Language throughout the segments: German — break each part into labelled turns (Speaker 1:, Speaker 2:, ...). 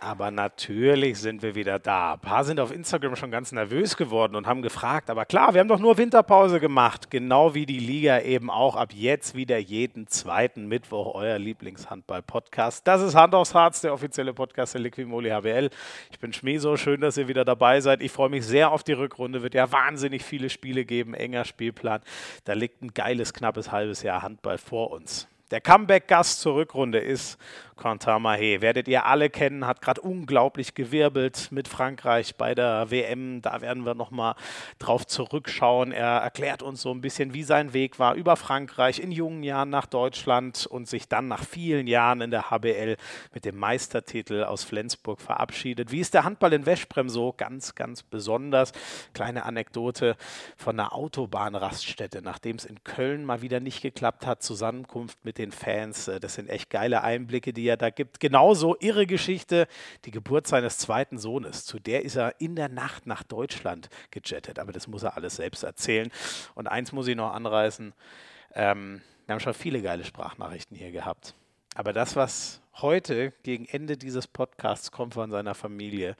Speaker 1: Aber natürlich sind wir wieder da. Ein paar sind auf Instagram schon ganz nervös geworden und haben gefragt, aber klar, wir haben doch nur Winterpause gemacht. Genau wie die Liga eben auch ab jetzt wieder jeden zweiten Mittwoch euer Lieblingshandball-Podcast. Das ist Hand aufs Harz, der offizielle Podcast der Liquimoli HBL. Ich bin Schmieso, schön, dass ihr wieder dabei seid. Ich freue mich sehr auf die Rückrunde. Wird ja wahnsinnig viele Spiele geben, enger Spielplan. Da liegt ein geiles, knappes halbes Jahr Handball vor uns. Der Comeback-Gast zur Rückrunde ist Quentin Mahé. Werdet ihr alle kennen, hat gerade unglaublich gewirbelt mit Frankreich bei der WM. Da werden wir nochmal drauf zurückschauen. Er erklärt uns so ein bisschen, wie sein Weg war über Frankreich in jungen Jahren nach Deutschland und sich dann nach vielen Jahren in der HBL mit dem Meistertitel aus Flensburg verabschiedet. Wie ist der Handball in Westbrem so? Ganz, ganz besonders. Kleine Anekdote von einer Autobahnraststätte, nachdem es in Köln mal wieder nicht geklappt hat, Zusammenkunft mit den Fans. Äh, das sind echt geile Einblicke, die er da gibt. Genauso irre Geschichte, die Geburt seines zweiten Sohnes. Zu der ist er in der Nacht nach Deutschland gejettet. Aber das muss er alles selbst erzählen. Und eins muss ich noch anreißen. Ähm, wir haben schon viele geile Sprachnachrichten hier gehabt. Aber das, was heute gegen Ende dieses Podcasts kommt von seiner Familie,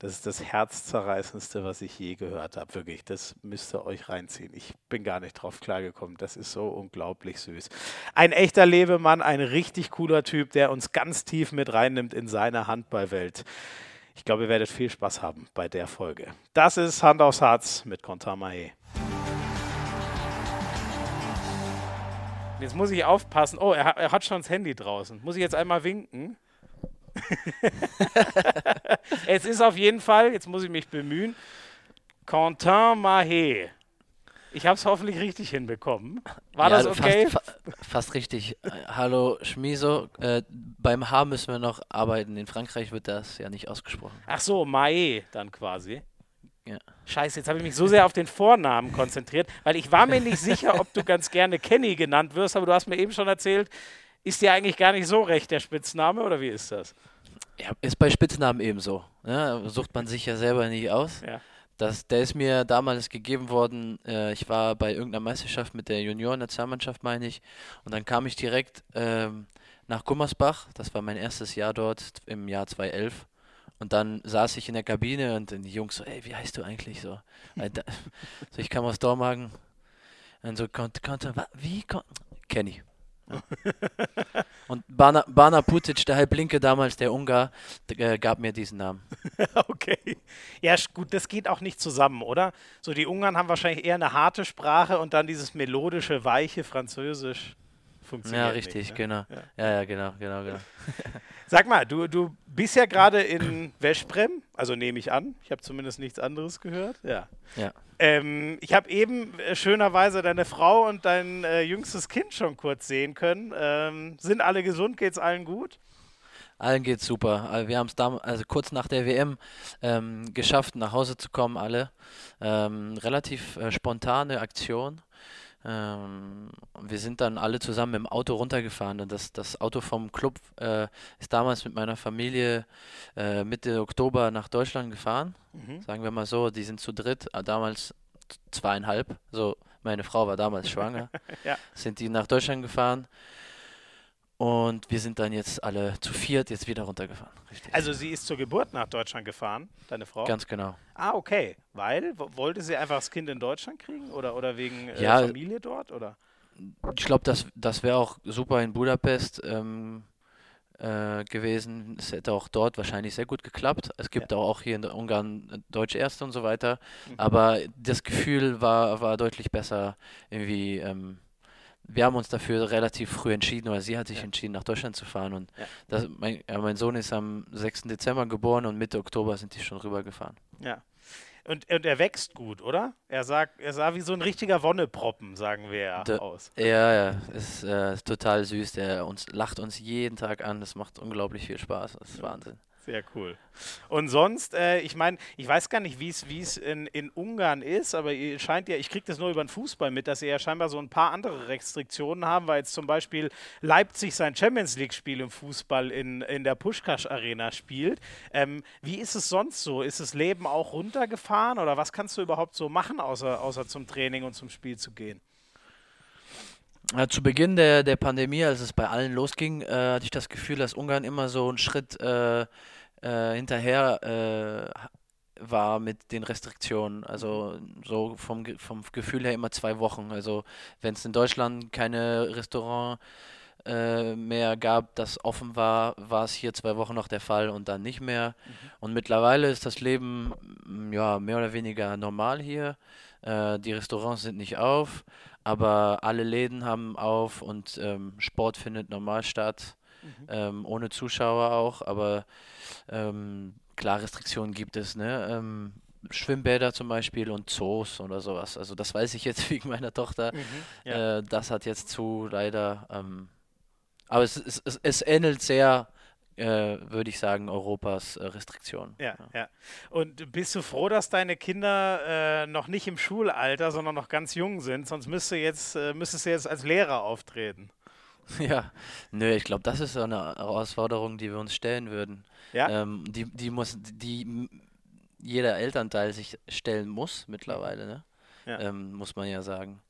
Speaker 1: das ist das Herzzerreißendste, was ich je gehört habe. Wirklich, das müsst ihr euch reinziehen. Ich bin gar nicht drauf klargekommen. Das ist so unglaublich süß. Ein echter Lebemann, ein richtig cooler Typ, der uns ganz tief mit reinnimmt in seine Handballwelt. Ich glaube, ihr werdet viel Spaß haben bei der Folge. Das ist Hand aufs Herz mit Contamae. Jetzt muss ich aufpassen. Oh, er hat schon das Handy draußen. Muss ich jetzt einmal winken? es ist auf jeden Fall, jetzt muss ich mich bemühen, Quentin Mahé. Ich habe es hoffentlich richtig hinbekommen. War ja, das okay?
Speaker 2: Fast, fa fast richtig. Hallo Schmiso. Äh, beim H müssen wir noch arbeiten. In Frankreich wird das ja nicht ausgesprochen.
Speaker 1: Ach so, Mahé dann quasi. Ja. Scheiße, jetzt habe ich mich so sehr auf den Vornamen konzentriert, weil ich war mir nicht sicher, ob du ganz gerne Kenny genannt wirst, aber du hast mir eben schon erzählt, ist dir eigentlich gar nicht so recht, der Spitzname, oder wie ist das?
Speaker 2: Ja, ist bei Spitznamen ebenso. Ne? sucht man sich ja selber nicht aus. Ja. Das, der ist mir damals gegeben worden. Äh, ich war bei irgendeiner Meisterschaft mit der Junioren-Nationalmannschaft, meine ich. Und dann kam ich direkt ähm, nach Gummersbach. Das war mein erstes Jahr dort im Jahr 2011. Und dann saß ich in der Kabine und die Jungs so, ey, wie heißt du eigentlich so? so ich kam aus Dormagen. Und so, konnte, konnte, wie? Kenny. Und Bana, Bana Putic, der Halblinke damals, der Ungar, äh, gab mir diesen Namen.
Speaker 1: okay. Ja, gut, das geht auch nicht zusammen, oder? So, die Ungarn haben wahrscheinlich eher eine harte Sprache und dann dieses melodische, weiche Französisch funktioniert.
Speaker 2: Ja, richtig, nicht, ne? genau. Ja. ja, ja, genau, genau, genau.
Speaker 1: Sag mal, du, du bist ja gerade in Veszprem, also nehme ich an. Ich habe zumindest nichts anderes gehört. Ja.
Speaker 2: Ja.
Speaker 1: Ähm, ich habe eben äh, schönerweise deine Frau und dein äh, jüngstes Kind schon kurz sehen können. Ähm, sind alle gesund? Geht es allen gut?
Speaker 2: Allen geht's super. Wir haben es also kurz nach der WM ähm, geschafft, nach Hause zu kommen, alle. Ähm, relativ äh, spontane Aktion. Ähm, wir sind dann alle zusammen im Auto runtergefahren und das, das Auto vom Club äh, ist damals mit meiner Familie äh, Mitte Oktober nach Deutschland gefahren. Mhm. Sagen wir mal so, die sind zu dritt, äh, damals zweieinhalb. So, meine Frau war damals schwanger. ja. Sind die nach Deutschland gefahren und wir sind dann jetzt alle zu viert jetzt wieder runtergefahren.
Speaker 1: Richtig. Also sie ist zur Geburt nach Deutschland gefahren, deine Frau?
Speaker 2: Ganz genau.
Speaker 1: Ah, okay. Weil? Wollte sie einfach das Kind in Deutschland kriegen oder, oder wegen äh, ja, Familie dort? Oder?
Speaker 2: Ich glaube, das, das wäre auch super in Budapest ähm, äh, gewesen. Es hätte auch dort wahrscheinlich sehr gut geklappt. Es gibt ja. auch hier in Ungarn Deutsch-Erste und so weiter. Mhm. Aber das Gefühl war, war deutlich besser irgendwie. Ähm, wir haben uns dafür relativ früh entschieden, oder sie hat sich ja. entschieden, nach Deutschland zu fahren. Und ja. das, mein, ja, mein, Sohn ist am 6. Dezember geboren und Mitte Oktober sind die schon rübergefahren.
Speaker 1: Ja. Und, und er wächst gut, oder? Er sagt, er sah wie so ein richtiger Wonneproppen, sagen wir ja aus.
Speaker 2: Ja, ja, ist, äh, ist total süß. Der uns, lacht uns jeden Tag an. Das macht unglaublich viel Spaß. Das ist Wahnsinn.
Speaker 1: Sehr cool. Und sonst, äh, ich meine, ich weiß gar nicht, wie es in, in Ungarn ist, aber ihr scheint ja, ich kriege das nur über den Fußball mit, dass ihr ja scheinbar so ein paar andere Restriktionen haben, weil jetzt zum Beispiel Leipzig sein Champions League-Spiel im Fußball in, in der Pushkash Arena spielt. Ähm, wie ist es sonst so? Ist das Leben auch runtergefahren oder was kannst du überhaupt so machen, außer, außer zum Training und zum Spiel zu gehen?
Speaker 2: Ja, zu Beginn der, der Pandemie, als es bei allen losging, äh, hatte ich das Gefühl, dass Ungarn immer so einen Schritt äh, äh, hinterher äh, war mit den Restriktionen. Also so vom, vom Gefühl her immer zwei Wochen. Also wenn es in Deutschland keine Restaurant äh, mehr gab, das offen war, war es hier zwei Wochen noch der Fall und dann nicht mehr. Mhm. Und mittlerweile ist das Leben mm, ja mehr oder weniger normal hier. Äh, die Restaurants sind nicht auf, aber alle Läden haben auf und ähm, Sport findet normal statt. Mhm. Ähm, ohne Zuschauer auch, aber ähm, klar, Restriktionen gibt es, ne? Ähm, Schwimmbäder zum Beispiel und Zoos oder sowas. Also das weiß ich jetzt wegen meiner Tochter. Mhm, ja. äh, das hat jetzt zu leider. Ähm, aber es, es, es, es ähnelt sehr, äh, würde ich sagen, Europas äh, Restriktionen.
Speaker 1: Ja, ja, ja, Und bist du froh, dass deine Kinder äh, noch nicht im Schulalter, sondern noch ganz jung sind? Sonst müsste jetzt, äh, müsstest du jetzt als Lehrer auftreten.
Speaker 2: Ja, nö, ich glaube, das ist so eine Herausforderung, die wir uns stellen würden. Ja. Ähm, die, die muss, die jeder Elternteil sich stellen muss mittlerweile, ne? Ja. Ähm, muss man ja sagen.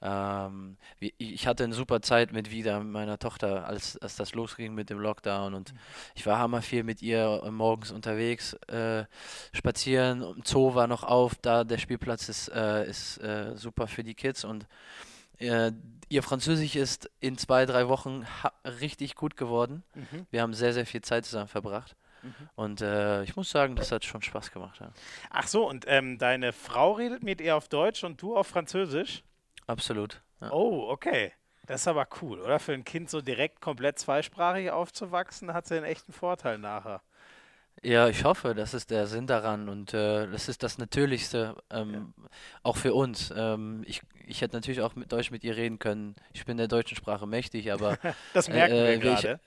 Speaker 2: Ähm, wie, ich hatte eine super Zeit mit wieder meiner Tochter, als, als das losging mit dem Lockdown und mhm. ich war hammer viel mit ihr morgens unterwegs, äh, spazieren, Zoo war noch auf, da der Spielplatz ist, äh, ist äh, super für die Kids und äh, ihr Französisch ist in zwei, drei Wochen richtig gut geworden. Mhm. Wir haben sehr, sehr viel Zeit zusammen verbracht. Mhm. Und äh, ich muss sagen, das hat schon Spaß gemacht. Ja.
Speaker 1: Ach so, und ähm, deine Frau redet mit ihr auf Deutsch und du auf Französisch?
Speaker 2: Absolut.
Speaker 1: Ja. Oh, okay. Das ist aber cool, oder? Für ein Kind so direkt komplett zweisprachig aufzuwachsen, hat sie einen echten Vorteil nachher.
Speaker 2: Ja, ich hoffe, das ist der Sinn daran und äh, das ist das Natürlichste, ähm, ja. auch für uns. Ähm, ich, ich hätte natürlich auch mit Deutsch mit ihr reden können. Ich bin der deutschen Sprache mächtig, aber.
Speaker 1: das merken äh, wir gerade.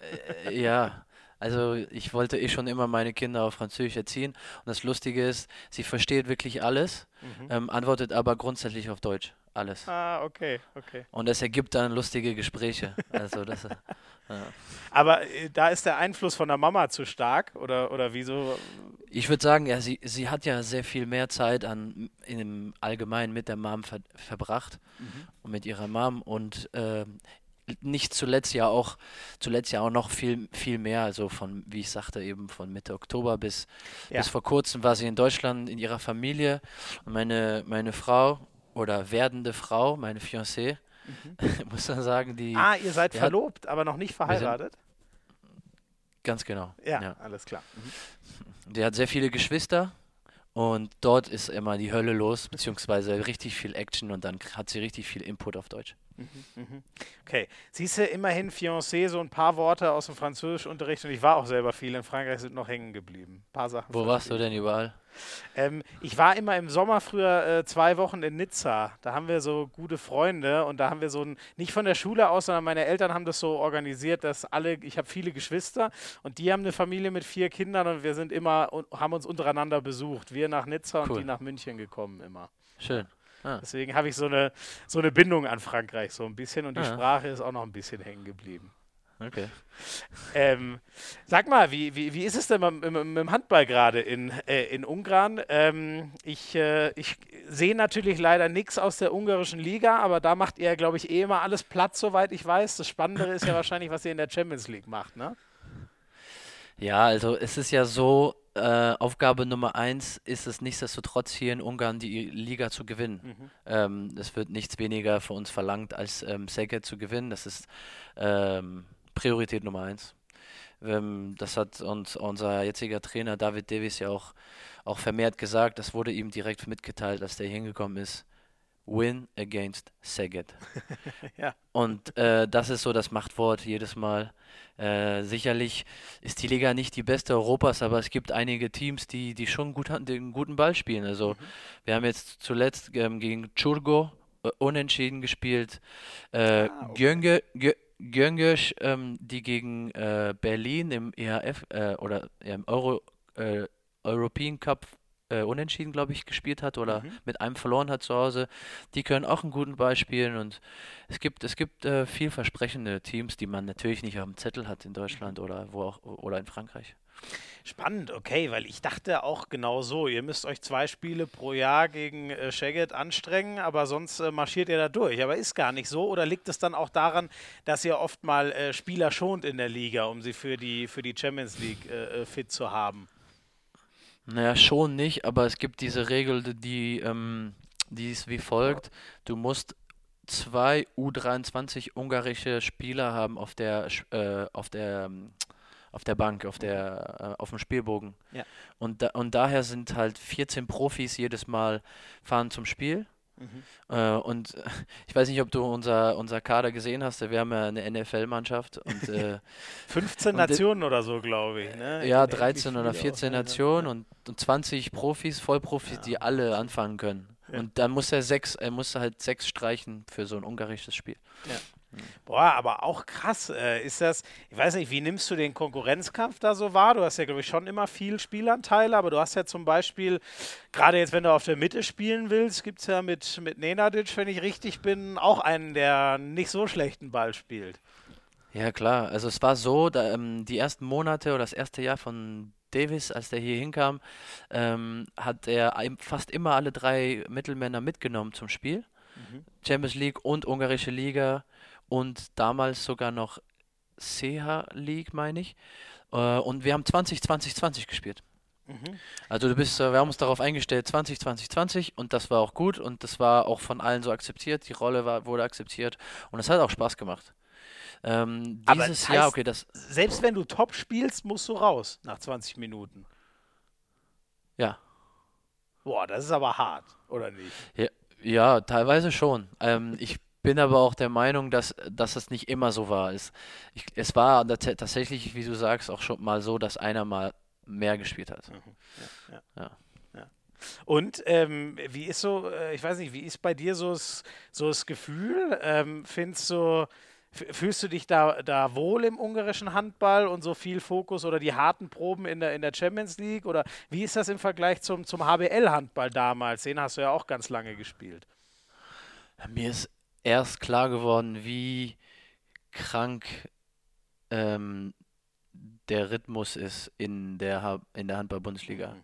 Speaker 2: Äh, ja, also ich wollte eh schon immer meine Kinder auf Französisch erziehen und das Lustige ist, sie versteht wirklich alles, mhm. ähm, antwortet aber grundsätzlich auf Deutsch alles.
Speaker 1: Ah, okay, okay.
Speaker 2: Und es ergibt dann lustige Gespräche. Also das, ja.
Speaker 1: Aber äh, da ist der Einfluss von der Mama zu stark oder, oder wieso?
Speaker 2: Ich würde sagen, ja, sie, sie hat ja sehr viel mehr Zeit an, im Allgemeinen mit der Mom ver verbracht mhm. und mit ihrer Mom und äh, nicht zuletzt ja auch zuletzt ja auch noch viel viel mehr also von wie ich sagte eben von Mitte Oktober bis ja. bis vor kurzem war sie in Deutschland in ihrer Familie und meine meine Frau oder werdende Frau, meine Fiancée, mhm. muss man sagen, die.
Speaker 1: Ah, ihr seid verlobt, hat, aber noch nicht verheiratet?
Speaker 2: Ganz genau.
Speaker 1: Ja, ja. alles klar. Mhm.
Speaker 2: Die hat sehr viele Geschwister und dort ist immer die Hölle los, beziehungsweise richtig viel Action und dann hat sie richtig viel Input auf Deutsch. Mhm,
Speaker 1: mhm. Okay, siehst du immerhin Fiancé, so ein paar Worte aus dem Französischunterricht und ich war auch selber viel in Frankreich, sind noch hängen geblieben. Ein paar Sachen.
Speaker 2: Wo warst du denn überall?
Speaker 1: Ähm, ich war immer im Sommer früher äh, zwei Wochen in Nizza. Da haben wir so gute Freunde und da haben wir so ein, nicht von der Schule aus, sondern meine Eltern haben das so organisiert, dass alle, ich habe viele Geschwister und die haben eine Familie mit vier Kindern und wir sind immer, haben uns untereinander besucht. Wir nach Nizza cool. und die nach München gekommen immer.
Speaker 2: Schön.
Speaker 1: Ah. Deswegen habe ich so eine, so eine Bindung an Frankreich so ein bisschen und die ah. Sprache ist auch noch ein bisschen hängen geblieben.
Speaker 2: Okay.
Speaker 1: Ähm, sag mal, wie, wie, wie ist es denn mit, mit, mit dem Handball gerade in, äh, in Ungarn? Ähm, ich äh, ich sehe natürlich leider nichts aus der ungarischen Liga, aber da macht ihr, glaube ich, eh immer alles Platz, soweit ich weiß. Das Spannendere ist ja wahrscheinlich, was ihr in der Champions League macht, ne?
Speaker 2: Ja, also es ist ja so, äh, Aufgabe Nummer eins ist es nichtsdestotrotz hier in Ungarn die Liga zu gewinnen. Mhm. Ähm, es wird nichts weniger für uns verlangt, als ähm, Szeged zu gewinnen. Das ist ähm, Priorität Nummer eins. Ähm, das hat uns unser jetziger Trainer David Davis ja auch, auch vermehrt gesagt. Das wurde ihm direkt mitgeteilt, als der hingekommen ist. Win against Szeged. ja. Und äh, das ist so das Machtwort jedes Mal. Äh, sicherlich ist die Liga nicht die beste Europas, aber es gibt einige Teams, die, die schon gut, den guten Ball spielen. Also mhm. wir haben jetzt zuletzt ähm, gegen Churgo äh, unentschieden gespielt. Äh, ah, okay. Gyöngyös, ähm, die gegen äh, Berlin im EHF äh, oder ja, im Euro, äh, European Cup äh, unentschieden, glaube ich, gespielt hat oder mhm. mit einem verloren hat zu Hause. Die können auch einen guten Ball spielen und es gibt, es gibt äh, vielversprechende Teams, die man natürlich nicht auf dem Zettel hat in Deutschland mhm. oder wo auch oder in Frankreich.
Speaker 1: Spannend, okay, weil ich dachte auch genau so, ihr müsst euch zwei Spiele pro Jahr gegen äh, Shagget anstrengen, aber sonst äh, marschiert ihr da durch. Aber ist gar nicht so. Oder liegt es dann auch daran, dass ihr oft mal äh, Spieler schont in der Liga, um sie für die, für die Champions League äh, äh, fit zu haben?
Speaker 2: Naja, schon nicht, aber es gibt diese Regel, die, ähm, die ist wie folgt. Du musst zwei U23 ungarische Spieler haben auf der, äh, auf der ähm, auf der Bank, auf, der, äh, auf dem Spielbogen. Ja. Und, da, und daher sind halt 14 Profis jedes Mal fahren zum Spiel. Mhm. Äh, und ich weiß nicht, ob du unser, unser Kader gesehen hast. Wir haben ja eine NFL-Mannschaft. und äh,
Speaker 1: 15 und Nationen oder so, glaube ich.
Speaker 2: Ne? Ja, 13 oder 14 Nationen und, und 20 Profis, Vollprofis, ja. die alle anfangen können. Und dann muss er sechs, er muss halt sechs streichen für so ein ungarisches Spiel.
Speaker 1: Ja. Boah, aber auch krass. Äh, ist das, ich weiß nicht, wie nimmst du den Konkurrenzkampf da so wahr? Du hast ja, glaube ich, schon immer viel Spielanteile, aber du hast ja zum Beispiel, gerade jetzt, wenn du auf der Mitte spielen willst, gibt es ja mit, mit Nenadic, wenn ich richtig bin, auch einen, der nicht so schlechten Ball spielt.
Speaker 2: Ja, klar. Also es war so, da, ähm, die ersten Monate oder das erste Jahr von Davis, als der hier hinkam, ähm, hat er fast immer alle drei Mittelmänner mitgenommen zum Spiel. Mhm. Champions League und ungarische Liga und damals sogar noch CH League, meine ich. Äh, und wir haben 20, 20, 20 gespielt. Mhm. Also du bist, äh, wir haben uns darauf eingestellt, 20, 20, 20 und das war auch gut und das war auch von allen so akzeptiert, die Rolle war, wurde akzeptiert und es hat auch Spaß gemacht.
Speaker 1: Ähm, dieses Jahr, okay, das. Selbst wenn du top spielst, musst du raus nach 20 Minuten.
Speaker 2: Ja.
Speaker 1: Boah, das ist aber hart, oder nicht?
Speaker 2: Ja, ja teilweise schon. Ähm, ich bin aber auch der Meinung, dass, dass das nicht immer so war. Es, ich, es war tatsächlich, wie du sagst, auch schon mal so, dass einer mal mehr gespielt hat. Mhm. Ja, ja.
Speaker 1: ja. Und ähm, wie ist so, äh, ich weiß nicht, wie ist bei dir so das, so das Gefühl? Ähm, findest du, fühlst du dich da, da wohl im ungarischen Handball und so viel Fokus oder die harten Proben in der, in der Champions League? Oder wie ist das im Vergleich zum, zum HBL-Handball damals? Den hast du ja auch ganz lange gespielt.
Speaker 2: Mir ist erst klar geworden, wie krank ähm, der Rhythmus ist in der, in der Handball-Bundesliga. Mhm.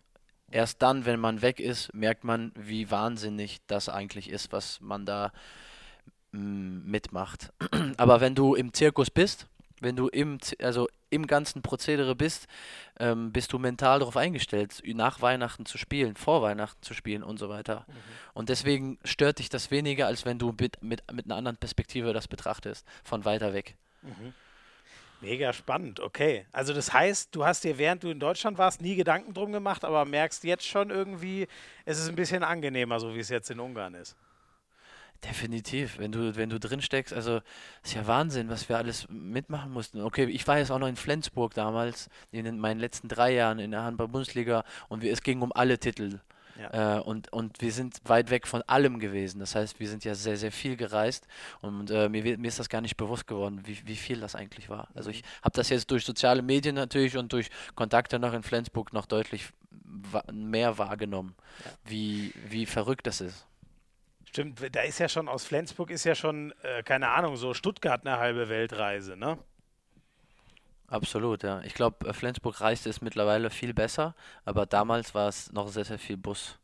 Speaker 2: Erst dann, wenn man weg ist, merkt man, wie wahnsinnig das eigentlich ist, was man da mitmacht. Aber wenn du im Zirkus bist, wenn du im, also im ganzen Prozedere bist, ähm, bist du mental darauf eingestellt, nach Weihnachten zu spielen, vor Weihnachten zu spielen und so weiter. Mhm. Und deswegen stört dich das weniger, als wenn du mit, mit, mit einer anderen Perspektive das betrachtest, von weiter weg. Mhm.
Speaker 1: Mega spannend, okay. Also das heißt, du hast dir, während du in Deutschland warst, nie Gedanken drum gemacht, aber merkst jetzt schon irgendwie, es ist ein bisschen angenehmer, so wie es jetzt in Ungarn ist.
Speaker 2: Definitiv, wenn du, wenn du drin steckst, also ist ja Wahnsinn, was wir alles mitmachen mussten. Okay, ich war jetzt auch noch in Flensburg damals, in meinen letzten drei Jahren in der Handball-Bundesliga und wir, es ging um alle Titel. Ja. Äh, und, und wir sind weit weg von allem gewesen. Das heißt, wir sind ja sehr, sehr viel gereist und äh, mir, mir ist das gar nicht bewusst geworden, wie, wie viel das eigentlich war. Also ich habe das jetzt durch soziale Medien natürlich und durch Kontakte noch in Flensburg noch deutlich mehr wahrgenommen, ja. wie, wie verrückt das ist.
Speaker 1: Stimmt, da ist ja schon aus Flensburg ist ja schon, äh, keine Ahnung, so Stuttgart eine halbe Weltreise, ne?
Speaker 2: Absolut, ja. Ich glaube, äh, Flensburg reist es mittlerweile viel besser, aber damals war es noch sehr, sehr viel Bus.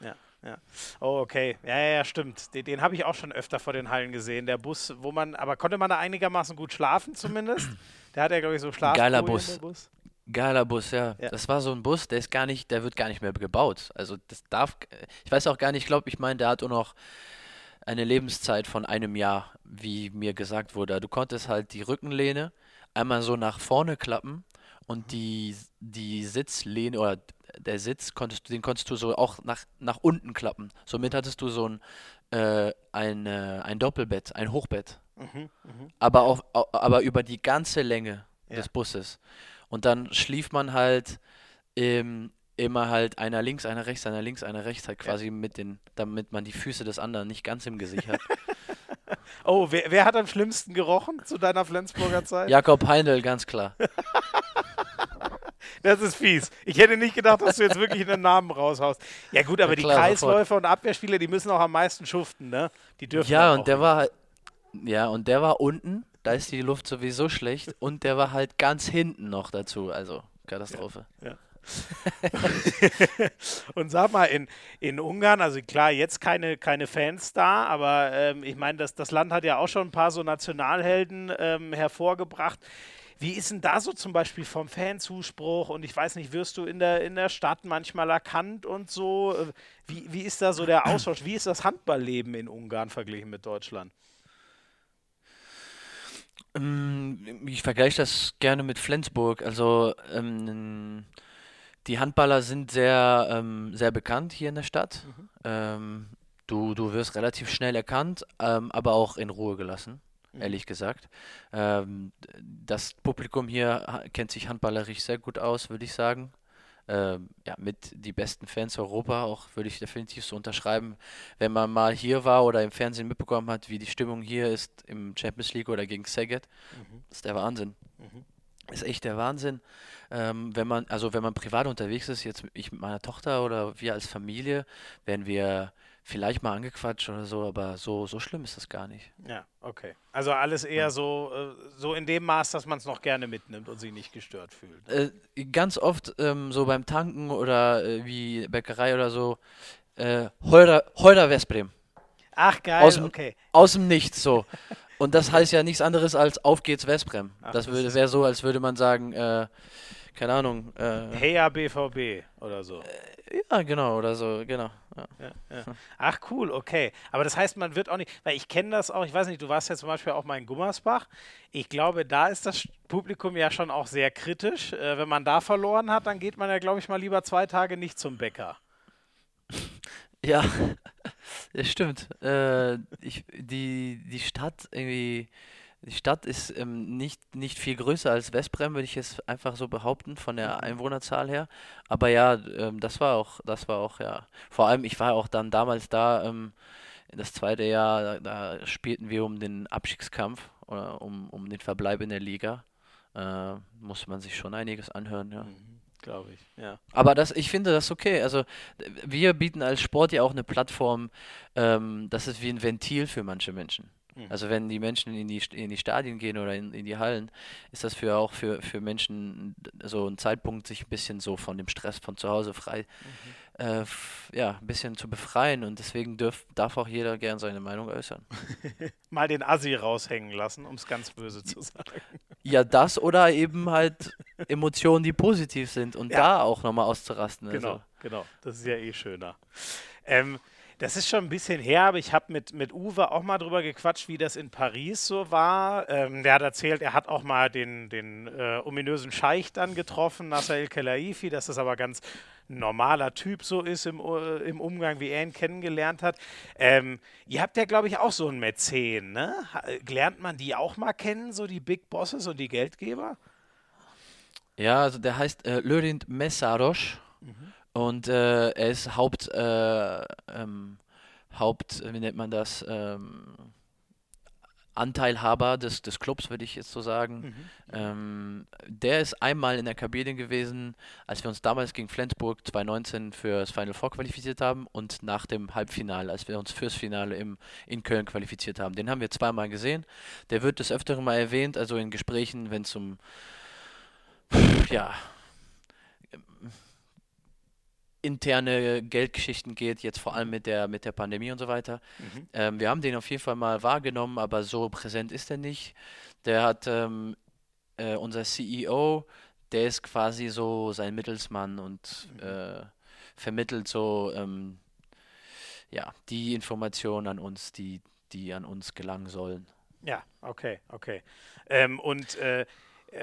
Speaker 1: Ja, ja. Oh, okay. Ja, ja, ja stimmt. Den, den habe ich auch schon öfter vor den Hallen gesehen. Der Bus, wo man, aber konnte man da einigermaßen gut schlafen zumindest? Der hat ja, glaube ich, so Schlaf.
Speaker 2: Geiler Bus. Bus. Geiler Bus, ja. ja. Das war so ein Bus, der ist gar nicht, der wird gar nicht mehr gebaut. Also das darf, ich weiß auch gar nicht, ich glaube, ich meine, der hat auch noch eine Lebenszeit von einem Jahr, wie mir gesagt wurde. Du konntest halt die Rückenlehne einmal so nach vorne klappen und die, die Sitzlehne oder der Sitz konntest den konntest du so auch nach, nach unten klappen. Somit hattest du so ein, äh, ein, äh, ein Doppelbett, ein Hochbett. Mhm, mh. aber, auf, aber über die ganze Länge ja. des Busses. Und dann schlief man halt ähm, immer halt einer links, einer rechts, einer links, einer rechts, halt quasi ja. mit den, damit man die Füße des anderen nicht ganz im Gesicht hat.
Speaker 1: oh, wer, wer, hat am schlimmsten gerochen zu deiner Flensburger Zeit?
Speaker 2: Jakob Heindl, ganz klar.
Speaker 1: Das ist fies. Ich hätte nicht gedacht, dass du jetzt wirklich einen Namen raushaust. Ja gut, aber ja, klar, die Kreisläufer sofort. und Abwehrspieler, die müssen auch am meisten schuften, ne? Die dürfen
Speaker 2: Ja, und der war ja, und der war unten da ist die Luft sowieso schlecht und der war halt ganz hinten noch dazu. Also Katastrophe.
Speaker 1: Ja. ja. und sag mal, in, in Ungarn, also klar, jetzt keine, keine Fans da, aber ähm, ich meine, das, das Land hat ja auch schon ein paar so Nationalhelden ähm, hervorgebracht. Wie ist denn da so zum Beispiel vom Fanzuspruch und ich weiß nicht, wirst du in der, in der Stadt manchmal erkannt und so? Wie, wie ist da so der Austausch? Wie ist das Handballleben in Ungarn verglichen mit Deutschland?
Speaker 2: Ähm, ich vergleiche das gerne mit Flensburg. Also ähm, die Handballer sind sehr, ähm, sehr bekannt hier in der Stadt. Mhm. Ähm, du, du wirst relativ schnell erkannt, ähm, aber auch in Ruhe gelassen, mhm. ehrlich gesagt. Ähm, das Publikum hier kennt sich handballerisch sehr gut aus, würde ich sagen. Ähm, ja, mit die besten Fans Europa, auch würde ich definitiv so unterschreiben. Wenn man mal hier war oder im Fernsehen mitbekommen hat, wie die Stimmung hier ist im Champions League oder gegen Szeged, mhm. ist der Wahnsinn. Mhm. Ist echt der Wahnsinn. Ähm, wenn man, also wenn man privat unterwegs ist, jetzt ich mit meiner Tochter oder wir als Familie, werden wir vielleicht mal angequatscht oder so, aber so, so schlimm ist das gar nicht.
Speaker 1: Ja, okay. Also alles eher ja. so, äh, so in dem Maß, dass man es noch gerne mitnimmt und sich nicht gestört fühlt.
Speaker 2: Äh, ganz oft ähm, so beim Tanken oder äh, wie Bäckerei oder so, äh, Heurer, Heurer Vesprem.
Speaker 1: Ach geil,
Speaker 2: aus
Speaker 1: okay.
Speaker 2: Aus dem Nichts so. Und das heißt ja nichts anderes als Auf geht's Vesprem. Ach, das das wäre so, als würde man sagen, äh, keine Ahnung. Äh,
Speaker 1: Heya BVB oder so.
Speaker 2: Äh, ja, genau, oder so, genau. Ja.
Speaker 1: Ach cool, okay. Aber das heißt, man wird auch nicht, weil ich kenne das auch, ich weiß nicht, du warst ja zum Beispiel auch mal in Gummersbach. Ich glaube, da ist das Publikum ja schon auch sehr kritisch. Äh, wenn man da verloren hat, dann geht man ja, glaube ich, mal lieber zwei Tage nicht zum Bäcker.
Speaker 2: Ja, das stimmt. Äh, ich, die, die Stadt irgendwie, die Stadt ist ähm, nicht, nicht viel größer als Westbrem, würde ich jetzt einfach so behaupten, von der mhm. Einwohnerzahl her. Aber ja, ähm, das war auch, das war auch, ja. Vor allem, ich war auch dann damals da, ähm, das zweite Jahr, da, da, spielten wir um den Abstiegskampf oder um, um den Verbleib in der Liga. Äh, musste man sich schon einiges anhören, ja. Mhm
Speaker 1: glaube ich. Ja.
Speaker 2: Aber das, ich finde das okay. Also wir bieten als Sport ja auch eine Plattform, ähm, das ist wie ein Ventil für manche Menschen. Mhm. Also wenn die Menschen in die, in die Stadien gehen oder in, in die Hallen, ist das für auch für, für Menschen so ein Zeitpunkt, sich ein bisschen so von dem Stress von zu Hause frei mhm äh, ja, ein bisschen zu befreien und deswegen dürf, darf auch jeder gern seine Meinung äußern.
Speaker 1: Mal den Assi raushängen lassen, um es ganz böse zu sagen.
Speaker 2: Ja, das oder eben halt Emotionen, die positiv sind und ja. da auch nochmal auszurasten.
Speaker 1: Genau, also. genau. Das ist ja eh schöner. Ähm, das ist schon ein bisschen her, aber ich habe mit, mit Uwe auch mal drüber gequatscht, wie das in Paris so war. Ähm, der hat erzählt, er hat auch mal den, den äh, ominösen Scheich dann getroffen, Nasser El-Khelaifi, dass das aber ganz normaler Typ so ist im, uh, im Umgang, wie er ihn kennengelernt hat. Ähm, ihr habt ja, glaube ich, auch so einen Mäzen, ne? Lernt man die auch mal kennen, so die Big Bosses und die Geldgeber?
Speaker 2: Ja, also der heißt äh, Lörint Messaros. Mhm. Und äh, er ist Haupt, äh, ähm, Haupt, wie nennt man das, ähm, Anteilhaber des, des Clubs, würde ich jetzt so sagen. Mhm. Ähm, der ist einmal in der Kabine gewesen, als wir uns damals gegen Flensburg 2019 für das Final Four qualifiziert haben und nach dem Halbfinale, als wir uns fürs Finale im, in Köln qualifiziert haben. Den haben wir zweimal gesehen. Der wird des Öfteren mal erwähnt, also in Gesprächen, wenn es um ja, interne Geldgeschichten geht, jetzt vor allem mit der, mit der Pandemie und so weiter. Mhm. Ähm, wir haben den auf jeden Fall mal wahrgenommen, aber so präsent ist er nicht. Der hat ähm, äh, unser CEO, der ist quasi so sein Mittelsmann und mhm. äh, vermittelt so ähm, ja, die Informationen an uns, die, die an uns gelangen sollen.
Speaker 1: Ja, okay, okay. Ähm, und äh, äh,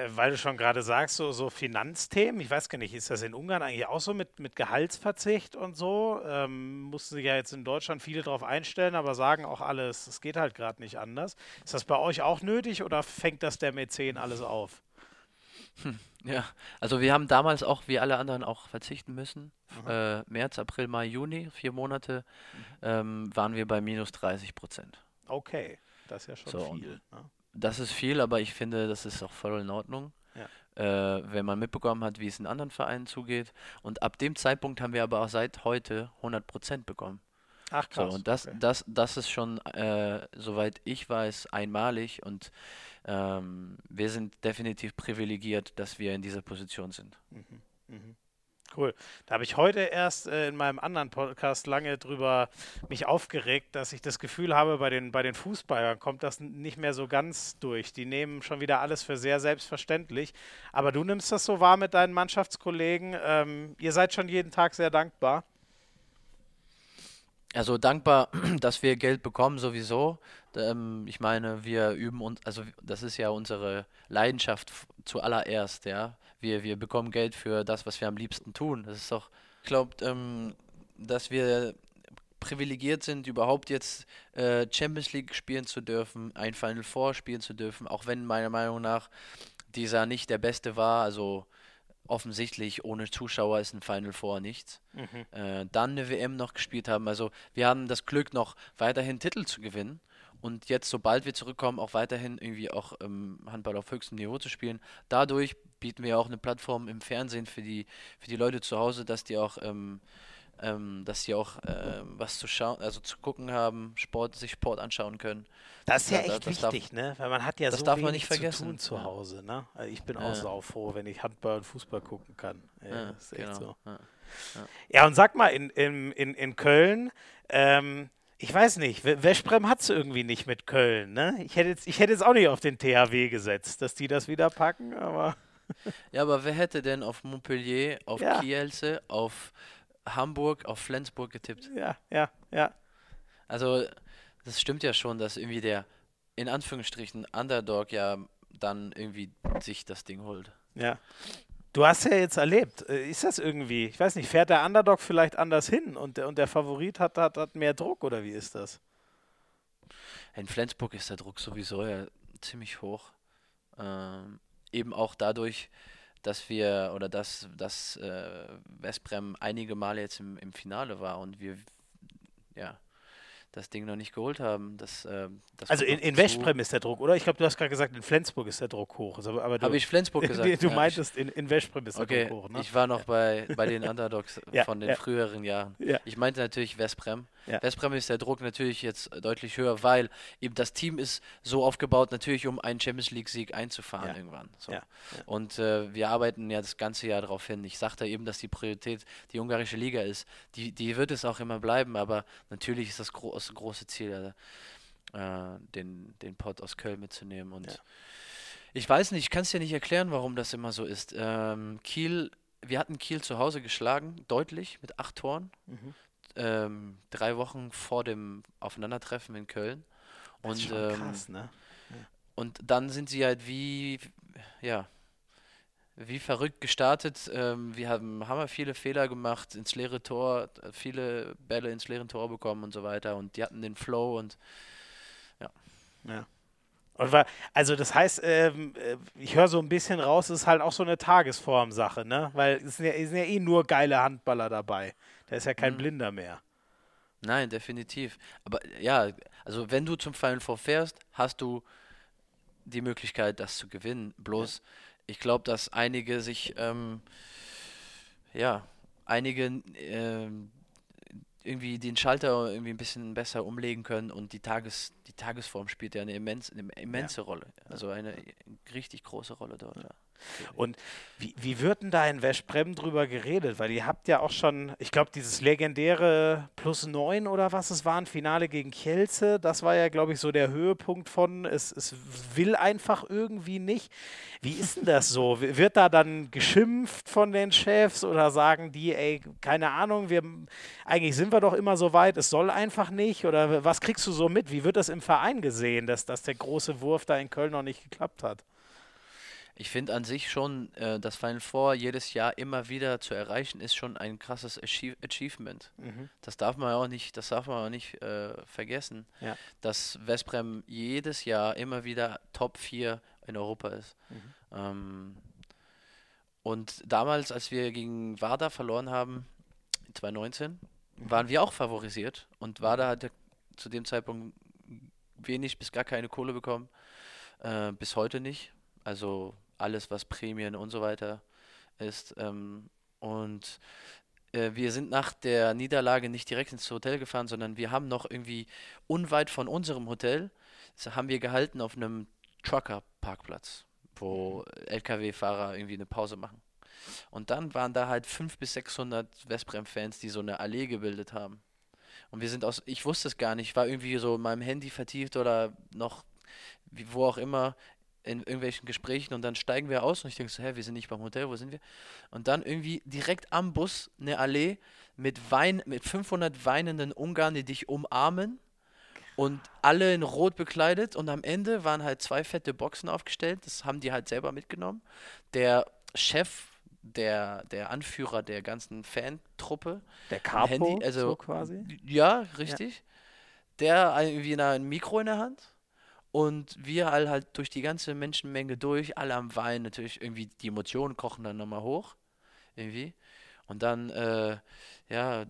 Speaker 1: weil du schon gerade sagst, so, so Finanzthemen, ich weiß gar nicht, ist das in Ungarn eigentlich auch so mit, mit Gehaltsverzicht und so? Ähm, mussten sich ja jetzt in Deutschland viele darauf einstellen, aber sagen auch alles, es geht halt gerade nicht anders. Ist das bei euch auch nötig oder fängt das der Mäzen alles auf?
Speaker 2: Hm, ja, also wir haben damals auch, wie alle anderen, auch verzichten müssen. Äh, März, April, Mai, Juni, vier Monate, mhm. ähm, waren wir bei minus 30 Prozent.
Speaker 1: Okay, das ist ja schon so, viel. Ne?
Speaker 2: Das ist viel, aber ich finde, das ist auch voll in Ordnung. Ja. Äh, wenn man mitbekommen hat, wie es in anderen Vereinen zugeht. Und ab dem Zeitpunkt haben wir aber auch seit heute 100% bekommen. Ach krass. So, und das, okay. das, das ist schon, äh, soweit ich weiß, einmalig und ähm, wir sind definitiv privilegiert, dass wir in dieser Position sind. Mhm.
Speaker 1: Mhm. Cool. Da habe ich heute erst äh, in meinem anderen Podcast lange drüber mich aufgeregt, dass ich das Gefühl habe, bei den, bei den Fußballern kommt das nicht mehr so ganz durch. Die nehmen schon wieder alles für sehr selbstverständlich. Aber du nimmst das so wahr mit deinen Mannschaftskollegen. Ähm, ihr seid schon jeden Tag sehr dankbar.
Speaker 2: Also dankbar, dass wir Geld bekommen sowieso. Ähm, ich meine, wir üben uns, also das ist ja unsere Leidenschaft zuallererst, ja. Wir, wir bekommen Geld für das, was wir am liebsten tun. Das ist doch, ich glaube, ähm, dass wir privilegiert sind, überhaupt jetzt äh, Champions League spielen zu dürfen, ein Final Four spielen zu dürfen, auch wenn meiner Meinung nach dieser nicht der beste war. Also offensichtlich ohne Zuschauer ist ein Final Four nichts. Mhm. Äh, dann eine WM noch gespielt haben. Also wir haben das Glück, noch weiterhin Titel zu gewinnen. Und jetzt, sobald wir zurückkommen, auch weiterhin irgendwie auch ähm, Handball auf höchstem Niveau zu spielen. Dadurch bieten wir auch eine Plattform im Fernsehen für die, für die Leute zu Hause, dass die auch ähm, ähm, dass sie auch äh, was zu schauen, also zu gucken haben, Sport, sich Sport anschauen können.
Speaker 1: Das ist ja echt das wichtig, darf, ne? Weil man hat ja so darf wenig zu tun zu Hause, ne? Also ich bin auch ja. saufroh, wenn ich Handball und Fußball gucken kann. Ja, ja ist echt genau. so. Ja. ja. und sag mal, in, in, in, in Köln, ähm, ich weiß nicht, Weschbrem hat es irgendwie nicht mit Köln, ne? Ich hätte, jetzt, ich hätte jetzt auch nicht auf den THW gesetzt, dass die das wieder packen, aber.
Speaker 2: Ja, aber wer hätte denn auf Montpellier, auf ja. Kielce, auf Hamburg auf Flensburg getippt.
Speaker 1: Ja, ja, ja.
Speaker 2: Also, das stimmt ja schon, dass irgendwie der in Anführungsstrichen Underdog ja dann irgendwie sich das Ding holt.
Speaker 1: Ja. Du hast ja jetzt erlebt, äh, ist das irgendwie, ich weiß nicht, fährt der Underdog vielleicht anders hin und der, und der Favorit hat, hat, hat mehr Druck oder wie ist das?
Speaker 2: In Flensburg ist der Druck sowieso ja ziemlich hoch. Ähm, eben auch dadurch, dass wir oder dass, dass äh, Westbrem einige Male jetzt im, im Finale war und wir ja das Ding noch nicht geholt haben. Das, äh, das
Speaker 1: also in, in Westbrem ist der Druck, oder? Ich glaube, du hast gerade gesagt, in Flensburg ist der Druck hoch. Also,
Speaker 2: Habe ich Flensburg gesagt?
Speaker 1: du ja, meintest, in, in Westbrem ist
Speaker 2: okay,
Speaker 1: der Druck hoch,
Speaker 2: ne? Ich war noch bei, bei den Underdogs ja, von den ja. früheren Jahren. Ich meinte natürlich Westbrem. Ja. Westbrem ist der Druck natürlich jetzt deutlich höher, weil eben das Team ist so aufgebaut, natürlich um einen Champions League-Sieg einzufahren ja. irgendwann. So. Ja. Und äh, wir arbeiten ja das ganze Jahr darauf hin. Ich sagte eben, dass die Priorität die ungarische Liga ist. Die, die wird es auch immer bleiben, aber natürlich ist das, gro das große Ziel, äh, den, den Pot aus Köln mitzunehmen. Und ich weiß nicht, ich kann es dir nicht erklären, warum das immer so ist. Ähm, Kiel wir hatten Kiel zu Hause geschlagen, deutlich, mit acht Toren. Mhm ähm, drei Wochen vor dem Aufeinandertreffen in Köln. Und, ähm, krass, ne? Ja. Und dann sind sie halt wie, ja, wie verrückt gestartet. Ähm, wir haben hammer viele Fehler gemacht, ins leere Tor, viele Bälle ins leere Tor bekommen und so weiter. Und die hatten den Flow und ja.
Speaker 1: Ja. War, also das heißt, ähm, äh, ich höre so ein bisschen raus, es ist halt auch so eine Tagesform-Sache, ne? Weil es sind ja, es sind ja eh nur geile Handballer dabei. Der ist ja kein mhm. Blinder mehr.
Speaker 2: Nein, definitiv. Aber ja, also wenn du zum Final Four fährst, hast du die Möglichkeit, das zu gewinnen. Bloß, ja. ich glaube, dass einige sich, ähm, ja, einige ähm, irgendwie den Schalter irgendwie ein bisschen besser umlegen können und die, Tages, die Tagesform spielt ja eine, immens, eine immense ja. Rolle. Also eine richtig große Rolle dort. Ja.
Speaker 1: Und wie, wie wird denn da in Westbrem drüber geredet? Weil ihr habt ja auch schon, ich glaube, dieses legendäre Plus 9 oder was es war, ein Finale gegen Kielce, das war ja, glaube ich, so der Höhepunkt von, es, es will einfach irgendwie nicht. Wie ist denn das so? Wird da dann geschimpft von den Chefs oder sagen die, ey, keine Ahnung, wir, eigentlich sind wir doch immer so weit, es soll einfach nicht? Oder was kriegst du so mit? Wie wird das im Verein gesehen, dass, dass der große Wurf da in Köln noch nicht geklappt hat?
Speaker 2: Ich finde an sich schon, äh, das Final Four jedes Jahr immer wieder zu erreichen, ist schon ein krasses Achie Achievement. Mhm. Das darf man auch nicht, das darf man auch nicht äh, vergessen, ja. dass Westbrem jedes Jahr immer wieder Top 4 in Europa ist. Mhm. Ähm, und damals, als wir gegen Wada verloren haben, 2019, mhm. waren wir auch favorisiert und Wada hatte zu dem Zeitpunkt wenig bis gar keine Kohle bekommen. Äh, bis heute nicht. Also alles, was Prämien und so weiter ist. Ähm, und äh, wir sind nach der Niederlage nicht direkt ins Hotel gefahren, sondern wir haben noch irgendwie unweit von unserem Hotel, haben wir gehalten auf einem Trucker-Parkplatz, wo LKW-Fahrer irgendwie eine Pause machen. Und dann waren da halt 500 bis 600 Westbrem-Fans, die so eine Allee gebildet haben. Und wir sind aus, ich wusste es gar nicht, ich war irgendwie so in meinem Handy vertieft oder noch, wie, wo auch immer, in irgendwelchen Gesprächen und dann steigen wir aus und ich denke so, hä, wir sind nicht beim Hotel, wo sind wir? Und dann irgendwie direkt am Bus eine Allee mit Wein, mit 500 weinenden Ungarn, die dich umarmen und alle in Rot bekleidet und am Ende waren halt zwei fette Boxen aufgestellt, das haben die halt selber mitgenommen. Der Chef der, der Anführer der ganzen Fantruppe.
Speaker 1: Der Capo, Handy, also, so quasi?
Speaker 2: Ja, richtig. Ja. Der irgendwie ein Mikro in der Hand und wir all halt durch die ganze Menschenmenge durch, alle am Weinen, natürlich irgendwie die Emotionen kochen dann nochmal hoch. Irgendwie. Und dann, äh, ja,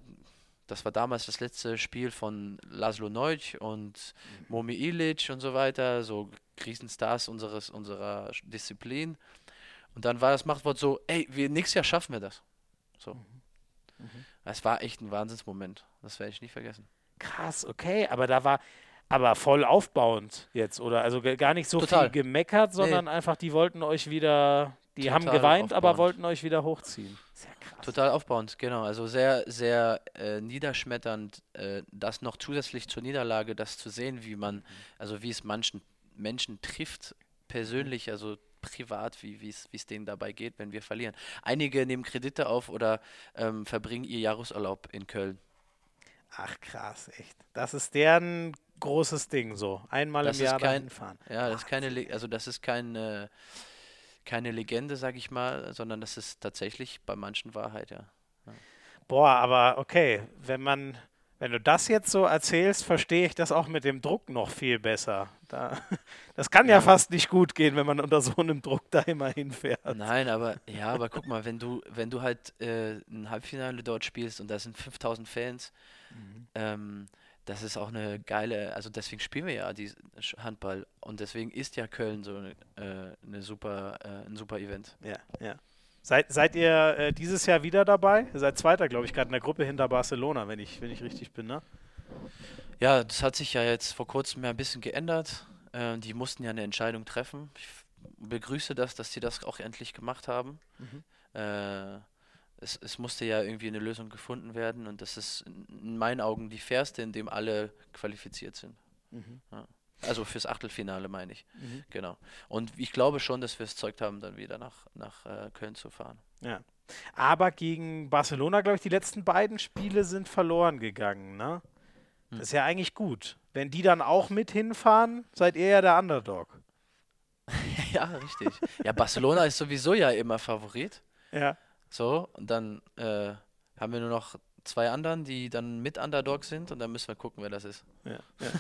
Speaker 2: das war damals das letzte Spiel von Laszlo Neuch und mhm. Momi Ilic und so weiter, so Krisenstars unseres, unserer Disziplin. Und dann war das Machtwort so, ey, wir, nächstes Jahr schaffen wir das. So. Mhm. Mhm. Es war echt ein Wahnsinnsmoment. Das werde ich nicht vergessen.
Speaker 1: Krass, okay, aber da war, aber voll aufbauend jetzt, oder? Also gar nicht so Total. viel gemeckert, sondern nee. einfach, die wollten euch wieder, die Total haben geweint, aufbauend. aber wollten euch wieder hochziehen.
Speaker 2: Sehr krass. Total aufbauend, genau. Also sehr, sehr äh, niederschmetternd, äh, das noch zusätzlich zur Niederlage, das zu sehen, wie man, also wie es manchen Menschen trifft, persönlich, also privat, wie es denen dabei geht, wenn wir verlieren. Einige nehmen Kredite auf oder ähm, verbringen ihr Jahresurlaub in Köln.
Speaker 1: Ach krass, echt. Das ist deren großes Ding so. Einmal das im Jahr
Speaker 2: kein, fahren. Ja, das ist keine, also das ist keine, keine Legende, sag ich mal, sondern das ist tatsächlich bei manchen Wahrheit, ja. ja.
Speaker 1: Boah, aber okay, wenn man wenn du das jetzt so erzählst, verstehe ich das auch mit dem Druck noch viel besser. Da, das kann ja. ja. fast nicht gut gehen, wenn man unter so einem Druck da immer hinfährt.
Speaker 2: Nein, aber ja, aber guck mal, wenn du, wenn du halt äh, ein Halbfinale dort spielst und da sind 5000 Fans, mhm. ähm, das ist auch eine geile, also deswegen spielen wir ja die Handball und deswegen ist ja Köln so äh, eine super, äh, ein super Event.
Speaker 1: Ja, ja. Seid, seid ihr äh, dieses Jahr wieder dabei? Ihr seid Zweiter, glaube ich, gerade in der Gruppe hinter Barcelona, wenn ich, wenn ich richtig bin, ne?
Speaker 2: Ja, das hat sich ja jetzt vor kurzem ja ein bisschen geändert. Äh, die mussten ja eine Entscheidung treffen. Ich begrüße das, dass sie das auch endlich gemacht haben. Mhm. Es, es, musste ja irgendwie eine Lösung gefunden werden und das ist in meinen Augen die fairste, in dem alle qualifiziert sind. Mhm. Ja. Also fürs Achtelfinale meine ich. Mhm. Genau. Und ich glaube schon, dass wir es Zeug haben, dann wieder nach, nach äh, Köln zu fahren.
Speaker 1: Ja. Aber gegen Barcelona, glaube ich, die letzten beiden Spiele sind verloren gegangen, ne? Das hm. ist ja eigentlich gut. Wenn die dann auch mit hinfahren, seid ihr ja der Underdog.
Speaker 2: ja, richtig. ja, Barcelona ist sowieso ja immer Favorit.
Speaker 1: Ja.
Speaker 2: So, und dann äh, haben wir nur noch zwei anderen, die dann mit Underdog sind und dann müssen wir gucken, wer das ist.
Speaker 1: Ja, ja.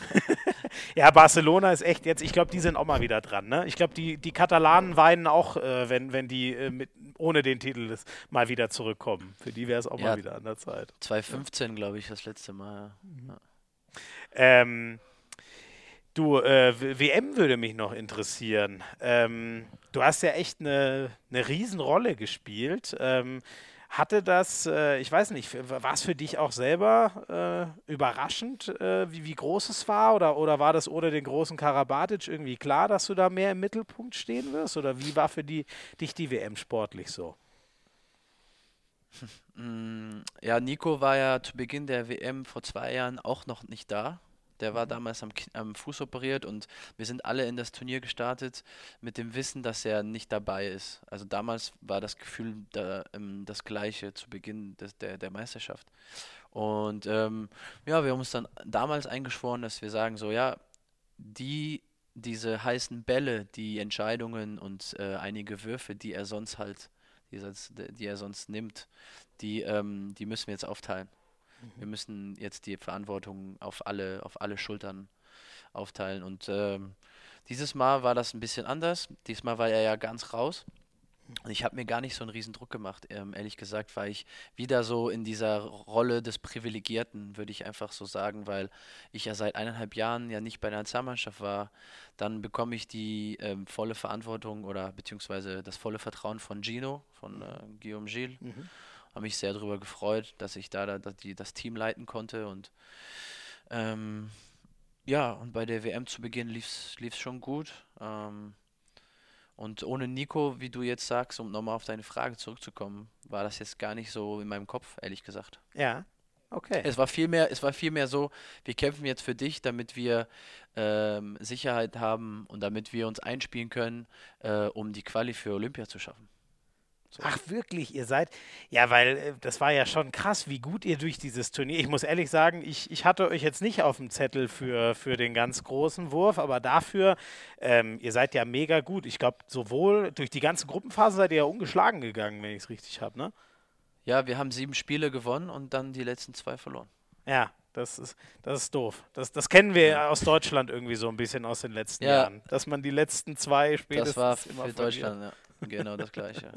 Speaker 1: ja Barcelona ist echt jetzt, ich glaube, die sind auch mal wieder dran. Ne? Ich glaube, die, die Katalanen weinen auch, äh, wenn, wenn die äh, mit, ohne den Titel das mal wieder zurückkommen. Für die wäre es auch ja, mal wieder an der Zeit.
Speaker 2: 2015, glaube ich, das letzte Mal. Mhm.
Speaker 1: Ähm, du, äh, WM würde mich noch interessieren. Ähm, du hast ja echt eine, eine Riesenrolle gespielt. Ähm, hatte das, äh, ich weiß nicht, war es für dich auch selber äh, überraschend, äh, wie, wie groß es war? Oder, oder war das ohne den großen Karabatic irgendwie klar, dass du da mehr im Mittelpunkt stehen wirst? Oder wie war für die, dich die WM sportlich so?
Speaker 2: Mm, ja, Nico war ja zu Beginn der WM vor zwei Jahren auch noch nicht da. Der war damals am, am, Fuß operiert und wir sind alle in das Turnier gestartet mit dem Wissen, dass er nicht dabei ist. Also damals war das Gefühl da, ähm, das gleiche zu Beginn des, der, der Meisterschaft. Und ähm, ja, wir haben uns dann damals eingeschworen, dass wir sagen, so ja, die, diese heißen Bälle, die Entscheidungen und äh, einige Würfe, die er sonst halt, die, die er sonst nimmt, die, ähm, die müssen wir jetzt aufteilen. Wir müssen jetzt die Verantwortung auf alle, auf alle Schultern aufteilen. Und ähm, dieses Mal war das ein bisschen anders. Diesmal war er ja ganz raus. Und ich habe mir gar nicht so einen riesen Druck gemacht, ähm, ehrlich gesagt, weil ich wieder so in dieser Rolle des Privilegierten, würde ich einfach so sagen, weil ich ja seit eineinhalb Jahren ja nicht bei der Nationalmannschaft war. Dann bekomme ich die ähm, volle Verantwortung oder beziehungsweise das volle Vertrauen von Gino, von äh, Guillaume Gilles. Mhm. Habe mich sehr darüber gefreut, dass ich da, da die, das Team leiten konnte und ähm, ja, und bei der WM zu Beginn lief es schon gut. Ähm, und ohne Nico, wie du jetzt sagst, um nochmal auf deine Frage zurückzukommen, war das jetzt gar nicht so in meinem Kopf, ehrlich gesagt.
Speaker 1: Ja. Okay.
Speaker 2: Es war vielmehr, es war vielmehr so, wir kämpfen jetzt für dich, damit wir ähm, Sicherheit haben und damit wir uns einspielen können, äh, um die Quali für Olympia zu schaffen.
Speaker 1: So. Ach wirklich, ihr seid, ja, weil äh, das war ja schon krass, wie gut ihr durch dieses Turnier, ich muss ehrlich sagen, ich, ich hatte euch jetzt nicht auf dem Zettel für, für den ganz großen Wurf, aber dafür, ähm, ihr seid ja mega gut. Ich glaube, sowohl durch die ganze Gruppenphase seid ihr ja ungeschlagen gegangen, wenn ich es richtig habe, ne?
Speaker 2: Ja, wir haben sieben Spiele gewonnen und dann die letzten zwei verloren.
Speaker 1: Ja, das ist, das ist doof. Das, das kennen wir ja. aus Deutschland irgendwie so ein bisschen aus den letzten ja. Jahren. Dass man die letzten zwei Spiele.
Speaker 2: Das war für Deutschland, ja. Genau das Gleiche.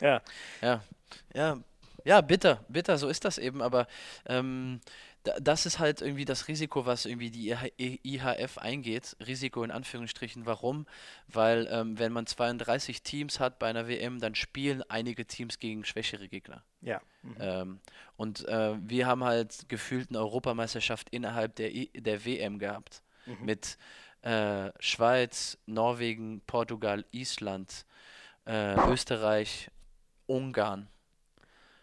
Speaker 1: Ja.
Speaker 2: Ja. Ja. Ja, bitter, bitter, so ist das eben, aber ähm, das ist halt irgendwie das Risiko, was irgendwie die IHF eingeht. Risiko in Anführungsstrichen. Warum? Weil ähm, wenn man 32 Teams hat bei einer WM, dann spielen einige Teams gegen schwächere Gegner.
Speaker 1: Ja.
Speaker 2: Mhm. Ähm, und äh, wir haben halt gefühlt eine Europameisterschaft innerhalb der, I der WM gehabt. Mhm. Mit äh, Schweiz, Norwegen, Portugal, Island, äh, Österreich, Ungarn.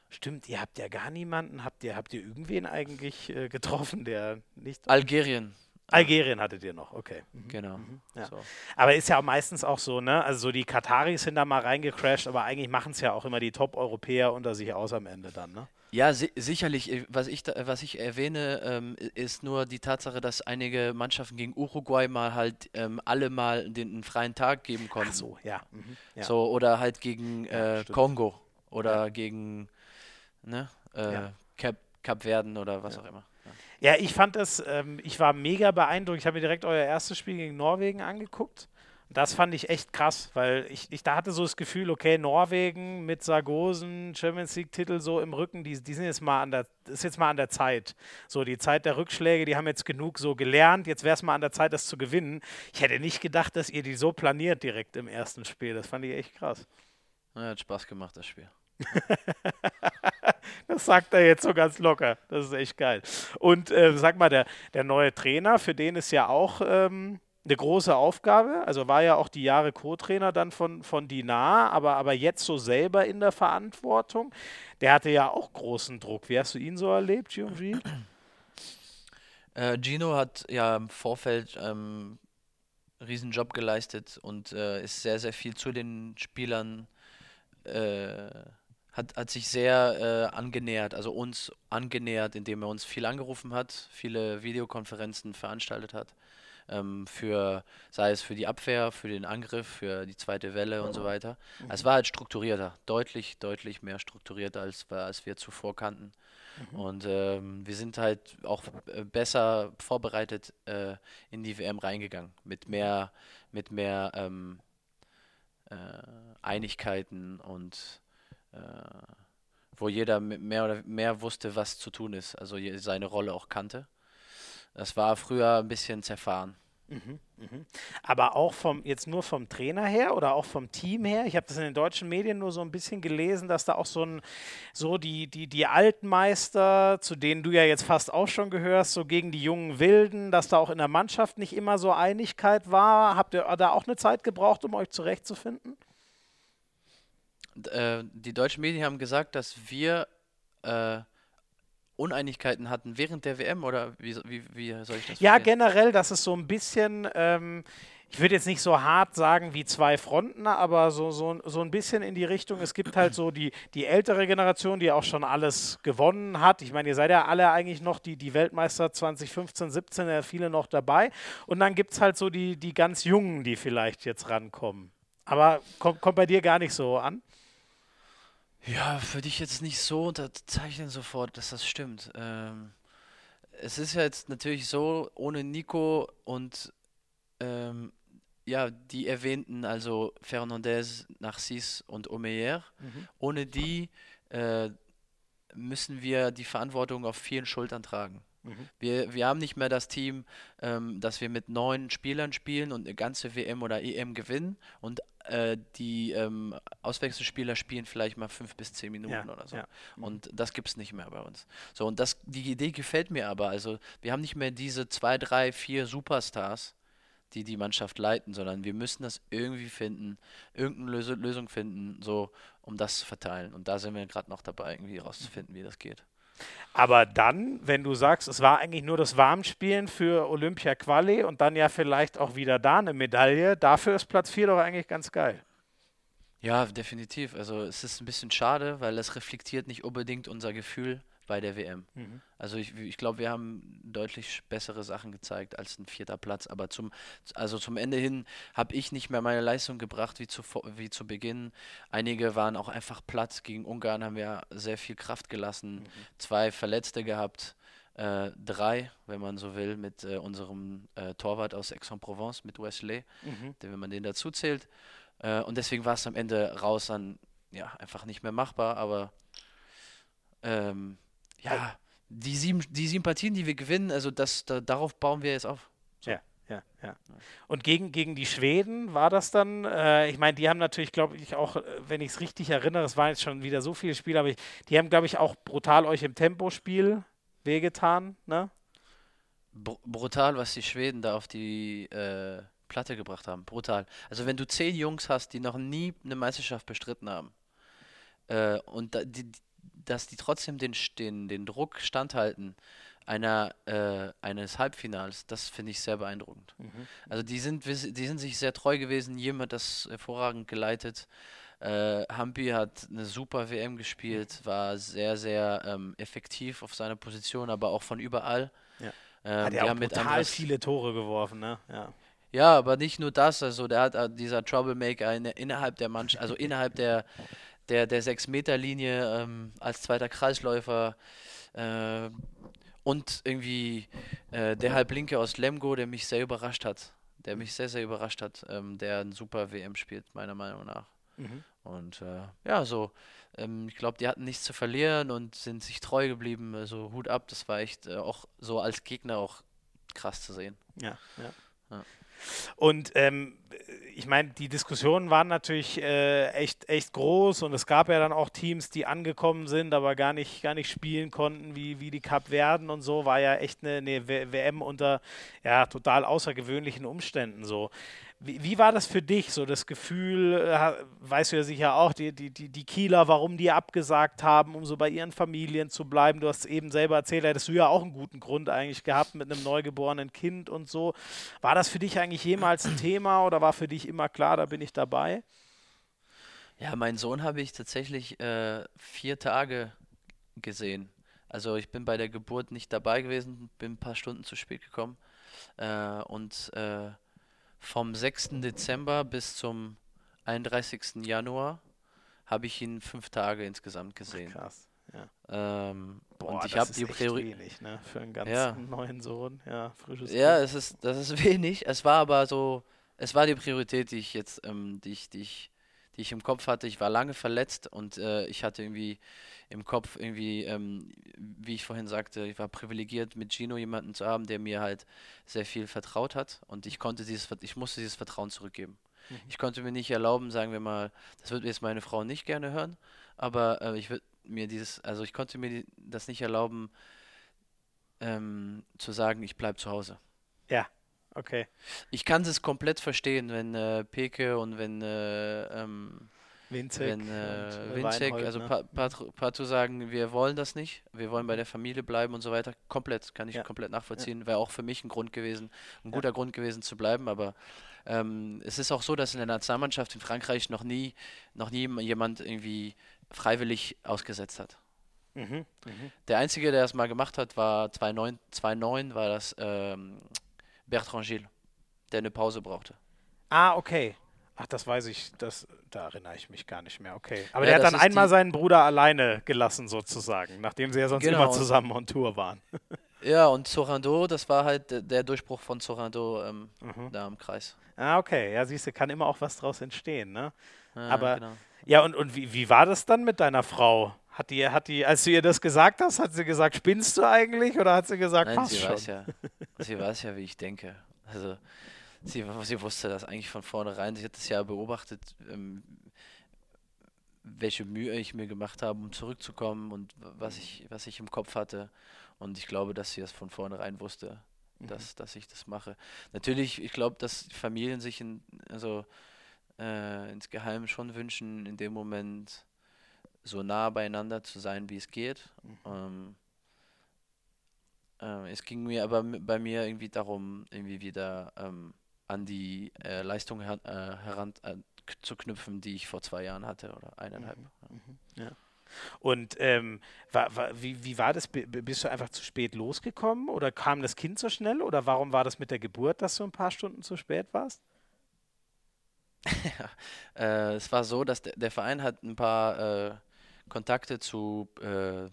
Speaker 1: Stimmt, ihr habt ja gar niemanden. Habt ihr, habt ihr irgendwen eigentlich äh, getroffen, der nicht.
Speaker 2: Algerien.
Speaker 1: Algerien hattet ihr noch, okay.
Speaker 2: Mhm. Genau. Mhm.
Speaker 1: Ja. So. Aber ist ja auch meistens auch so, ne? Also so die Kataris sind da mal reingecrashed, aber eigentlich machen es ja auch immer die Top-Europäer unter sich aus am Ende dann, ne?
Speaker 2: Ja, si sicherlich. Äh, was ich, da, was ich erwähne, ähm, ist nur die Tatsache, dass einige Mannschaften gegen Uruguay mal halt ähm, alle mal den, einen freien Tag geben konnten. Ach
Speaker 1: so, ja. Mhm. ja.
Speaker 2: So, oder halt gegen äh, Kongo oder ja. gegen ne, äh, ja. Cap, Cap Verden oder was auch immer.
Speaker 1: Ja, ich fand das, ähm, ich war mega beeindruckt. Ich habe mir direkt euer erstes Spiel gegen Norwegen angeguckt. Das fand ich echt krass, weil ich, ich da hatte so das Gefühl, okay, Norwegen mit Sargosen, Champions League-Titel so im Rücken, die, die sind jetzt mal an der, ist jetzt mal an der Zeit. So, die Zeit der Rückschläge, die haben jetzt genug so gelernt, jetzt wäre es mal an der Zeit, das zu gewinnen. Ich hätte nicht gedacht, dass ihr die so planiert direkt im ersten Spiel. Das fand ich echt krass.
Speaker 2: Ja, hat Spaß gemacht, das Spiel.
Speaker 1: das sagt er jetzt so ganz locker. Das ist echt geil. Und äh, sag mal, der, der neue Trainer, für den ist ja auch ähm, eine große Aufgabe. Also war ja auch die Jahre Co-Trainer dann von, von Dinar, aber, aber jetzt so selber in der Verantwortung. Der hatte ja auch großen Druck. Wie hast du ihn so erlebt, Giovanni?
Speaker 2: Äh, Gino hat ja im Vorfeld ähm, einen Riesenjob geleistet und äh, ist sehr, sehr viel zu den Spielern äh, hat, hat sich sehr äh, angenähert, also uns angenähert, indem er uns viel angerufen hat, viele Videokonferenzen veranstaltet hat. Ähm, für, sei es für die Abwehr, für den Angriff, für die zweite Welle und so weiter. Mhm. Es war halt strukturierter, deutlich, deutlich mehr strukturierter, als, als wir zuvor kannten. Mhm. Und ähm, wir sind halt auch äh, besser vorbereitet äh, in die WM reingegangen, mit mehr, mit mehr ähm, äh, Einigkeiten und äh, wo jeder mehr oder mehr wusste, was zu tun ist, also seine Rolle auch kannte. Das war früher ein bisschen zerfahren.
Speaker 1: Mhm, mhm. Aber auch vom, jetzt nur vom Trainer her oder auch vom Team her? Ich habe das in den deutschen Medien nur so ein bisschen gelesen, dass da auch so ein, so die, die, die Altmeister, zu denen du ja jetzt fast auch schon gehörst, so gegen die jungen Wilden, dass da auch in der Mannschaft nicht immer so Einigkeit war. Habt ihr da auch eine Zeit gebraucht, um euch zurechtzufinden?
Speaker 2: Äh, die deutschen Medien haben gesagt, dass wir äh, Uneinigkeiten hatten während der WM oder wie, wie, wie soll ich das
Speaker 1: Ja, verstehen? generell, dass es so ein bisschen, ähm, ich würde jetzt nicht so hart sagen wie zwei Fronten, aber so, so, so ein bisschen in die Richtung, es gibt halt so die, die ältere Generation, die auch schon alles gewonnen hat. Ich meine, ihr seid ja alle eigentlich noch die, die Weltmeister 2015, 17, ja viele noch dabei. Und dann gibt es halt so die, die ganz Jungen, die vielleicht jetzt rankommen. Aber kommt, kommt bei dir gar nicht so an?
Speaker 2: Ja, würde ich jetzt nicht so unterzeichnen sofort, dass das stimmt. Ähm, es ist ja jetzt natürlich so, ohne Nico und ähm, ja, die erwähnten, also Fernandez, Narcisse und Omeyer, mhm. ohne die äh, müssen wir die Verantwortung auf vielen Schultern tragen. Mhm. Wir, wir haben nicht mehr das Team, ähm, dass wir mit neun Spielern spielen und eine ganze WM oder EM gewinnen und äh, die ähm, Auswechselspieler spielen vielleicht mal fünf bis zehn Minuten ja, oder so. Ja. Und das gibt es nicht mehr bei uns. So, und das, die Idee gefällt mir aber. Also, wir haben nicht mehr diese zwei, drei, vier Superstars, die die Mannschaft leiten, sondern wir müssen das irgendwie finden, irgendeine Lös Lösung finden, so, um das zu verteilen. Und da sind wir gerade noch dabei, irgendwie rauszufinden, wie das geht.
Speaker 1: Aber dann, wenn du sagst, es war eigentlich nur das Warmspielen für Olympia Quali und dann ja vielleicht auch wieder da eine Medaille, dafür ist Platz 4 doch eigentlich ganz geil.
Speaker 2: Ja, definitiv. Also es ist ein bisschen schade, weil es reflektiert nicht unbedingt unser Gefühl bei der WM. Mhm. Also ich, ich glaube, wir haben deutlich bessere Sachen gezeigt als ein vierter Platz. Aber zum, also zum Ende hin habe ich nicht mehr meine Leistung gebracht wie zu, wie zu Beginn. Einige waren auch einfach platt. Gegen Ungarn haben wir sehr viel Kraft gelassen. Mhm. Zwei Verletzte gehabt. Äh, drei, wenn man so will, mit äh, unserem äh, Torwart aus Aix-en-Provence, mit Wesley, mhm. wenn man den dazu zählt. Äh, und deswegen war es am Ende raus dann ja, einfach nicht mehr machbar. Aber ähm, ja, die sieben, die sieben Partien, die wir gewinnen, also das, da, darauf bauen wir jetzt auf.
Speaker 1: So. Ja. Ja, ja. Und gegen, gegen die Schweden war das dann, äh, ich meine, die haben natürlich, glaube ich, auch, äh, wenn ich es richtig erinnere, es waren jetzt schon wieder so viele Spiele, aber ich, die haben, glaube ich, auch brutal euch im Tempospiel wehgetan, ne?
Speaker 2: Br brutal, was die Schweden da auf die äh, Platte gebracht haben. Brutal. Also wenn du zehn Jungs hast, die noch nie eine Meisterschaft bestritten haben äh, und da, die, dass die trotzdem den, den, den Druck standhalten einer, äh, eines Halbfinals, das finde ich sehr beeindruckend. Mhm. Also die sind, die sind sich sehr treu gewesen, jemand das hervorragend geleitet. Äh, Hampi hat eine super WM gespielt, war sehr, sehr ähm, effektiv auf seiner Position, aber auch von überall.
Speaker 1: Ja. Ähm, hat er auch total viele Tore geworfen, ne? Ja.
Speaker 2: Ja, aber nicht nur das, also der hat äh, dieser Troublemaker in, innerhalb der Mannschaft, also innerhalb der der, der 6-Meter-Linie ähm, als zweiter Kreisläufer äh, und irgendwie äh, der Halblinke aus Lemgo, der mich sehr überrascht hat. Der mich sehr, sehr überrascht hat, ähm, der ein super WM spielt, meiner Meinung nach. Mhm. Und äh, ja, so, ähm, ich glaube, die hatten nichts zu verlieren und sind sich treu geblieben. Also Hut ab, das war echt äh, auch so als Gegner auch krass zu sehen.
Speaker 1: Ja, ja. ja. Und ähm, ich meine, die Diskussionen waren natürlich äh, echt, echt groß und es gab ja dann auch Teams, die angekommen sind, aber gar nicht, gar nicht spielen konnten, wie, wie die Cup werden und so. War ja echt eine, eine WM unter ja, total außergewöhnlichen Umständen so. Wie, wie, war das für dich, so das Gefühl, äh, weißt du ja sicher auch, die, die, die, Kieler, warum die abgesagt haben, um so bei ihren Familien zu bleiben? Du hast eben selber erzählt, hättest du ja auch einen guten Grund eigentlich gehabt mit einem neugeborenen Kind und so. War das für dich eigentlich jemals ein Thema oder war für dich immer klar, da bin ich dabei?
Speaker 2: Ja, meinen Sohn habe ich tatsächlich äh, vier Tage gesehen. Also ich bin bei der Geburt nicht dabei gewesen, bin ein paar Stunden zu spät gekommen. Äh, und äh, vom 6. Dezember bis zum 31. Januar habe ich ihn fünf Tage insgesamt gesehen.
Speaker 1: Krass. Ja.
Speaker 2: Ähm, Boah, und ich habe die
Speaker 1: Priorität ne? für einen ganz ja. neuen Sohn. Ja,
Speaker 2: frisches Ja, es ist, das ist wenig. Es war aber so, es war die Priorität, die ich jetzt, ähm, die ich, die ich, die ich im Kopf hatte. Ich war lange verletzt und äh, ich hatte irgendwie im Kopf irgendwie, ähm, wie ich vorhin sagte, ich war privilegiert, mit Gino jemanden zu haben, der mir halt sehr viel vertraut hat und ich konnte dieses, ich musste dieses Vertrauen zurückgeben. Mhm. Ich konnte mir nicht erlauben, sagen wir mal, das wird jetzt meine Frau nicht gerne hören, aber äh, ich würde mir dieses, also ich konnte mir das nicht erlauben, ähm, zu sagen, ich bleibe zu Hause.
Speaker 1: Ja, okay.
Speaker 2: Ich kann es komplett verstehen, wenn äh, Peke und wenn äh, ähm,
Speaker 1: Winzig.
Speaker 2: Wenn äh, Winzig, also ne? Patu sagen, wir wollen das nicht, wir wollen bei der Familie bleiben und so weiter. Komplett, kann ich ja. komplett nachvollziehen. Ja. Wäre auch für mich ein Grund gewesen, ein guter ja. Grund gewesen zu bleiben. Aber ähm, es ist auch so, dass in der Nationalmannschaft in Frankreich noch nie, noch nie jemand irgendwie freiwillig ausgesetzt hat. Mhm. Mhm. Der Einzige, der das mal gemacht hat, war 2009, war das ähm, Bertrand Gilles, der eine Pause brauchte.
Speaker 1: Ah, okay. Ach, das weiß ich, das, da erinnere ich mich gar nicht mehr. Okay. Aber ja, der hat dann einmal seinen Bruder alleine gelassen, sozusagen, nachdem sie ja sonst genau. immer zusammen on Tour waren.
Speaker 2: ja, und Zorando, das war halt der Durchbruch von Zorando ähm, mhm. da im Kreis.
Speaker 1: Ah, okay. Ja, siehst du, kann immer auch was draus entstehen, ne? Ja, Aber, genau. ja, und, und wie, wie war das dann mit deiner Frau? Hat die, hat die, als du ihr das gesagt hast, hat sie gesagt, spinnst du eigentlich? Oder hat sie gesagt,
Speaker 2: Nein, passt sie schon? Weiß ja, sie weiß ja, wie ich denke. Also, sie, sie wusste das eigentlich von vornherein. Sie hat es ja beobachtet, ähm, welche Mühe ich mir gemacht habe, um zurückzukommen und was ich, was ich im Kopf hatte. Und ich glaube, dass sie das von vornherein wusste, mhm. dass, dass ich das mache. Natürlich, ich glaube, dass Familien sich in, also, äh, insgeheim schon wünschen, in dem Moment so nah beieinander zu sein, wie es geht. Mhm. Ähm, äh, es ging mir aber bei mir irgendwie darum, irgendwie wieder ähm, an die äh, Leistung her äh, heran äh, zu knüpfen, die ich vor zwei Jahren hatte oder eineinhalb. Mhm.
Speaker 1: Mhm. Ja. Und ähm, war, war, wie, wie war das? bist du einfach zu spät losgekommen oder kam das Kind so schnell oder warum war das mit der Geburt, dass du ein paar Stunden zu spät warst?
Speaker 2: äh, es war so, dass der, der Verein hat ein paar äh, Kontakte zu, äh,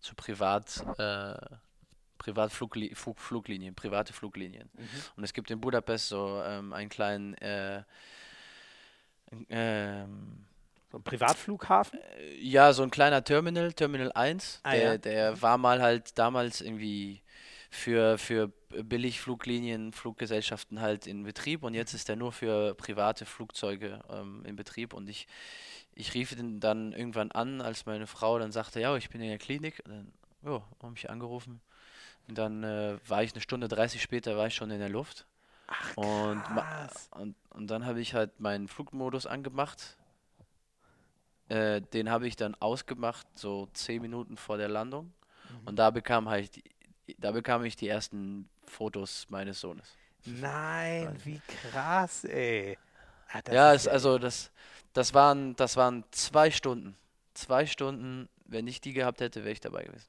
Speaker 2: zu Privat, Privatfluglinien, private Fluglinien. Mhm. Und es gibt in Budapest so ähm, einen kleinen äh,
Speaker 1: ähm, so ein Privatflughafen?
Speaker 2: Äh, ja, so ein kleiner Terminal, Terminal 1. Ah, der, ja. der war mal halt damals irgendwie für, für Billigfluglinien, Fluggesellschaften halt in Betrieb und jetzt ist er nur für private Flugzeuge ähm, in Betrieb und ich, ich rief ihn dann irgendwann an, als meine Frau dann sagte, ja, ich bin in der Klinik. Und dann, ja, habe mich angerufen. Und dann äh, war ich eine Stunde 30 später, war ich schon in der Luft.
Speaker 1: Ach,
Speaker 2: und, und, und dann habe ich halt meinen Flugmodus angemacht. Äh, den habe ich dann ausgemacht, so zehn Minuten vor der Landung. Mhm. Und da bekam halt, da bekam ich die ersten Fotos meines Sohnes.
Speaker 1: Nein, wie krass, ey.
Speaker 2: Ah, ja, es, also das, das waren, das waren zwei Stunden. Zwei Stunden. Wenn ich die gehabt hätte, wäre ich dabei gewesen.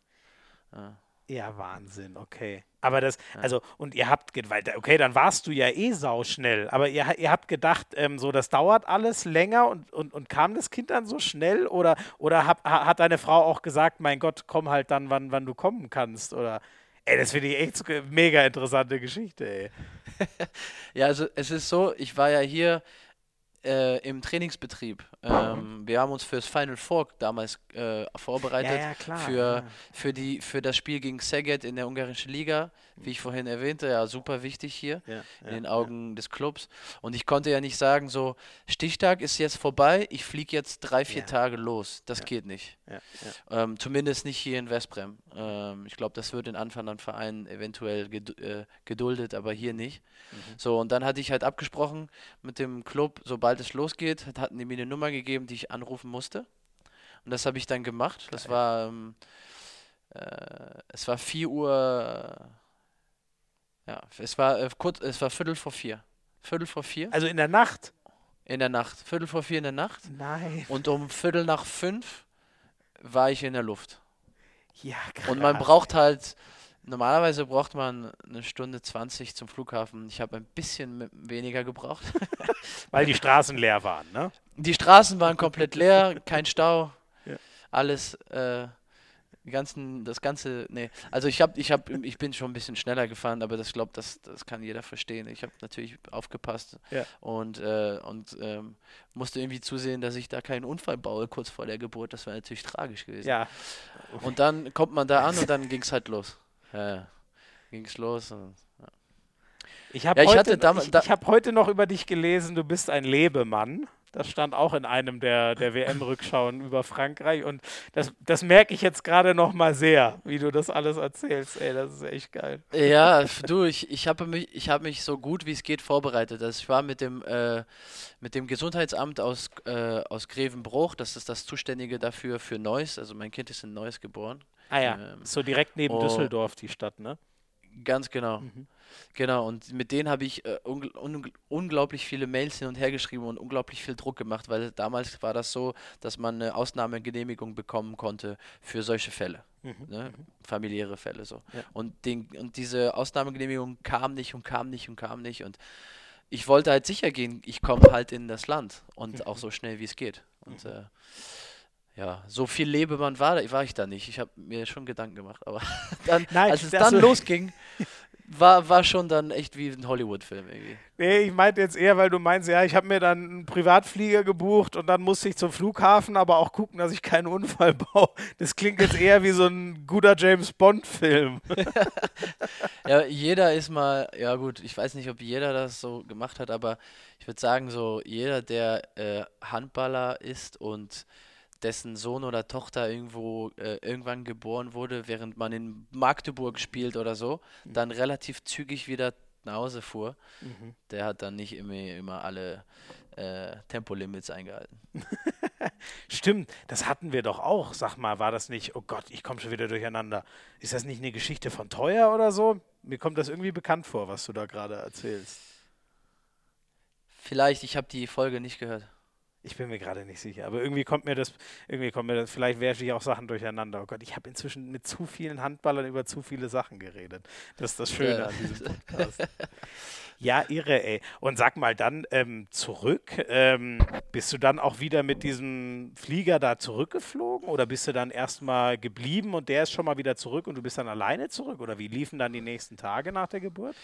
Speaker 1: Ja. Ja, Wahnsinn, okay. Aber das, also, und ihr habt, okay, dann warst du ja eh sauschnell, aber ihr, ihr habt gedacht, ähm, so, das dauert alles länger und, und, und kam das Kind dann so schnell oder, oder hab, hat deine Frau auch gesagt, mein Gott, komm halt dann, wann, wann du kommen kannst oder, ey, das finde ich echt mega interessante Geschichte, ey.
Speaker 2: ja, also, es ist so, ich war ja hier äh, im Trainingsbetrieb. Ähm, wir haben uns fürs Final Four damals äh, vorbereitet. Ja, ja, klar, für, ja. für, die, für das Spiel gegen Szeged in der ungarischen Liga, wie ich vorhin erwähnte. Ja, super wichtig hier in den Augen des Clubs. Und ich konnte ja nicht sagen, so, Stichtag ist jetzt vorbei, ich fliege jetzt drei, vier Tage los. Das geht nicht. Ähm, zumindest nicht hier in Westbrem. Ähm, ich glaube, das wird in anderen Vereinen eventuell ged äh, geduldet, aber hier nicht. Mhm. So, und dann hatte ich halt abgesprochen mit dem Club, sobald es losgeht, hatten die mir eine Nummer gegeben, die ich anrufen musste. Und das habe ich dann gemacht. Das war, ähm, äh, es war 4 Uhr, ja, es war äh, kurz, es war Viertel vor vier. Viertel vor vier.
Speaker 1: Also in der Nacht?
Speaker 2: In der Nacht. Viertel vor vier in der Nacht.
Speaker 1: Nein.
Speaker 2: Und um Viertel nach fünf war ich in der Luft.
Speaker 1: Ja, krass.
Speaker 2: Und man braucht halt, normalerweise braucht man eine Stunde 20 zum Flughafen. Ich habe ein bisschen weniger gebraucht.
Speaker 1: Weil die Straßen leer waren, ne?
Speaker 2: Die Straßen waren komplett leer, kein Stau. Ja. Alles, äh, ganzen, das ganze, nee. Also ich habe, ich habe, ich bin schon ein bisschen schneller gefahren, aber das glaube, das, das kann jeder verstehen. Ich habe natürlich aufgepasst ja. und äh, und ähm, musste irgendwie zusehen, dass ich da keinen Unfall baue kurz vor der Geburt. Das wäre natürlich tragisch gewesen.
Speaker 1: Ja.
Speaker 2: Und dann kommt man da an und dann ging es halt los. Ja, ging es los. Und, ja.
Speaker 1: Ich habe ja, heute, ich, ich hab heute noch über dich gelesen, du bist ein Lebemann. Das stand auch in einem der, der WM-Rückschauen über Frankreich. Und das, das merke ich jetzt gerade noch mal sehr, wie du das alles erzählst. Ey, das ist echt geil.
Speaker 2: Ja, du, ich, ich habe mich, hab mich so gut wie es geht vorbereitet. Also ich war mit dem, äh, mit dem Gesundheitsamt aus, äh, aus Grevenbruch, das ist das Zuständige dafür für Neuss. Also mein Kind ist in Neuss geboren.
Speaker 1: Ah ja, ähm, so direkt neben oh, Düsseldorf, die Stadt, ne?
Speaker 2: Ganz genau. Mhm. Genau, und mit denen habe ich äh, un un unglaublich viele Mails hin und her geschrieben und unglaublich viel Druck gemacht, weil damals war das so, dass man eine Ausnahmegenehmigung bekommen konnte für solche Fälle. Mhm. Ne? Mhm. Familiäre Fälle so. Ja. Und, den, und diese Ausnahmegenehmigung kam nicht und kam nicht und kam nicht. Und ich wollte halt sicher gehen, ich komme halt in das Land und mhm. auch so schnell wie es geht. Und mhm. äh, ja, so viel Lebemann war, war ich da nicht. Ich habe mir schon Gedanken gemacht. Aber dann, Nein, als es dann losging, war, war schon dann echt wie ein Hollywood-Film irgendwie.
Speaker 1: Nee, ich meinte jetzt eher, weil du meinst, ja, ich habe mir dann einen Privatflieger gebucht und dann musste ich zum Flughafen, aber auch gucken, dass ich keinen Unfall baue. Das klingt jetzt eher wie so ein guter James Bond-Film.
Speaker 2: ja, jeder ist mal, ja gut, ich weiß nicht, ob jeder das so gemacht hat, aber ich würde sagen, so jeder, der äh, Handballer ist und dessen Sohn oder Tochter irgendwo äh, irgendwann geboren wurde, während man in Magdeburg spielt oder so, mhm. dann relativ zügig wieder nach Hause fuhr, mhm. der hat dann nicht immer, immer alle äh, Tempolimits eingehalten.
Speaker 1: Stimmt, das hatten wir doch auch. Sag mal, war das nicht, oh Gott, ich komme schon wieder durcheinander. Ist das nicht eine Geschichte von Teuer oder so? Mir kommt das irgendwie bekannt vor, was du da gerade erzählst.
Speaker 2: Vielleicht, ich habe die Folge nicht gehört.
Speaker 1: Ich bin mir gerade nicht sicher, aber irgendwie kommt mir das, irgendwie kommt mir das, vielleicht werfe ich auch Sachen durcheinander. Oh Gott, ich habe inzwischen mit zu vielen Handballern über zu viele Sachen geredet. Das ist das Schöne ja. an diesem Podcast. ja, irre, ey. Und sag mal dann ähm, zurück, ähm, bist du dann auch wieder mit diesem Flieger da zurückgeflogen oder bist du dann erstmal geblieben und der ist schon mal wieder zurück und du bist dann alleine zurück? Oder wie liefen dann die nächsten Tage nach der Geburt?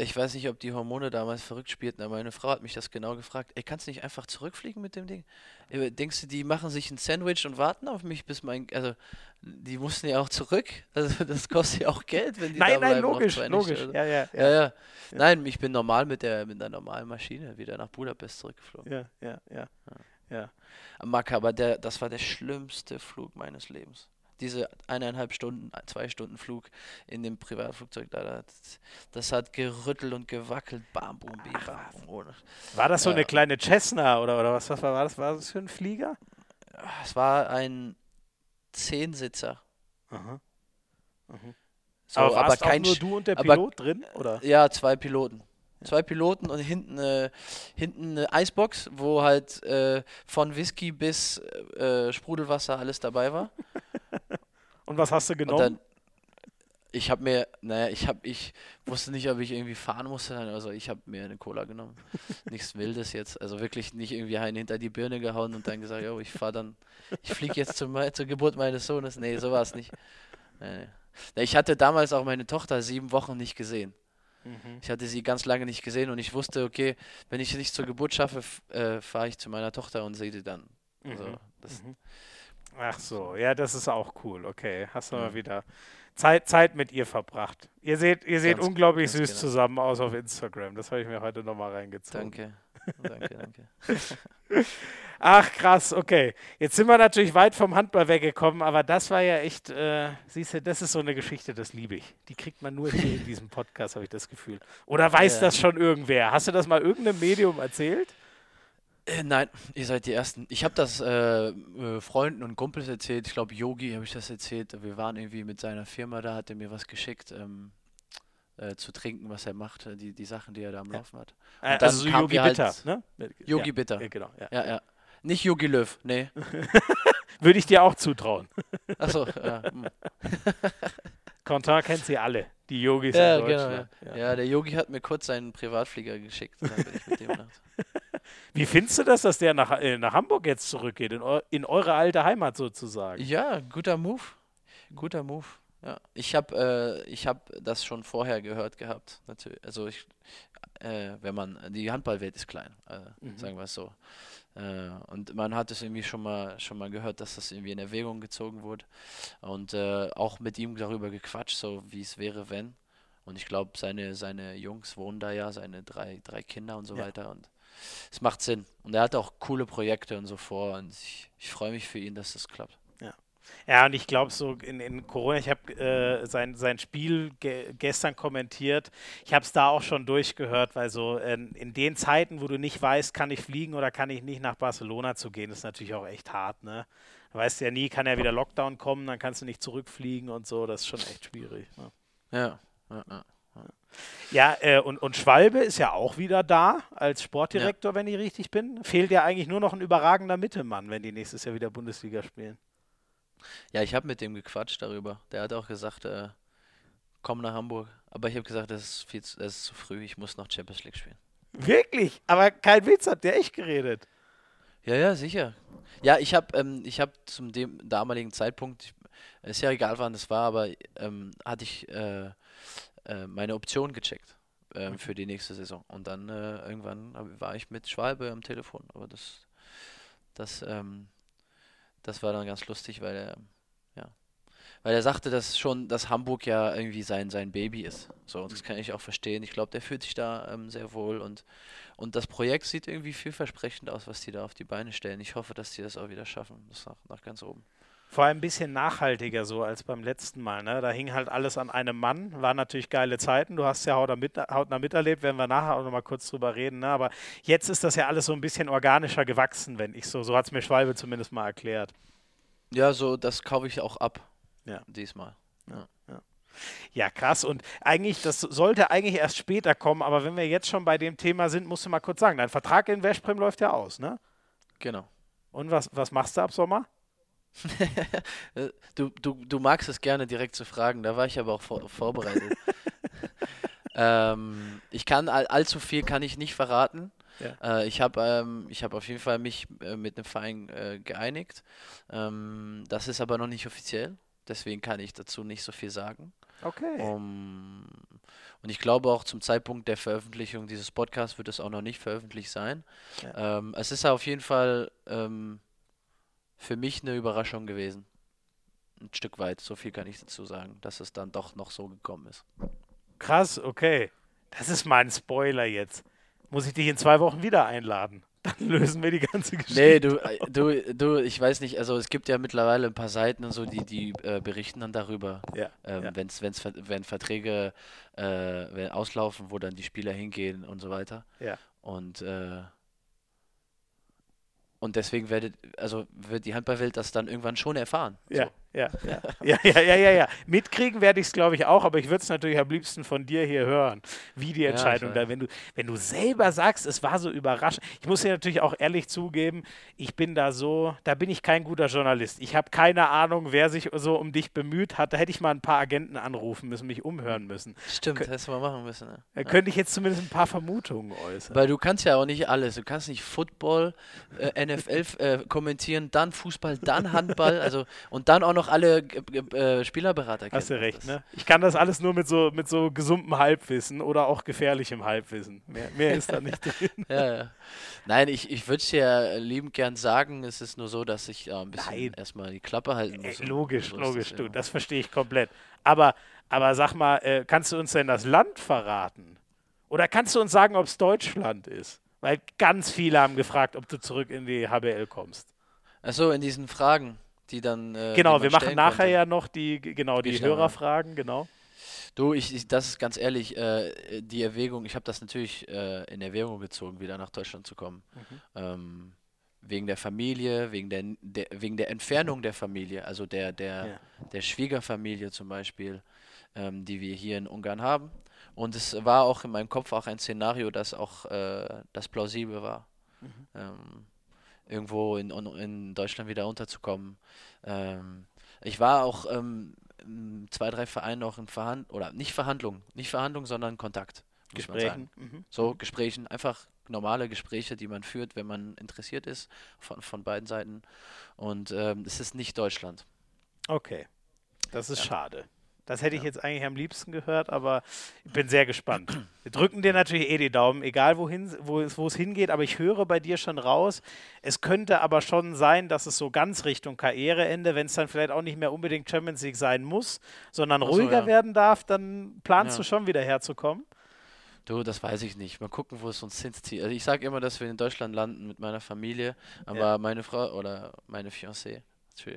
Speaker 2: Ich weiß nicht, ob die Hormone damals verrückt spielten, aber meine Frau hat mich das genau gefragt. Ey, kannst du nicht einfach zurückfliegen mit dem Ding? Äh, denkst du, die machen sich ein Sandwich und warten auf mich, bis mein. Also, die mussten ja auch zurück. Also, das kostet ja auch Geld, wenn die
Speaker 1: nein, da Nein, logisch, logisch.
Speaker 2: Ja, ja, ja, ja, ja. Nein, ich bin normal mit der, mit der normalen Maschine wieder nach Budapest zurückgeflogen.
Speaker 1: Ja, ja, ja. ja. ja.
Speaker 2: aber der, das war der schlimmste Flug meines Lebens diese eineinhalb Stunden, zwei Stunden Flug in dem Privatflugzeug da, das, das hat gerüttelt und gewackelt, bam, boom, bim, bam.
Speaker 1: War das so ja. eine kleine Cessna oder, oder was, was war, war das? War das für ein Flieger?
Speaker 2: Es war ein Zehnsitzer. Aha.
Speaker 1: Mhm. So, aber warst aber kein nur du und der Pilot aber, drin? Oder?
Speaker 2: Ja, zwei Piloten. Zwei Piloten und hinten, äh, hinten eine Eisbox, wo halt äh, von Whisky bis äh, Sprudelwasser alles dabei war.
Speaker 1: Und was hast du genommen? Dann,
Speaker 2: ich habe mir, naja, ich habe, ich wusste nicht, ob ich irgendwie fahren musste, also ich habe mir eine Cola genommen. Nichts Wildes jetzt, also wirklich nicht irgendwie einen hinter die Birne gehauen und dann gesagt, yo, ich fahre dann, ich fliege jetzt zum, zur Geburt meines Sohnes. Nee, so war es nicht. Nee. Ich hatte damals auch meine Tochter sieben Wochen nicht gesehen. Mhm. Ich hatte sie ganz lange nicht gesehen und ich wusste, okay, wenn ich sie nicht zur Geburt schaffe, äh, fahre ich zu meiner Tochter und sehe sie dann. Also, mhm. das,
Speaker 1: mhm. Ach so, ja, das ist auch cool. Okay, hast du mal wieder Zeit, Zeit mit ihr verbracht. Ihr seht, ihr seht unglaublich süß genau. zusammen aus auf Instagram. Das habe ich mir heute nochmal reingezogen.
Speaker 2: Danke. danke, danke.
Speaker 1: Ach krass, okay. Jetzt sind wir natürlich weit vom Handball weggekommen, aber das war ja echt, äh, siehst du, das ist so eine Geschichte, das liebe ich. Die kriegt man nur hier in diesem Podcast, habe ich das Gefühl. Oder weiß ja. das schon irgendwer? Hast du das mal irgendeinem Medium erzählt?
Speaker 2: Äh, nein, ihr seid die Ersten. Ich habe das äh, äh, Freunden und Kumpels erzählt. Ich glaube, Yogi habe ich das erzählt. Wir waren irgendwie mit seiner Firma da, hat er mir was geschickt ähm, äh, zu trinken, was er macht, äh, die, die Sachen, die er da am Laufen hat.
Speaker 1: Und also so Yogi halt Bitter, ne?
Speaker 2: Yogi ja, Bitter. genau, ja. ja, ja. Nicht Yogi Löw, nee.
Speaker 1: Würde ich dir auch zutrauen.
Speaker 2: Achso, ja.
Speaker 1: Quentin hm. kennt sie alle, die Yogis
Speaker 2: ja, in Deutschland. Genau, ja. ja. der Yogi hat mir kurz seinen Privatflieger geschickt. Dann bin ich mit dem.
Speaker 1: Wie findest du das, dass der nach, äh, nach Hamburg jetzt zurückgeht, in, eu in, eure alte Heimat sozusagen?
Speaker 2: Ja, guter Move. Guter Move. Ja. Ich habe äh, hab das schon vorher gehört gehabt. Natürlich. Also ich, äh, wenn man, die Handballwelt ist klein, äh, mhm. sagen wir es so. Äh, und man hat es irgendwie schon mal schon mal gehört, dass das irgendwie in Erwägung gezogen wurde. Und äh, auch mit ihm darüber gequatscht, so wie es wäre, wenn. Und ich glaube, seine, seine Jungs wohnen da ja, seine drei, drei Kinder und so ja. weiter. Und es macht Sinn. Und er hat auch coole Projekte und so vor. Und ich, ich freue mich für ihn, dass das klappt.
Speaker 1: Ja. Ja, und ich glaube, so in, in Corona, ich habe äh, sein, sein Spiel ge gestern kommentiert. Ich habe es da auch schon durchgehört, weil so in, in den Zeiten, wo du nicht weißt, kann ich fliegen oder kann ich nicht nach Barcelona zu gehen, ist natürlich auch echt hart, ne? Du weißt ja nie, kann ja wieder Lockdown kommen, dann kannst du nicht zurückfliegen und so. Das ist schon echt schwierig. Ne?
Speaker 2: Ja, ja, ja.
Speaker 1: Ja, äh, und, und Schwalbe ist ja auch wieder da als Sportdirektor, ja. wenn ich richtig bin. Fehlt ja eigentlich nur noch ein überragender Mittelmann, wenn die nächstes Jahr wieder Bundesliga spielen.
Speaker 2: Ja, ich habe mit dem gequatscht darüber. Der hat auch gesagt, äh, komm nach Hamburg. Aber ich habe gesagt, das ist, viel zu, das ist zu früh, ich muss noch Champions League spielen.
Speaker 1: Wirklich? Aber kein Witz, hat der echt geredet?
Speaker 2: Ja, ja, sicher. Ja, ich habe ähm, hab zum dem damaligen Zeitpunkt, ist ja egal wann das war, aber ähm, hatte ich äh, äh, meine Option gecheckt äh, für die nächste Saison. Und dann äh, irgendwann war ich mit Schwalbe am Telefon. Aber das, das, ähm, das war dann ganz lustig, weil er, ja, weil er sagte, dass schon, dass Hamburg ja irgendwie sein, sein Baby ist. So, das kann ich auch verstehen. Ich glaube, der fühlt sich da ähm, sehr wohl und, und das Projekt sieht irgendwie vielversprechend aus, was die da auf die Beine stellen. Ich hoffe, dass die das auch wieder schaffen, das nach, nach ganz oben.
Speaker 1: Vor allem ein bisschen nachhaltiger so als beim letzten Mal. Ne? Da hing halt alles an einem Mann. War natürlich geile Zeiten. Du hast ja hautnah, mit, hautnah miterlebt, werden wir nachher auch nochmal kurz drüber reden. Ne? Aber jetzt ist das ja alles so ein bisschen organischer gewachsen, wenn ich so. So hat es mir Schwalbe zumindest mal erklärt.
Speaker 2: Ja, so das kaufe ich auch ab. Ja. Diesmal. Ja.
Speaker 1: ja. Ja, krass. Und eigentlich, das sollte eigentlich erst später kommen, aber wenn wir jetzt schon bei dem Thema sind, musst du mal kurz sagen, dein Vertrag in Veszprem läuft ja aus, ne?
Speaker 2: Genau.
Speaker 1: Und was, was machst du ab Sommer?
Speaker 2: du, du, du magst es gerne direkt zu fragen, da war ich aber auch vor, vorbereitet. ähm, ich kann all, allzu viel kann ich nicht verraten. Ja. Äh, ich habe ähm, hab auf jeden Fall mich äh, mit dem Verein äh, geeinigt. Ähm, das ist aber noch nicht offiziell, deswegen kann ich dazu nicht so viel sagen.
Speaker 1: Okay.
Speaker 2: Um, und ich glaube auch zum Zeitpunkt der Veröffentlichung dieses Podcasts wird es auch noch nicht veröffentlicht sein. Ja. Ähm, es ist auf jeden Fall ähm, für mich eine Überraschung gewesen. Ein Stück weit, so viel kann ich dazu sagen, dass es dann doch noch so gekommen ist.
Speaker 1: Krass, okay. Das ist mein Spoiler jetzt. Muss ich dich in zwei Wochen wieder einladen? Dann lösen wir die ganze Geschichte.
Speaker 2: Nee, du, äh, du, du, ich weiß nicht, also es gibt ja mittlerweile ein paar Seiten und so, die, die äh, berichten dann darüber.
Speaker 1: Ja,
Speaker 2: ähm,
Speaker 1: ja.
Speaker 2: Wenn's, wenn's, wenn Verträge äh, wenn auslaufen, wo dann die Spieler hingehen und so weiter.
Speaker 1: Ja.
Speaker 2: Und äh, und deswegen werdet, also wird die Handballwelt das dann irgendwann schon erfahren.
Speaker 1: Ja, so. Ja, ja, ja, ja, ja, ja, ja. Mitkriegen werde ich es, glaube ich, auch, aber ich würde es natürlich am liebsten von dir hier hören, wie die Entscheidung ja, da, wenn du, wenn du selber sagst, es war so überraschend. Ich muss dir natürlich auch ehrlich zugeben, ich bin da so, da bin ich kein guter Journalist. Ich habe keine Ahnung, wer sich so um dich bemüht hat. Da hätte ich mal ein paar Agenten anrufen müssen, mich umhören müssen.
Speaker 2: Stimmt, Kön hättest du mal machen müssen. Ne?
Speaker 1: Da könnte ich jetzt zumindest ein paar Vermutungen äußern.
Speaker 2: Weil du kannst ja auch nicht alles. Du kannst nicht Football, äh, NFL äh, kommentieren, dann Fußball, dann Handball, also und dann auch noch alle äh, Spielerberater kennen.
Speaker 1: Hast du recht, ne? Ich kann das alles nur mit so, mit so gesundem Halbwissen oder auch gefährlichem Halbwissen. Mehr, mehr ist da nicht drin.
Speaker 2: ja, ja. Nein, ich, ich würde es ja liebend gern sagen, es ist nur so, dass ich äh, ein bisschen Nein. erstmal die Klappe halten muss.
Speaker 1: Äh, logisch, logisch, das, du, ja. das verstehe ich komplett. Aber, aber sag mal, äh, kannst du uns denn das Land verraten? Oder kannst du uns sagen, ob es Deutschland ist? Weil ganz viele haben gefragt, ob du zurück in die HBL kommst.
Speaker 2: Achso, in diesen Fragen, die dann.
Speaker 1: Äh, genau, wir machen nachher konnte. ja noch die, genau, die Hörerfragen, genau.
Speaker 2: Du, ich, ich, das ist ganz ehrlich, äh, die Erwägung, ich habe das natürlich äh, in Erwägung gezogen, wieder nach Deutschland zu kommen. Mhm. Ähm, wegen der Familie, wegen der, der, wegen der Entfernung der Familie, also der, der, ja. der Schwiegerfamilie zum Beispiel, ähm, die wir hier in Ungarn haben. Und es war auch in meinem Kopf auch ein Szenario, das auch äh, das plausibel war. Mhm. Ähm, irgendwo in, in Deutschland wieder unterzukommen. Ähm, ich war auch ähm, zwei, drei Vereine auch in Verhandlung, oder nicht Verhandlungen, nicht Verhandlungen, sondern Kontakt.
Speaker 1: Gesprächen. Mhm.
Speaker 2: So, Gesprächen, einfach normale Gespräche, die man führt, wenn man interessiert ist, von, von beiden Seiten. Und ähm, es ist nicht Deutschland.
Speaker 1: Okay. Das ist ja. schade. Das hätte ich jetzt eigentlich am liebsten gehört, aber ich bin sehr gespannt. Wir drücken dir natürlich eh die Daumen, egal wohin, wo, wo es hingeht, aber ich höre bei dir schon raus, es könnte aber schon sein, dass es so ganz Richtung Karriereende, wenn es dann vielleicht auch nicht mehr unbedingt Champions League sein muss, sondern so, ruhiger ja. werden darf, dann planst ja. du schon wieder herzukommen.
Speaker 2: Du, das weiß ich nicht. Mal gucken, wo es uns hinzieht. Also ich sage immer, dass wir in Deutschland landen mit meiner Familie, aber ja. meine Frau oder meine Fiancée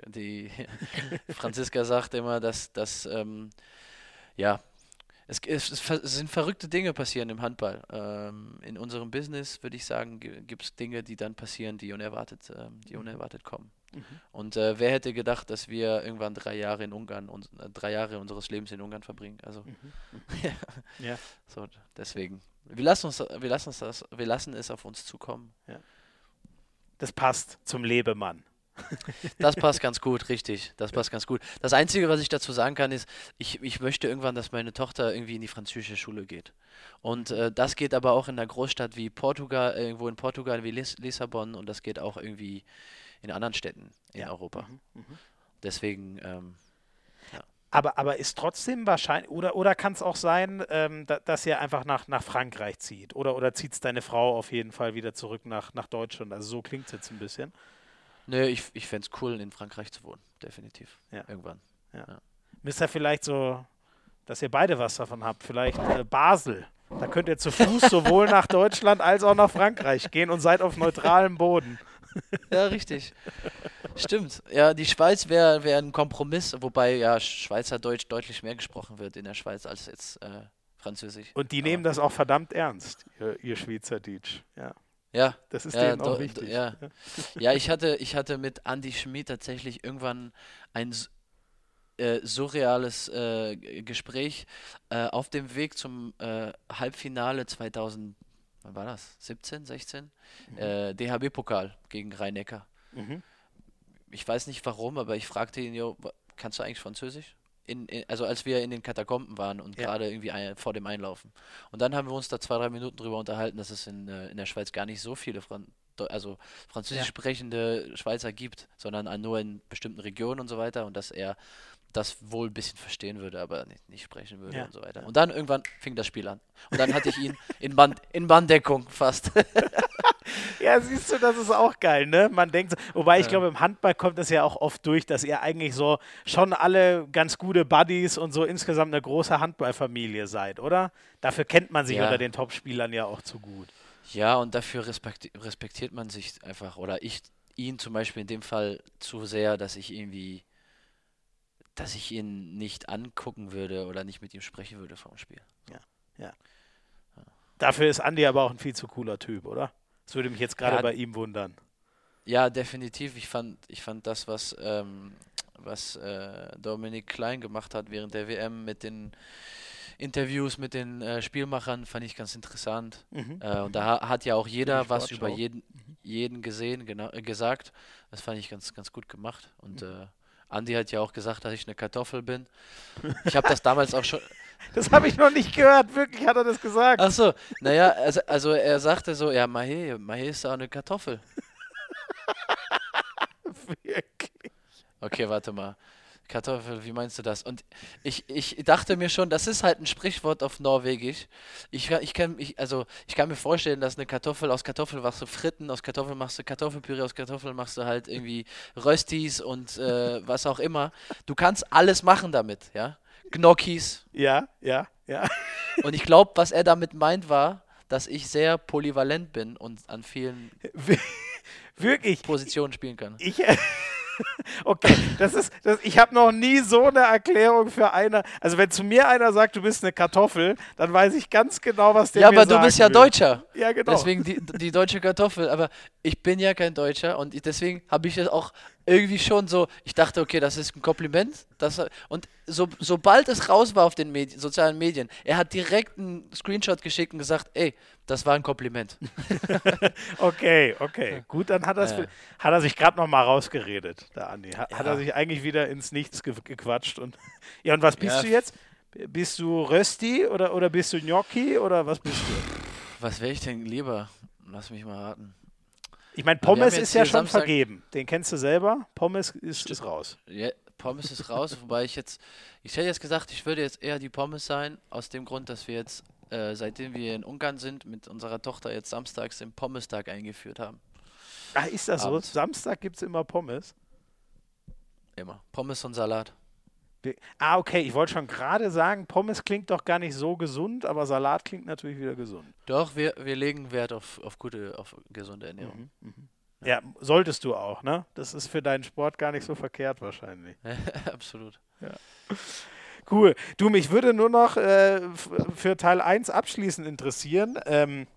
Speaker 2: die Franziska sagt immer, dass, dass ähm, ja, es, es, es, sind verrückte Dinge passieren im Handball. Ähm, in unserem Business würde ich sagen, gibt es Dinge, die dann passieren, die unerwartet, äh, die unerwartet kommen. Mhm. Und äh, wer hätte gedacht, dass wir irgendwann drei Jahre in Ungarn und äh, drei Jahre unseres Lebens in Ungarn verbringen? Also mhm. ja. ja. So, deswegen. Wir lassen uns, wir lassen uns das, wir lassen es auf uns zukommen. Ja.
Speaker 1: Das passt zum Lebemann.
Speaker 2: Das passt ganz gut, richtig. Das passt ganz gut. Das Einzige, was ich dazu sagen kann, ist, ich, ich möchte irgendwann, dass meine Tochter irgendwie in die französische Schule geht. Und äh, das geht aber auch in einer Großstadt wie Portugal, irgendwo in Portugal wie Lis Lissabon und das geht auch irgendwie in anderen Städten in ja. Europa. Mhm. Mhm. Deswegen, ähm,
Speaker 1: Aber, aber ist trotzdem wahrscheinlich, oder, oder kann es auch sein, ähm, da, dass ihr einfach nach, nach Frankreich zieht? Oder, oder zieht es deine Frau auf jeden Fall wieder zurück nach, nach Deutschland? Also so klingt es jetzt ein bisschen.
Speaker 2: Nö, ich, ich fände es cool, in Frankreich zu wohnen, definitiv.
Speaker 1: Ja.
Speaker 2: Irgendwann.
Speaker 1: Ja. ja. Müsst ihr vielleicht so, dass ihr beide was davon habt, vielleicht äh, Basel. Da könnt ihr zu Fuß sowohl nach Deutschland als auch nach Frankreich gehen und seid auf neutralem Boden.
Speaker 2: Ja, richtig. Stimmt. Ja, die Schweiz wäre wär ein Kompromiss, wobei ja Schweizerdeutsch deutlich mehr gesprochen wird in der Schweiz als jetzt äh, Französisch.
Speaker 1: Und die Aber nehmen das auch verdammt ernst, ihr, ihr Schweizerdeutsch. Ja.
Speaker 2: Ja,
Speaker 1: das ist
Speaker 2: ja,
Speaker 1: denen auch wichtig.
Speaker 2: Ja. ja, ich hatte, ich hatte mit Andy Schmid tatsächlich irgendwann ein äh, surreales äh, Gespräch äh, auf dem Weg zum äh, Halbfinale 2000 wann war das? 17, 16? Mhm. Äh, DHB-Pokal gegen Rhein-Neckar. Mhm. Ich weiß nicht warum, aber ich fragte ihn, jo, kannst du eigentlich Französisch? In, in, also als wir in den Katakomben waren und ja. gerade irgendwie ein, vor dem Einlaufen. Und dann haben wir uns da zwei, drei Minuten drüber unterhalten, dass es in, äh, in der Schweiz gar nicht so viele Fran also französisch ja. sprechende Schweizer gibt, sondern nur in bestimmten Regionen und so weiter und dass er das wohl ein bisschen verstehen würde, aber nicht, nicht sprechen würde ja. und so weiter. Und dann irgendwann fing das Spiel an. Und dann hatte ich ihn in, Band, in Banddeckung fast.
Speaker 1: ja, siehst du, das ist auch geil, ne? Man denkt so, wobei ich ja. glaube, im Handball kommt es ja auch oft durch, dass ihr eigentlich so schon alle ganz gute Buddies und so insgesamt eine große Handballfamilie seid, oder? Dafür kennt man sich ja. unter den Topspielern ja auch zu gut.
Speaker 2: Ja, und dafür respekti respektiert man sich einfach, oder ich ihn zum Beispiel in dem Fall zu sehr, dass ich irgendwie dass ich ihn nicht angucken würde oder nicht mit ihm sprechen würde vor dem Spiel.
Speaker 1: Ja, ja. Dafür ist Andy aber auch ein viel zu cooler Typ, oder? Das würde mich jetzt gerade ja, bei ihm wundern.
Speaker 2: Ja, definitiv. Ich fand, ich fand das, was, ähm, was äh, Dominik Klein gemacht hat während der WM mit den Interviews mit den äh, Spielmachern, fand ich ganz interessant. Mhm. Äh, und da hat ja auch jeder was über jeden, mhm. jeden gesehen, genau, äh, gesagt. Das fand ich ganz, ganz gut gemacht. Und mhm. Andi hat ja auch gesagt, dass ich eine Kartoffel bin. Ich habe das damals auch schon.
Speaker 1: Das habe ich noch nicht gehört, wirklich hat er das gesagt.
Speaker 2: Ach so, naja, also, also er sagte so, ja, Mahe, Mahe ist auch eine Kartoffel. wirklich? Okay, warte mal. Kartoffel, wie meinst du das? Und ich, ich dachte mir schon, das ist halt ein Sprichwort auf Norwegisch. Ich, ich, kann, ich, also, ich kann mir vorstellen, dass eine Kartoffel, aus Kartoffeln machst du Fritten, aus Kartoffeln machst du Kartoffelpüree, aus Kartoffeln machst du halt irgendwie Röstis und äh, was auch immer. Du kannst alles machen damit, ja? Gnocchis.
Speaker 1: Ja, ja, ja.
Speaker 2: Und ich glaube, was er damit meint, war, dass ich sehr polyvalent bin und an vielen
Speaker 1: Wirklich?
Speaker 2: Positionen spielen kann.
Speaker 1: Ich. okay, das ist, das, ich habe noch nie so eine Erklärung für eine. Also wenn zu mir einer sagt, du bist eine Kartoffel, dann weiß ich ganz genau, was der
Speaker 2: Ja, aber du bist ja
Speaker 1: will.
Speaker 2: Deutscher.
Speaker 1: Ja, genau.
Speaker 2: Deswegen die, die deutsche Kartoffel. Aber ich bin ja kein Deutscher und deswegen habe ich das auch irgendwie schon so, ich dachte, okay, das ist ein Kompliment. Das, und so, sobald es raus war auf den Medien, sozialen Medien, er hat direkt einen Screenshot geschickt und gesagt, ey, das war ein Kompliment.
Speaker 1: okay, okay. Gut, dann hat, ja. hat er sich gerade noch mal rausgeredet, der Andi. Hat, ja. hat, er sich eigentlich wieder ins Nichts ge gequatscht. Und ja, und was bist ja. du jetzt? Bist du Rösti oder, oder bist du Gnocchi oder was bist du?
Speaker 2: Was wäre ich denn lieber? Lass mich mal raten.
Speaker 1: Ich meine, Pommes ist ja schon Samstag vergeben. Den kennst du selber. Pommes ist, ist raus.
Speaker 2: Ja, Pommes ist raus, wobei ich jetzt, ich hätte jetzt gesagt, ich würde jetzt eher die Pommes sein, aus dem Grund, dass wir jetzt, äh, seitdem wir in Ungarn sind, mit unserer Tochter jetzt samstags den Pommes-Tag eingeführt haben.
Speaker 1: Ach, ist das Abends. so? Samstag gibt es immer Pommes?
Speaker 2: Immer. Pommes und Salat.
Speaker 1: Ah, okay, ich wollte schon gerade sagen, Pommes klingt doch gar nicht so gesund, aber Salat klingt natürlich wieder gesund.
Speaker 2: Doch, wir, wir legen Wert auf, auf gute, auf gesunde Ernährung.
Speaker 1: Mhm, mh. Ja, solltest du auch, ne? Das ist für deinen Sport gar nicht so verkehrt wahrscheinlich.
Speaker 2: Absolut.
Speaker 1: Ja. Cool. Du, mich würde nur noch äh, für Teil 1 abschließend interessieren. Ähm,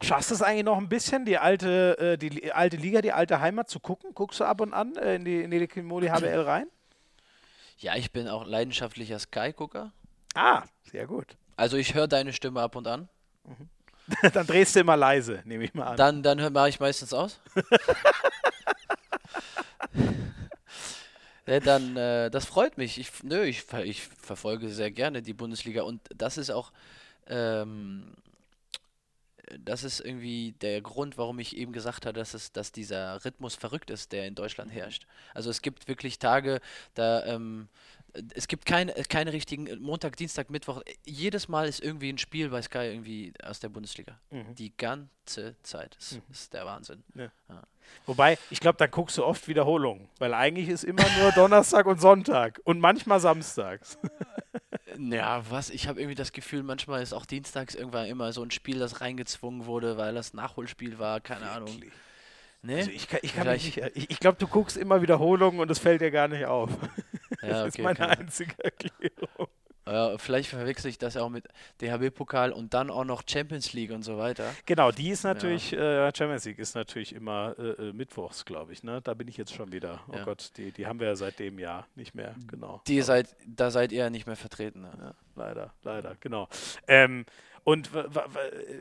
Speaker 1: Schaffst du es eigentlich noch ein bisschen, die alte, äh, die alte Liga, die alte Heimat zu gucken? Guckst du ab und an äh, in die, in die Kimoli HBL rein?
Speaker 2: Ja, ich bin auch leidenschaftlicher Sky-Gucker.
Speaker 1: Ah, sehr gut.
Speaker 2: Also ich höre deine Stimme ab und an. Mhm.
Speaker 1: dann drehst du immer leise, nehme ich mal an.
Speaker 2: Dann, dann mache ich meistens aus. ja, dann, äh, das freut mich. Ich, nö, ich, ich verfolge sehr gerne die Bundesliga und das ist auch, ähm, das ist irgendwie der Grund, warum ich eben gesagt habe, dass, es, dass dieser Rhythmus verrückt ist, der in Deutschland herrscht. Also es gibt wirklich Tage, da ähm, es gibt keine, keine richtigen Montag, Dienstag, Mittwoch. Jedes Mal ist irgendwie ein Spiel bei Sky irgendwie aus der Bundesliga. Mhm. Die ganze Zeit. Das mhm. ist der Wahnsinn. Ja.
Speaker 1: Ja. Wobei, ich glaube, da guckst du oft Wiederholungen, weil eigentlich ist immer nur Donnerstag und Sonntag und manchmal samstags.
Speaker 2: Ja, was? Ich habe irgendwie das Gefühl, manchmal ist auch dienstags irgendwann immer so ein Spiel, das reingezwungen wurde, weil das Nachholspiel war, keine Wirklich? Ahnung.
Speaker 1: Nee? Also ich, ich, ich glaube, du guckst immer Wiederholungen und es fällt dir gar nicht auf. Ja, okay, das ist meine einzige Erklärung.
Speaker 2: Ja, vielleicht verwechsel ich das auch mit DHB-Pokal und dann auch noch Champions League und so weiter.
Speaker 1: Genau, die ist natürlich, ja. äh, Champions League ist natürlich immer äh, äh mittwochs, glaube ich. Ne? Da bin ich jetzt schon wieder. Oh ja. Gott, die, die haben wir ja seit dem Jahr nicht mehr, genau.
Speaker 2: Die seid, da seid ihr ja nicht mehr vertreten. Ne?
Speaker 1: Leider, leider, genau. Ähm, und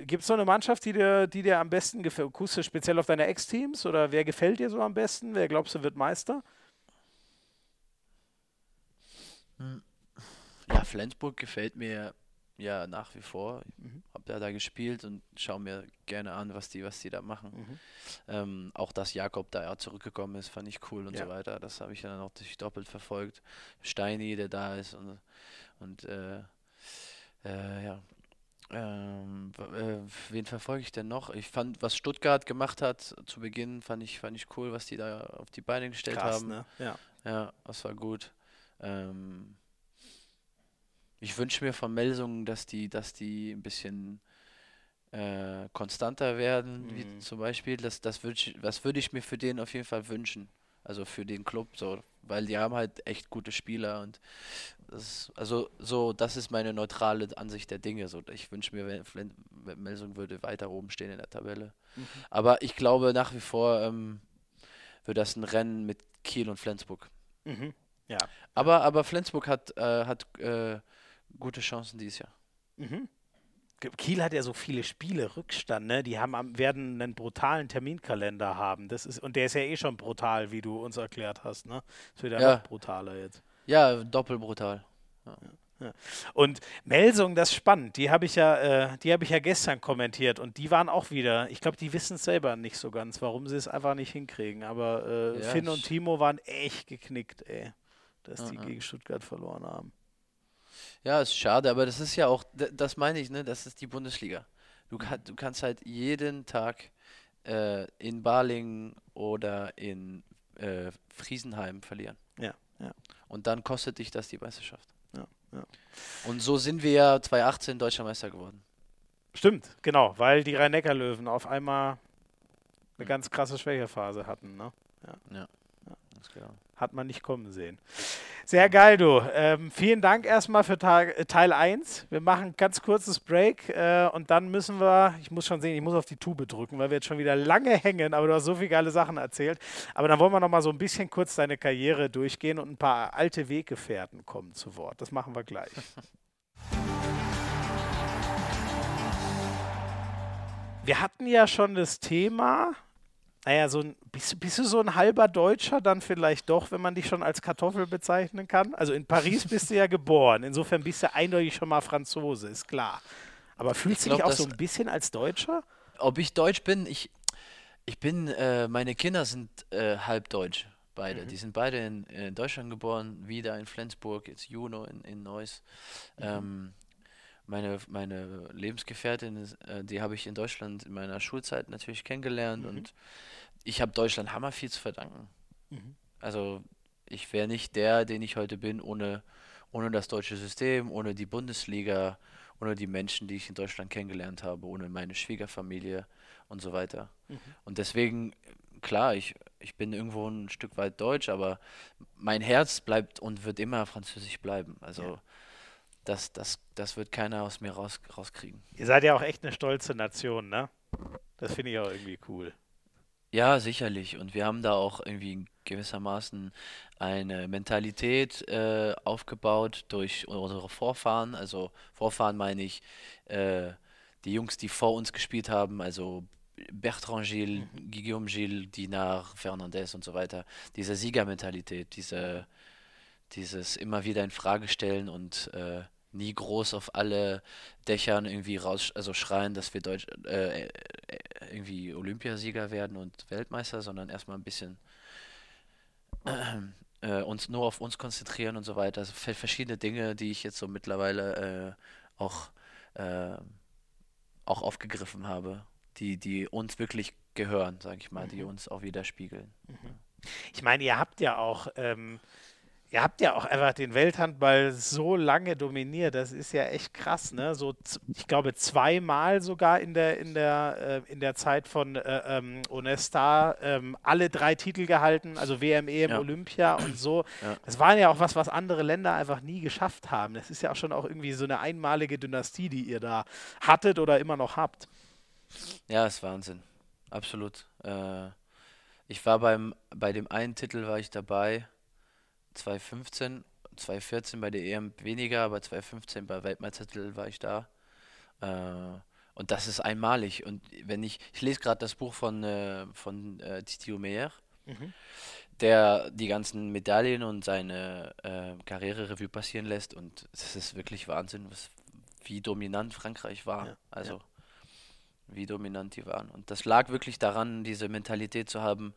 Speaker 1: gibt es so eine Mannschaft, die dir, die dir am besten gefällt? Guckst du speziell auf deine Ex-Teams oder wer gefällt dir so am besten? Wer glaubst du wird Meister?
Speaker 2: Hm. Ja, Flensburg gefällt mir ja nach wie vor. Ich mhm. habe ja da gespielt und schaue mir gerne an, was die, was die da machen. Mhm. Ähm, auch dass Jakob da ja zurückgekommen ist, fand ich cool und ja. so weiter. Das habe ich dann auch doppelt verfolgt. Steini, der da ist und, und äh, äh, ja, ähm, äh, wen verfolge ich denn noch? Ich fand, was Stuttgart gemacht hat zu Beginn, fand ich, fand ich cool, was die da auf die Beine gestellt Krass, haben. Ne? Ja. ja, das war gut. Ähm, ich wünsche mir von Melsungen, dass die, dass die ein bisschen äh, konstanter werden, mhm. wie zum Beispiel. Das, das würde ich, was würde ich mir für den auf jeden Fall wünschen. Also für den Club, so, weil die haben halt echt gute Spieler und das, also so, das ist meine neutrale Ansicht der Dinge. So, ich wünsche mir, wenn Melsung würde weiter oben stehen in der Tabelle. Mhm. Aber ich glaube nach wie vor ähm, wird das ein Rennen mit Kiel und Flensburg. Mhm. Ja. Aber, aber Flensburg hat, äh, hat äh, gute Chancen dieses Jahr. Mhm.
Speaker 1: Kiel hat ja so viele Spiele Rückstand, ne? Die haben werden einen brutalen Terminkalender haben. Das ist, und der ist ja eh schon brutal, wie du uns erklärt hast, ne? Das wird ja, ja. noch brutaler jetzt.
Speaker 2: Ja, doppelbrutal. Ja.
Speaker 1: Ja. Und Melsung, das ist spannend. Die habe ich ja, äh, die habe ich ja gestern kommentiert und die waren auch wieder. Ich glaube, die wissen es selber nicht so ganz, warum sie es einfach nicht hinkriegen. Aber äh, Finn und Timo waren echt geknickt, ey, dass uh -uh. die gegen Stuttgart verloren haben.
Speaker 2: Ja, ist schade, aber das ist ja auch, das meine ich, ne? Das ist die Bundesliga. Du, kann, du kannst halt jeden Tag äh, in Balingen oder in äh, Friesenheim verlieren.
Speaker 1: Ja, ja.
Speaker 2: Und dann kostet dich das die Meisterschaft. Ja, ja. Und so sind wir ja 2018 Deutscher Meister geworden.
Speaker 1: Stimmt, genau, weil die Rhein-Neckar-Löwen auf einmal eine ganz krasse Schwächephase hatten. Ne? Ja. ja. ja. Genau. Hat man nicht kommen sehen. Sehr geil, du. Ähm, vielen Dank erstmal für Teil 1. Wir machen ein ganz kurzes Break äh, und dann müssen wir, ich muss schon sehen, ich muss auf die Tube drücken, weil wir jetzt schon wieder lange hängen, aber du hast so viele geile Sachen erzählt. Aber dann wollen wir noch mal so ein bisschen kurz deine Karriere durchgehen und ein paar alte Weggefährten kommen zu Wort. Das machen wir gleich. Wir hatten ja schon das Thema, naja, so ein, bist, bist, du so ein halber Deutscher dann vielleicht doch, wenn man dich schon als Kartoffel bezeichnen kann? Also in Paris bist du ja geboren, insofern bist du eindeutig schon mal Franzose, ist klar. Aber fühlst du dich auch so ein bisschen als Deutscher?
Speaker 2: Ob ich Deutsch bin, ich, ich bin, äh, meine Kinder sind äh, halb Deutsch, beide. Mhm. Die sind beide in, in, Deutschland geboren, wieder in Flensburg, jetzt Juno in, in Neuss. Mhm. Ähm, meine, meine Lebensgefährtin, äh, die habe ich in Deutschland in meiner Schulzeit natürlich kennengelernt mhm. und ich habe Deutschland hammer viel zu verdanken. Mhm. Also ich wäre nicht der, den ich heute bin, ohne, ohne das deutsche System, ohne die Bundesliga, ohne die Menschen, die ich in Deutschland kennengelernt habe, ohne meine Schwiegerfamilie und so weiter. Mhm. Und deswegen, klar, ich, ich bin irgendwo ein Stück weit deutsch, aber mein Herz bleibt und wird immer französisch bleiben. Also ja das, das, das wird keiner aus mir raus, rauskriegen.
Speaker 1: Ihr seid ja auch echt eine stolze Nation, ne? Das finde ich auch irgendwie cool.
Speaker 2: Ja, sicherlich. Und wir haben da auch irgendwie gewissermaßen eine Mentalität äh, aufgebaut durch unsere Vorfahren. Also Vorfahren meine ich äh, die Jungs, die vor uns gespielt haben, also Bertrand Gilles, mhm. Guillaume Gilles, Dinard, Fernandez und so weiter. Diese Siegermentalität, diese, dieses immer wieder in Frage stellen und äh, nie groß auf alle Dächern irgendwie raus, also schreien, dass wir Deutsch, äh, äh, irgendwie Olympiasieger werden und Weltmeister, sondern erstmal ein bisschen, äh, äh, uns nur auf uns konzentrieren und so weiter. Also verschiedene Dinge, die ich jetzt so mittlerweile äh, auch, äh, auch aufgegriffen habe, die, die uns wirklich gehören, sage ich mal, mhm. die uns auch widerspiegeln.
Speaker 1: Mhm. Ich meine, ihr habt ja auch ähm, Ihr habt ja auch einfach den Welthandball so lange dominiert. Das ist ja echt krass, ne? So, ich glaube, zweimal sogar in der, in der, äh, in der Zeit von äh, ähm, Onesta ähm, alle drei Titel gehalten, also WM, EM, ja. Olympia und so. Ja. Das waren ja auch was, was andere Länder einfach nie geschafft haben. Das ist ja auch schon auch irgendwie so eine einmalige Dynastie, die ihr da hattet oder immer noch habt.
Speaker 2: Ja, ist Wahnsinn. Absolut. Äh, ich war beim, bei dem einen Titel war ich dabei 2015, 2014 bei der EM weniger, aber 2015 bei Weltmeistertitel war ich da. Äh, und das ist einmalig. Und wenn ich, ich lese gerade das Buch von, äh, von äh, Titi Meyer, mhm. der die ganzen Medaillen und seine äh, Karriere-Revue passieren lässt. Und es ist wirklich Wahnsinn, was, wie dominant Frankreich war. Ja, also ja. wie dominant die waren. Und das lag wirklich daran, diese Mentalität zu haben,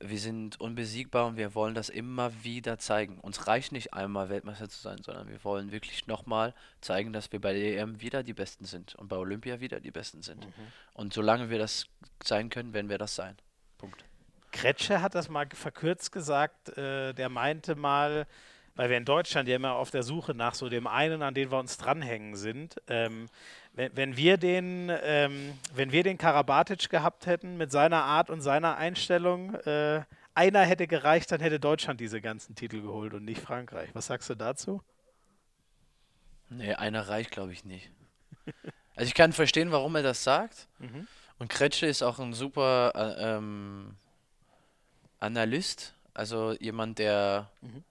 Speaker 2: wir sind unbesiegbar und wir wollen das immer wieder zeigen. Uns reicht nicht einmal Weltmeister zu sein, sondern wir wollen wirklich nochmal zeigen, dass wir bei der EM wieder die Besten sind und bei Olympia wieder die Besten sind. Mhm. Und solange wir das sein können, werden wir das sein. Punkt.
Speaker 1: Kretsche hat das mal verkürzt gesagt. Äh, der meinte mal, weil wir in Deutschland ja immer auf der Suche nach so dem einen, an den wir uns dranhängen sind. Ähm, wenn, wenn, wir den, ähm, wenn wir den Karabatic gehabt hätten mit seiner Art und seiner Einstellung, äh, einer hätte gereicht, dann hätte Deutschland diese ganzen Titel geholt und nicht Frankreich. Was sagst du dazu?
Speaker 2: Nee, einer reicht, glaube ich, nicht. also ich kann verstehen, warum er das sagt. Mhm. Und Kretsche ist auch ein super äh, ähm, Analyst, also jemand, der mhm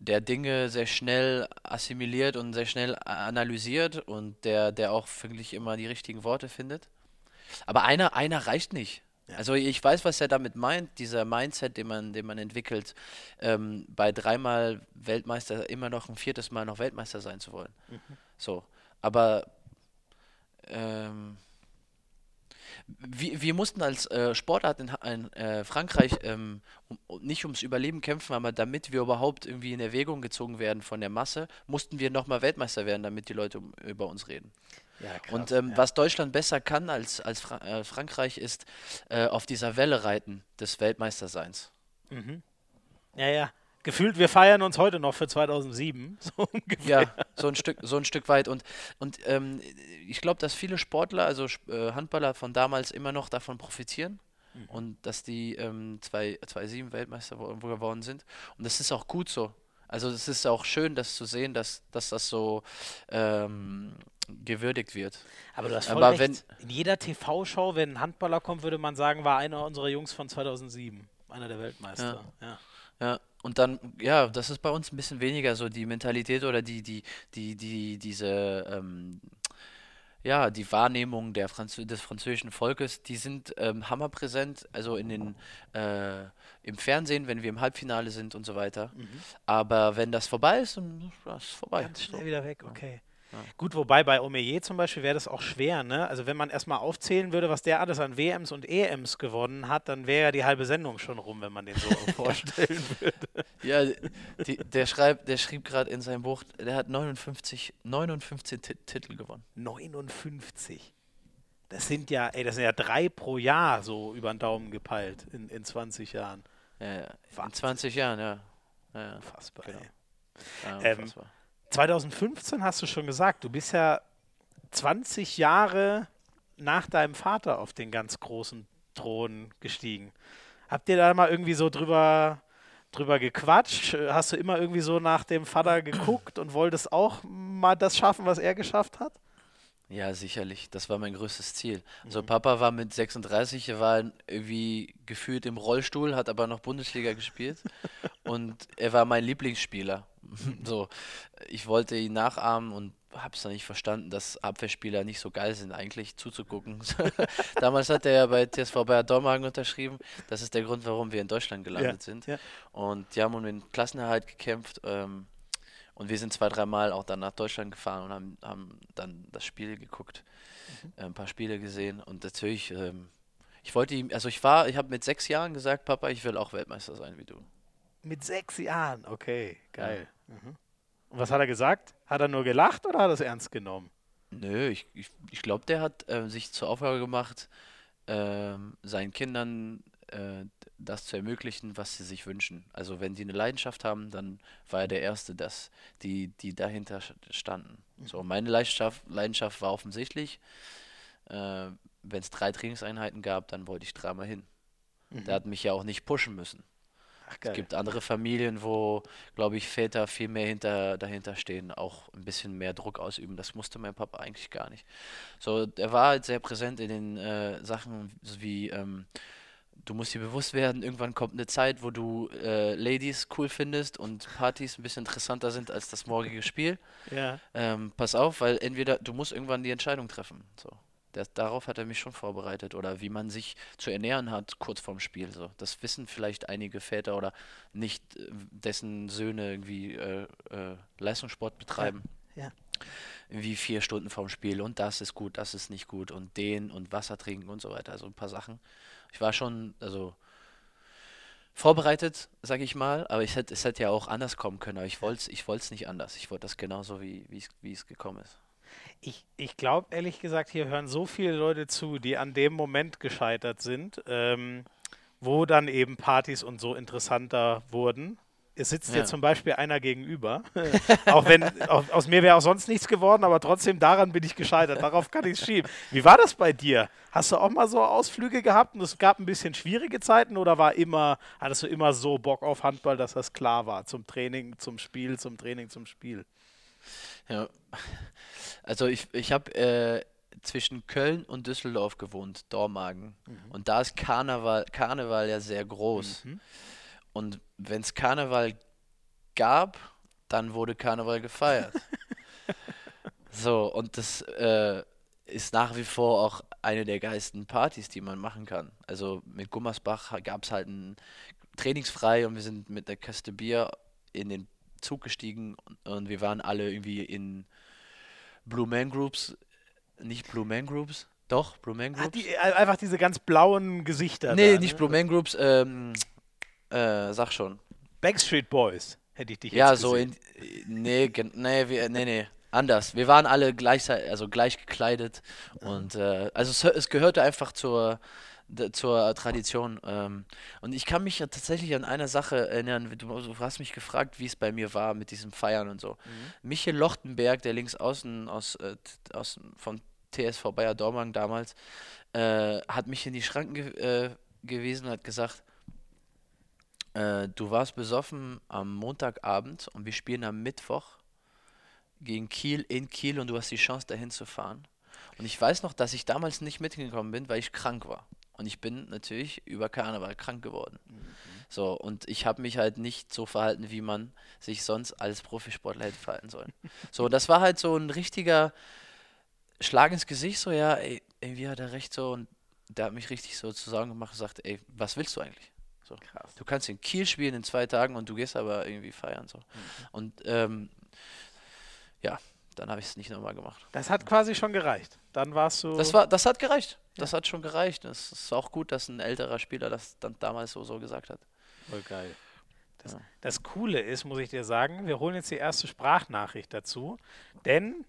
Speaker 2: der Dinge sehr schnell assimiliert und sehr schnell analysiert und der, der auch wirklich immer die richtigen Worte findet. Aber einer, einer reicht nicht. Ja. Also ich weiß, was er damit meint, dieser Mindset, den man, den man entwickelt, ähm, bei dreimal Weltmeister immer noch ein viertes Mal noch Weltmeister sein zu wollen. Mhm. So. Aber ähm, wir, wir mussten als äh, Sportart in, in äh, Frankreich ähm, um, nicht ums Überleben kämpfen, aber damit wir überhaupt irgendwie in Erwägung gezogen werden von der Masse, mussten wir nochmal Weltmeister werden, damit die Leute um, über uns reden. Ja, krass, und ähm, ja. was Deutschland besser kann als, als Fra äh, Frankreich ist, äh, auf dieser Welle reiten des Weltmeisterseins.
Speaker 1: Mhm. Ja, ja gefühlt, wir feiern uns heute noch für 2007.
Speaker 2: So ungefähr. Ja, so ein Stück, so ein Stück weit. Und, und ähm, ich glaube, dass viele Sportler, also äh, Handballer von damals immer noch davon profitieren. Mhm. Und dass die ähm, 2007 Weltmeister geworden sind. Und das ist auch gut so. Also es ist auch schön, das zu sehen, dass, dass das so ähm, gewürdigt wird.
Speaker 1: Aber du hast voll Aber recht. Wenn, In jeder TV-Show, wenn ein Handballer kommt, würde man sagen, war einer unserer Jungs von 2007. Einer der Weltmeister.
Speaker 2: Ja. ja. Ja und dann, ja, das ist bei uns ein bisschen weniger so die Mentalität oder die, die, die, die, diese, ähm, ja, die Wahrnehmung der Franz des französischen Volkes, die sind ähm, hammerpräsent, also in den, äh, im Fernsehen, wenn wir im Halbfinale sind und so weiter. Mhm. Aber wenn das vorbei ist, dann ist das vorbei.
Speaker 1: Ganz schnell so. wieder weg, okay. Ja. Gut, wobei bei Omeyer zum Beispiel wäre das auch schwer, ne? Also wenn man erstmal aufzählen würde, was der alles an WMs und EMs gewonnen hat, dann wäre ja die halbe Sendung schon rum, wenn man den so vorstellen würde.
Speaker 2: Ja, die, der, schreibt, der schrieb gerade in seinem Buch, der hat 59, 59 Titel gewonnen.
Speaker 1: 59? Das sind ja, ey, das sind ja drei pro Jahr so über den Daumen gepeilt in, in 20 Jahren.
Speaker 2: Ja, ja. in 20 Jahren, ja.
Speaker 1: ja unfassbar, genau. Ja, ähm, unfassbar. 2015 hast du schon gesagt, du bist ja 20 Jahre nach deinem Vater auf den ganz großen Thron gestiegen. Habt ihr da mal irgendwie so drüber, drüber gequatscht? Hast du immer irgendwie so nach dem Vater geguckt und wolltest auch mal das schaffen, was er geschafft hat?
Speaker 2: Ja, sicherlich. Das war mein größtes Ziel. Also mhm. Papa war mit 36, er war irgendwie gefühlt im Rollstuhl, hat aber noch Bundesliga gespielt und er war mein Lieblingsspieler. so, ich wollte ihn nachahmen und habe es dann nicht verstanden, dass Abwehrspieler nicht so geil sind, eigentlich zuzugucken. Damals hat er ja bei TSV Bayer Dormagen unterschrieben. Das ist der Grund, warum wir in Deutschland gelandet ja, sind. Ja. Und die haben um den Klassenerhalt gekämpft. Ähm, und wir sind zwei, dreimal auch dann nach Deutschland gefahren und haben, haben dann das Spiel geguckt, mhm. äh, ein paar Spiele gesehen. Und natürlich, ähm, ich wollte ihm, also ich war, ich habe mit sechs Jahren gesagt, Papa, ich will auch Weltmeister sein wie du.
Speaker 1: Mit sechs Jahren, okay, geil. Ja. Mhm. Und was hat er gesagt? Hat er nur gelacht oder hat er es ernst genommen?
Speaker 2: Nö, ich, ich, ich glaube, der hat äh, sich zur Aufgabe gemacht, äh, seinen Kindern äh, das zu ermöglichen, was sie sich wünschen. Also wenn sie eine Leidenschaft haben, dann war er der Erste, dass die, die dahinter standen. So, mhm. meine Leidenschaft, Leidenschaft war offensichtlich. Äh, wenn es drei Trainingseinheiten gab, dann wollte ich dreimal hin. Mhm. Der hat mich ja auch nicht pushen müssen. Ach, es gibt andere Familien, wo, glaube ich, Väter viel mehr hinter, dahinter stehen, auch ein bisschen mehr Druck ausüben. Das musste mein Papa eigentlich gar nicht. So, er war halt sehr präsent in den äh, Sachen wie, ähm, du musst dir bewusst werden, irgendwann kommt eine Zeit, wo du äh, Ladies cool findest und Partys ein bisschen interessanter sind als das morgige Spiel. Ja. Ähm, pass auf, weil entweder du musst irgendwann die Entscheidung treffen. So. Das, darauf hat er mich schon vorbereitet. Oder wie man sich zu ernähren hat kurz vorm Spiel. So. Das wissen vielleicht einige Väter oder nicht, äh, dessen Söhne irgendwie äh, äh, Leistungssport betreiben. Ja. ja. Wie vier Stunden vorm Spiel und das ist gut, das ist nicht gut und den und Wasser trinken und so weiter. Also ein paar Sachen. Ich war schon, also vorbereitet, sage ich mal, aber ich hätte, es hätte ja auch anders kommen können, aber ich wollte es ich nicht anders. Ich wollte das genauso, wie es gekommen ist.
Speaker 1: Ich, ich glaube, ehrlich gesagt, hier hören so viele Leute zu, die an dem Moment gescheitert sind, ähm, wo dann eben Partys und so interessanter wurden. Es sitzt ja. dir zum Beispiel einer gegenüber. auch wenn aus mir wäre auch sonst nichts geworden, aber trotzdem daran bin ich gescheitert. Darauf kann ich es schieben. Wie war das bei dir? Hast du auch mal so Ausflüge gehabt und es gab ein bisschen schwierige Zeiten oder war immer, hattest du immer so Bock auf Handball, dass das klar war? Zum Training, zum Spiel, zum Training, zum Spiel.
Speaker 2: Ja, also ich, ich habe äh, zwischen Köln und Düsseldorf gewohnt, Dormagen. Mhm. Und da ist Karneval, Karneval ja sehr groß. Mhm. Und wenn es Karneval gab, dann wurde Karneval gefeiert. so, und das äh, ist nach wie vor auch eine der geilsten Partys, die man machen kann. Also mit Gummersbach gab es halt ein Trainingsfrei und wir sind mit der Kaste Bier in den Zug gestiegen und, und wir waren alle irgendwie in Blue Man Groups, nicht Blue Man Groups, doch, Blue Man Groups. Ah,
Speaker 1: die, einfach diese ganz blauen Gesichter.
Speaker 2: Nee, da, nicht ne? Blue Man Groups, ähm, äh, sag schon.
Speaker 1: Backstreet Boys, hätte ich dich
Speaker 2: Ja, so in, nee, nee, wir, nee, nee, anders. Wir waren alle gleichzeitig, also gleich gekleidet und äh, also es, es gehörte einfach zur zur Tradition. Ähm, und ich kann mich ja tatsächlich an eine Sache erinnern. Du, du hast mich gefragt, wie es bei mir war mit diesem Feiern und so. Mhm. Michael Lochtenberg, der links außen aus, äh, aus von TSV Bayer Dormagen damals, äh, hat mich in die Schranken ge äh, gewesen und hat gesagt, äh, du warst besoffen am Montagabend und wir spielen am Mittwoch gegen Kiel in Kiel und du hast die Chance dahin zu fahren. Und ich weiß noch, dass ich damals nicht mitgekommen bin, weil ich krank war. Und ich bin natürlich über Karneval krank geworden. Mhm. So, und ich habe mich halt nicht so verhalten, wie man sich sonst als Profisportler hätte verhalten sollen. so, das war halt so ein richtiger Schlag ins Gesicht, so, ja, ey, irgendwie hat er recht so. Und der hat mich richtig so zu sagen gemacht und gesagt, ey, was willst du eigentlich? So, Krass. Du kannst in Kiel spielen in zwei Tagen und du gehst aber irgendwie feiern. So. Mhm. Und ähm, ja, dann habe ich es nicht nochmal gemacht.
Speaker 1: Das hat quasi schon gereicht. Dann warst du.
Speaker 2: Das, war, das hat gereicht. Das hat schon gereicht. Es ist auch gut, dass ein älterer Spieler das dann damals so, so gesagt hat.
Speaker 1: Voll geil. Das, ja. das Coole ist, muss ich dir sagen, wir holen jetzt die erste Sprachnachricht dazu, denn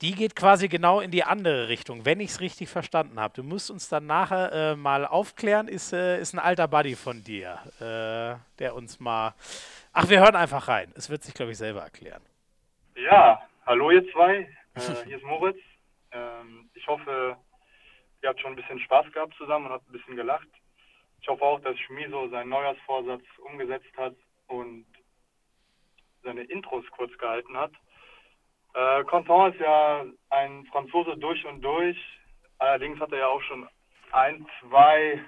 Speaker 1: die geht quasi genau in die andere Richtung, wenn ich es richtig verstanden habe. Du musst uns dann nachher äh, mal aufklären, ist, äh, ist ein alter Buddy von dir, äh, der uns mal. Ach, wir hören einfach rein. Es wird sich, glaube ich, selber erklären.
Speaker 3: Ja, hallo ihr zwei. Äh, hier ist Moritz. Ähm, ich hoffe, ihr habt schon ein bisschen Spaß gehabt zusammen und habt ein bisschen gelacht. Ich hoffe auch, dass Schmiso seinen Neujahrsvorsatz umgesetzt hat und seine Intros kurz gehalten hat. Äh, Contant ist ja ein Franzose durch und durch. Allerdings hat er ja auch schon ein, zwei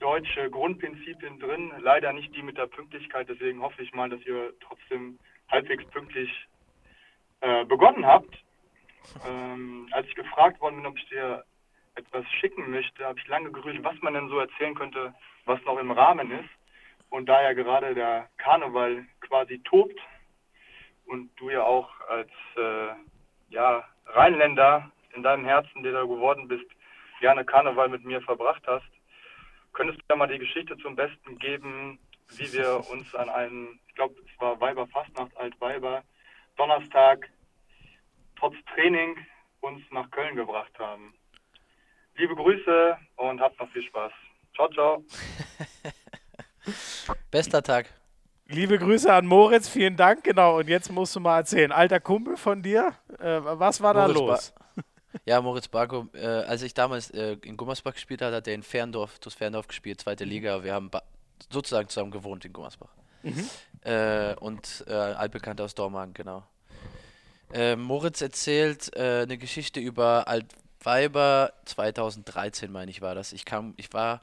Speaker 3: deutsche Grundprinzipien drin. Leider nicht die mit der Pünktlichkeit. Deswegen hoffe ich mal, dass ihr trotzdem halbwegs pünktlich äh, begonnen habt. Ähm, als ich gefragt worden bin, ob ich dir etwas schicken möchte, habe ich lange gerührt, was man denn so erzählen könnte, was noch im Rahmen ist. Und da ja gerade der Karneval quasi tobt und du ja auch als äh, ja, Rheinländer in deinem Herzen, der du geworden bist, gerne Karneval mit mir verbracht hast, könntest du ja mal die Geschichte zum Besten geben, wie wir uns an einem, ich glaube, es war Weiberfastnacht, Altweiber, Donnerstag, trotz Training uns nach Köln gebracht haben. Liebe Grüße und habt noch viel Spaß. Ciao, ciao.
Speaker 2: Bester Tag.
Speaker 1: Liebe Grüße an Moritz, vielen Dank. Genau, und jetzt musst du mal erzählen. Alter Kumpel von dir, äh, was war Moritz da los?
Speaker 2: Ba ja, Moritz Barko, äh, als ich damals äh, in Gummersbach gespielt habe, hat er in Ferndorf, das Ferndorf gespielt, zweite Liga. Wir haben sozusagen zusammen gewohnt in Gummersbach. Mhm. Äh, und äh, altbekannt aus Dormagen, genau. Äh, Moritz erzählt äh, eine Geschichte über Altweiber 2013, meine ich, war das. Ich kam, ich war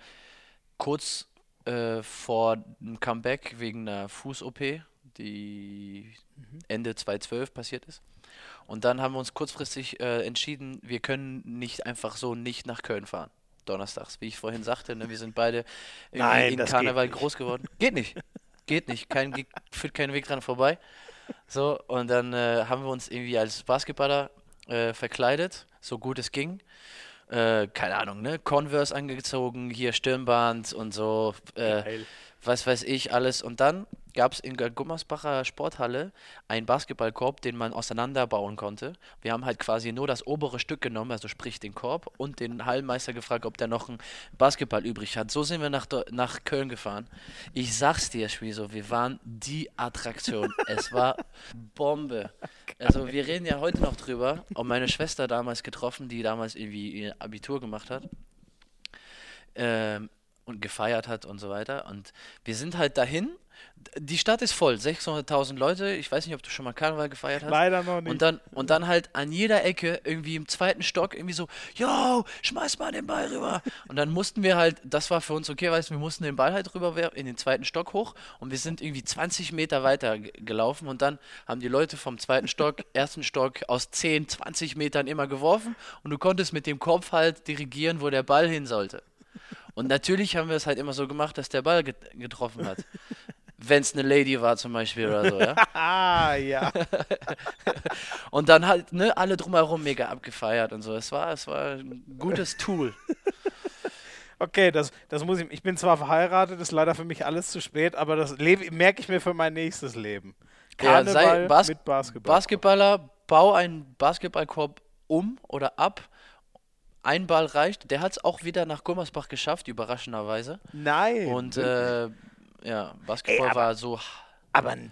Speaker 2: kurz äh, vor einem Comeback wegen einer Fuß-OP, die mhm. Ende 2012 passiert ist. Und dann haben wir uns kurzfristig äh, entschieden, wir können nicht einfach so nicht nach Köln fahren. Donnerstags, wie ich vorhin sagte, ne, wir sind beide
Speaker 1: Nein,
Speaker 2: in Karneval groß geworden. Geht nicht. Geht nicht. Kein, führt keinen Weg dran vorbei. So, und dann äh, haben wir uns irgendwie als Basketballer äh, verkleidet, so gut es ging. Äh, keine Ahnung, ne? Converse angezogen, hier Stirnband und so. Äh, was weiß ich, alles. Und dann gab es in der Gummersbacher Sporthalle einen Basketballkorb, den man auseinanderbauen konnte. Wir haben halt quasi nur das obere Stück genommen, also sprich den Korb, und den Hallenmeister gefragt, ob der noch einen Basketball übrig hat. So sind wir nach, nach Köln gefahren. Ich sag's dir, Schwieso, wir waren die Attraktion. es war Bombe. Also wir reden ja heute noch drüber. Und meine Schwester damals getroffen, die damals irgendwie ihr Abitur gemacht hat. Ähm, und gefeiert hat und so weiter. Und wir sind halt dahin die Stadt ist voll, 600.000 Leute. Ich weiß nicht, ob du schon mal Karneval gefeiert hast.
Speaker 1: Leider noch nicht.
Speaker 2: Und dann, und dann halt an jeder Ecke, irgendwie im zweiten Stock, irgendwie so, yo, schmeiß mal den Ball rüber. Und dann mussten wir halt, das war für uns okay, weißt du, wir mussten den Ball halt rüber in den zweiten Stock hoch und wir sind irgendwie 20 Meter weiter gelaufen und dann haben die Leute vom zweiten Stock, ersten Stock aus 10, 20 Metern immer geworfen und du konntest mit dem Kopf halt dirigieren, wo der Ball hin sollte. Und natürlich haben wir es halt immer so gemacht, dass der Ball getroffen hat wenn es eine Lady war zum Beispiel oder so, ja.
Speaker 1: ah, ja.
Speaker 2: und dann halt, ne, alle drumherum mega abgefeiert und so. Es war, es war ein gutes Tool.
Speaker 1: Okay, das, das muss ich. Ich bin zwar verheiratet, ist leider für mich alles zu spät, aber das merke ich mir für mein nächstes Leben.
Speaker 2: Karneval ja, Bas mit Basketball. Basketballer, bau einen Basketballkorb um oder ab. Ein Ball reicht. Der hat es auch wieder nach Gummersbach geschafft, überraschenderweise.
Speaker 1: Nein.
Speaker 2: Und äh, ja, Basketball Ey, aber, war so.
Speaker 1: Aber ein,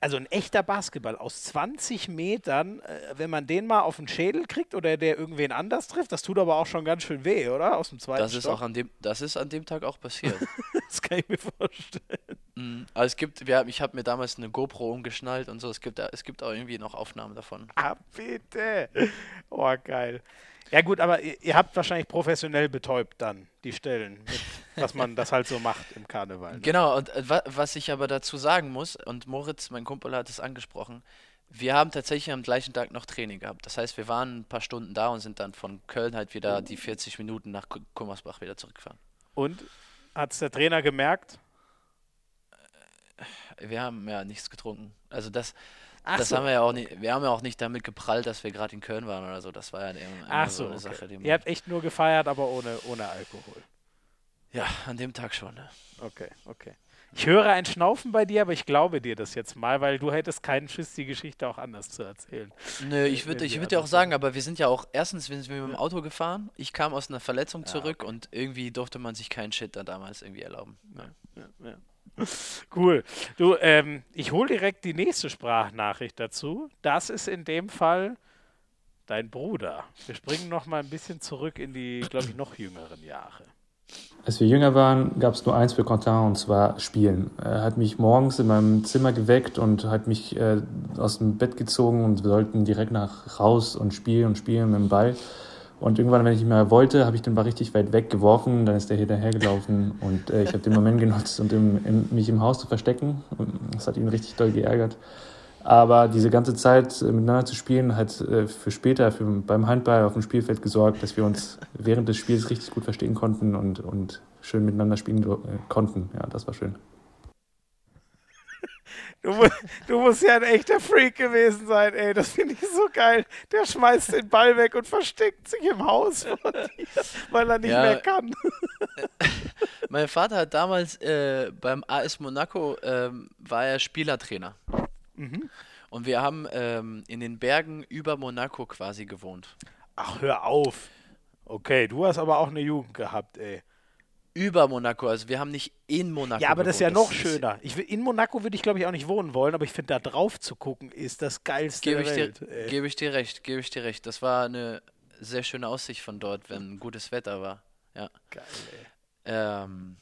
Speaker 1: also ein echter Basketball aus 20 Metern, äh, wenn man den mal auf den Schädel kriegt oder der irgendwen anders trifft, das tut aber auch schon ganz schön weh, oder? Aus dem zweiten
Speaker 2: das ist auch an dem, Das ist an dem Tag auch passiert.
Speaker 1: das kann ich mir vorstellen.
Speaker 2: Mhm. Also es gibt, wir, ich habe mir damals eine GoPro umgeschnallt und so. Es gibt, es gibt auch irgendwie noch Aufnahmen davon.
Speaker 1: Ah, bitte. Oh, geil. Ja gut, aber ihr, ihr, habt wahrscheinlich professionell betäubt dann die Stellen, mit, was man das halt so macht im Karneval. Ne?
Speaker 2: Genau, und äh, was ich aber dazu sagen muss, und Moritz, mein Kumpel, hat es angesprochen, wir haben tatsächlich am gleichen Tag noch Training gehabt. Das heißt, wir waren ein paar Stunden da und sind dann von Köln halt wieder die 40 Minuten nach Kummersbach wieder zurückgefahren.
Speaker 1: Und hat es der Trainer gemerkt?
Speaker 2: Wir haben ja nichts getrunken. Also das, Ach das so. haben wir ja auch nicht, wir haben ja auch nicht damit geprallt, dass wir gerade in Köln waren oder so. Das war ja immer,
Speaker 1: Ach so, so eine okay. Sache. Ihr habt echt nur gefeiert, aber ohne, ohne Alkohol.
Speaker 2: Ja, an dem Tag schon. Ne?
Speaker 1: Okay, okay. Ich höre ein Schnaufen bei dir, aber ich glaube dir das jetzt mal, weil du hättest keinen Schiss, die Geschichte auch anders zu erzählen.
Speaker 2: Nö, ich würde ich würd dir auch sagen, aber wir sind ja auch, erstens sind wir mit dem Auto gefahren, ich kam aus einer Verletzung ja, zurück okay. und irgendwie durfte man sich keinen Shit da damals irgendwie erlauben. Ja, ja, ja.
Speaker 1: Cool. Du, ähm, ich hole direkt die nächste Sprachnachricht dazu. Das ist in dem Fall dein Bruder. Wir springen noch mal ein bisschen zurück in die, glaube ich, noch jüngeren Jahre.
Speaker 4: Als wir jünger waren, gab es nur eins für Quentin und zwar Spielen. Er hat mich morgens in meinem Zimmer geweckt und hat mich äh, aus dem Bett gezogen und wir sollten direkt nach raus und spielen und spielen mit dem Ball. Und irgendwann, wenn ich nicht mehr wollte, habe ich den Ball richtig weit weggeworfen. Dann ist der hinterhergelaufen und äh, ich habe den Moment genutzt, um im, in, mich im Haus zu verstecken. Das hat ihn richtig doll geärgert. Aber diese ganze Zeit äh, miteinander zu spielen, hat äh, für später, für, beim Handball auf dem Spielfeld gesorgt, dass wir uns während des Spiels richtig gut verstehen konnten und, und schön miteinander spielen äh, konnten. Ja, das war schön.
Speaker 1: Du, du, musst ja ein echter Freak gewesen sein, ey. Das finde ich so geil. Der schmeißt den Ball weg und versteckt sich im Haus von dir, weil er nicht ja, mehr kann.
Speaker 2: mein Vater hat damals äh, beim AS Monaco, ähm, war er Spielertrainer. Mhm. Und wir haben ähm, in den Bergen über Monaco quasi gewohnt.
Speaker 1: Ach, hör auf. Okay, du hast aber auch eine Jugend gehabt, ey.
Speaker 2: Über Monaco, also wir haben nicht in Monaco.
Speaker 1: Ja, aber gewohnt. das ist ja noch das schöner. Ich will, in Monaco würde ich, glaube ich, auch nicht wohnen wollen, aber ich finde, da drauf zu gucken, ist das geilste
Speaker 2: gebe
Speaker 1: der
Speaker 2: Welt. Gebe ich dir recht, gebe ich dir recht. Das war eine sehr schöne Aussicht von dort, wenn gutes Wetter war. Ja. Geil, ey. Ähm,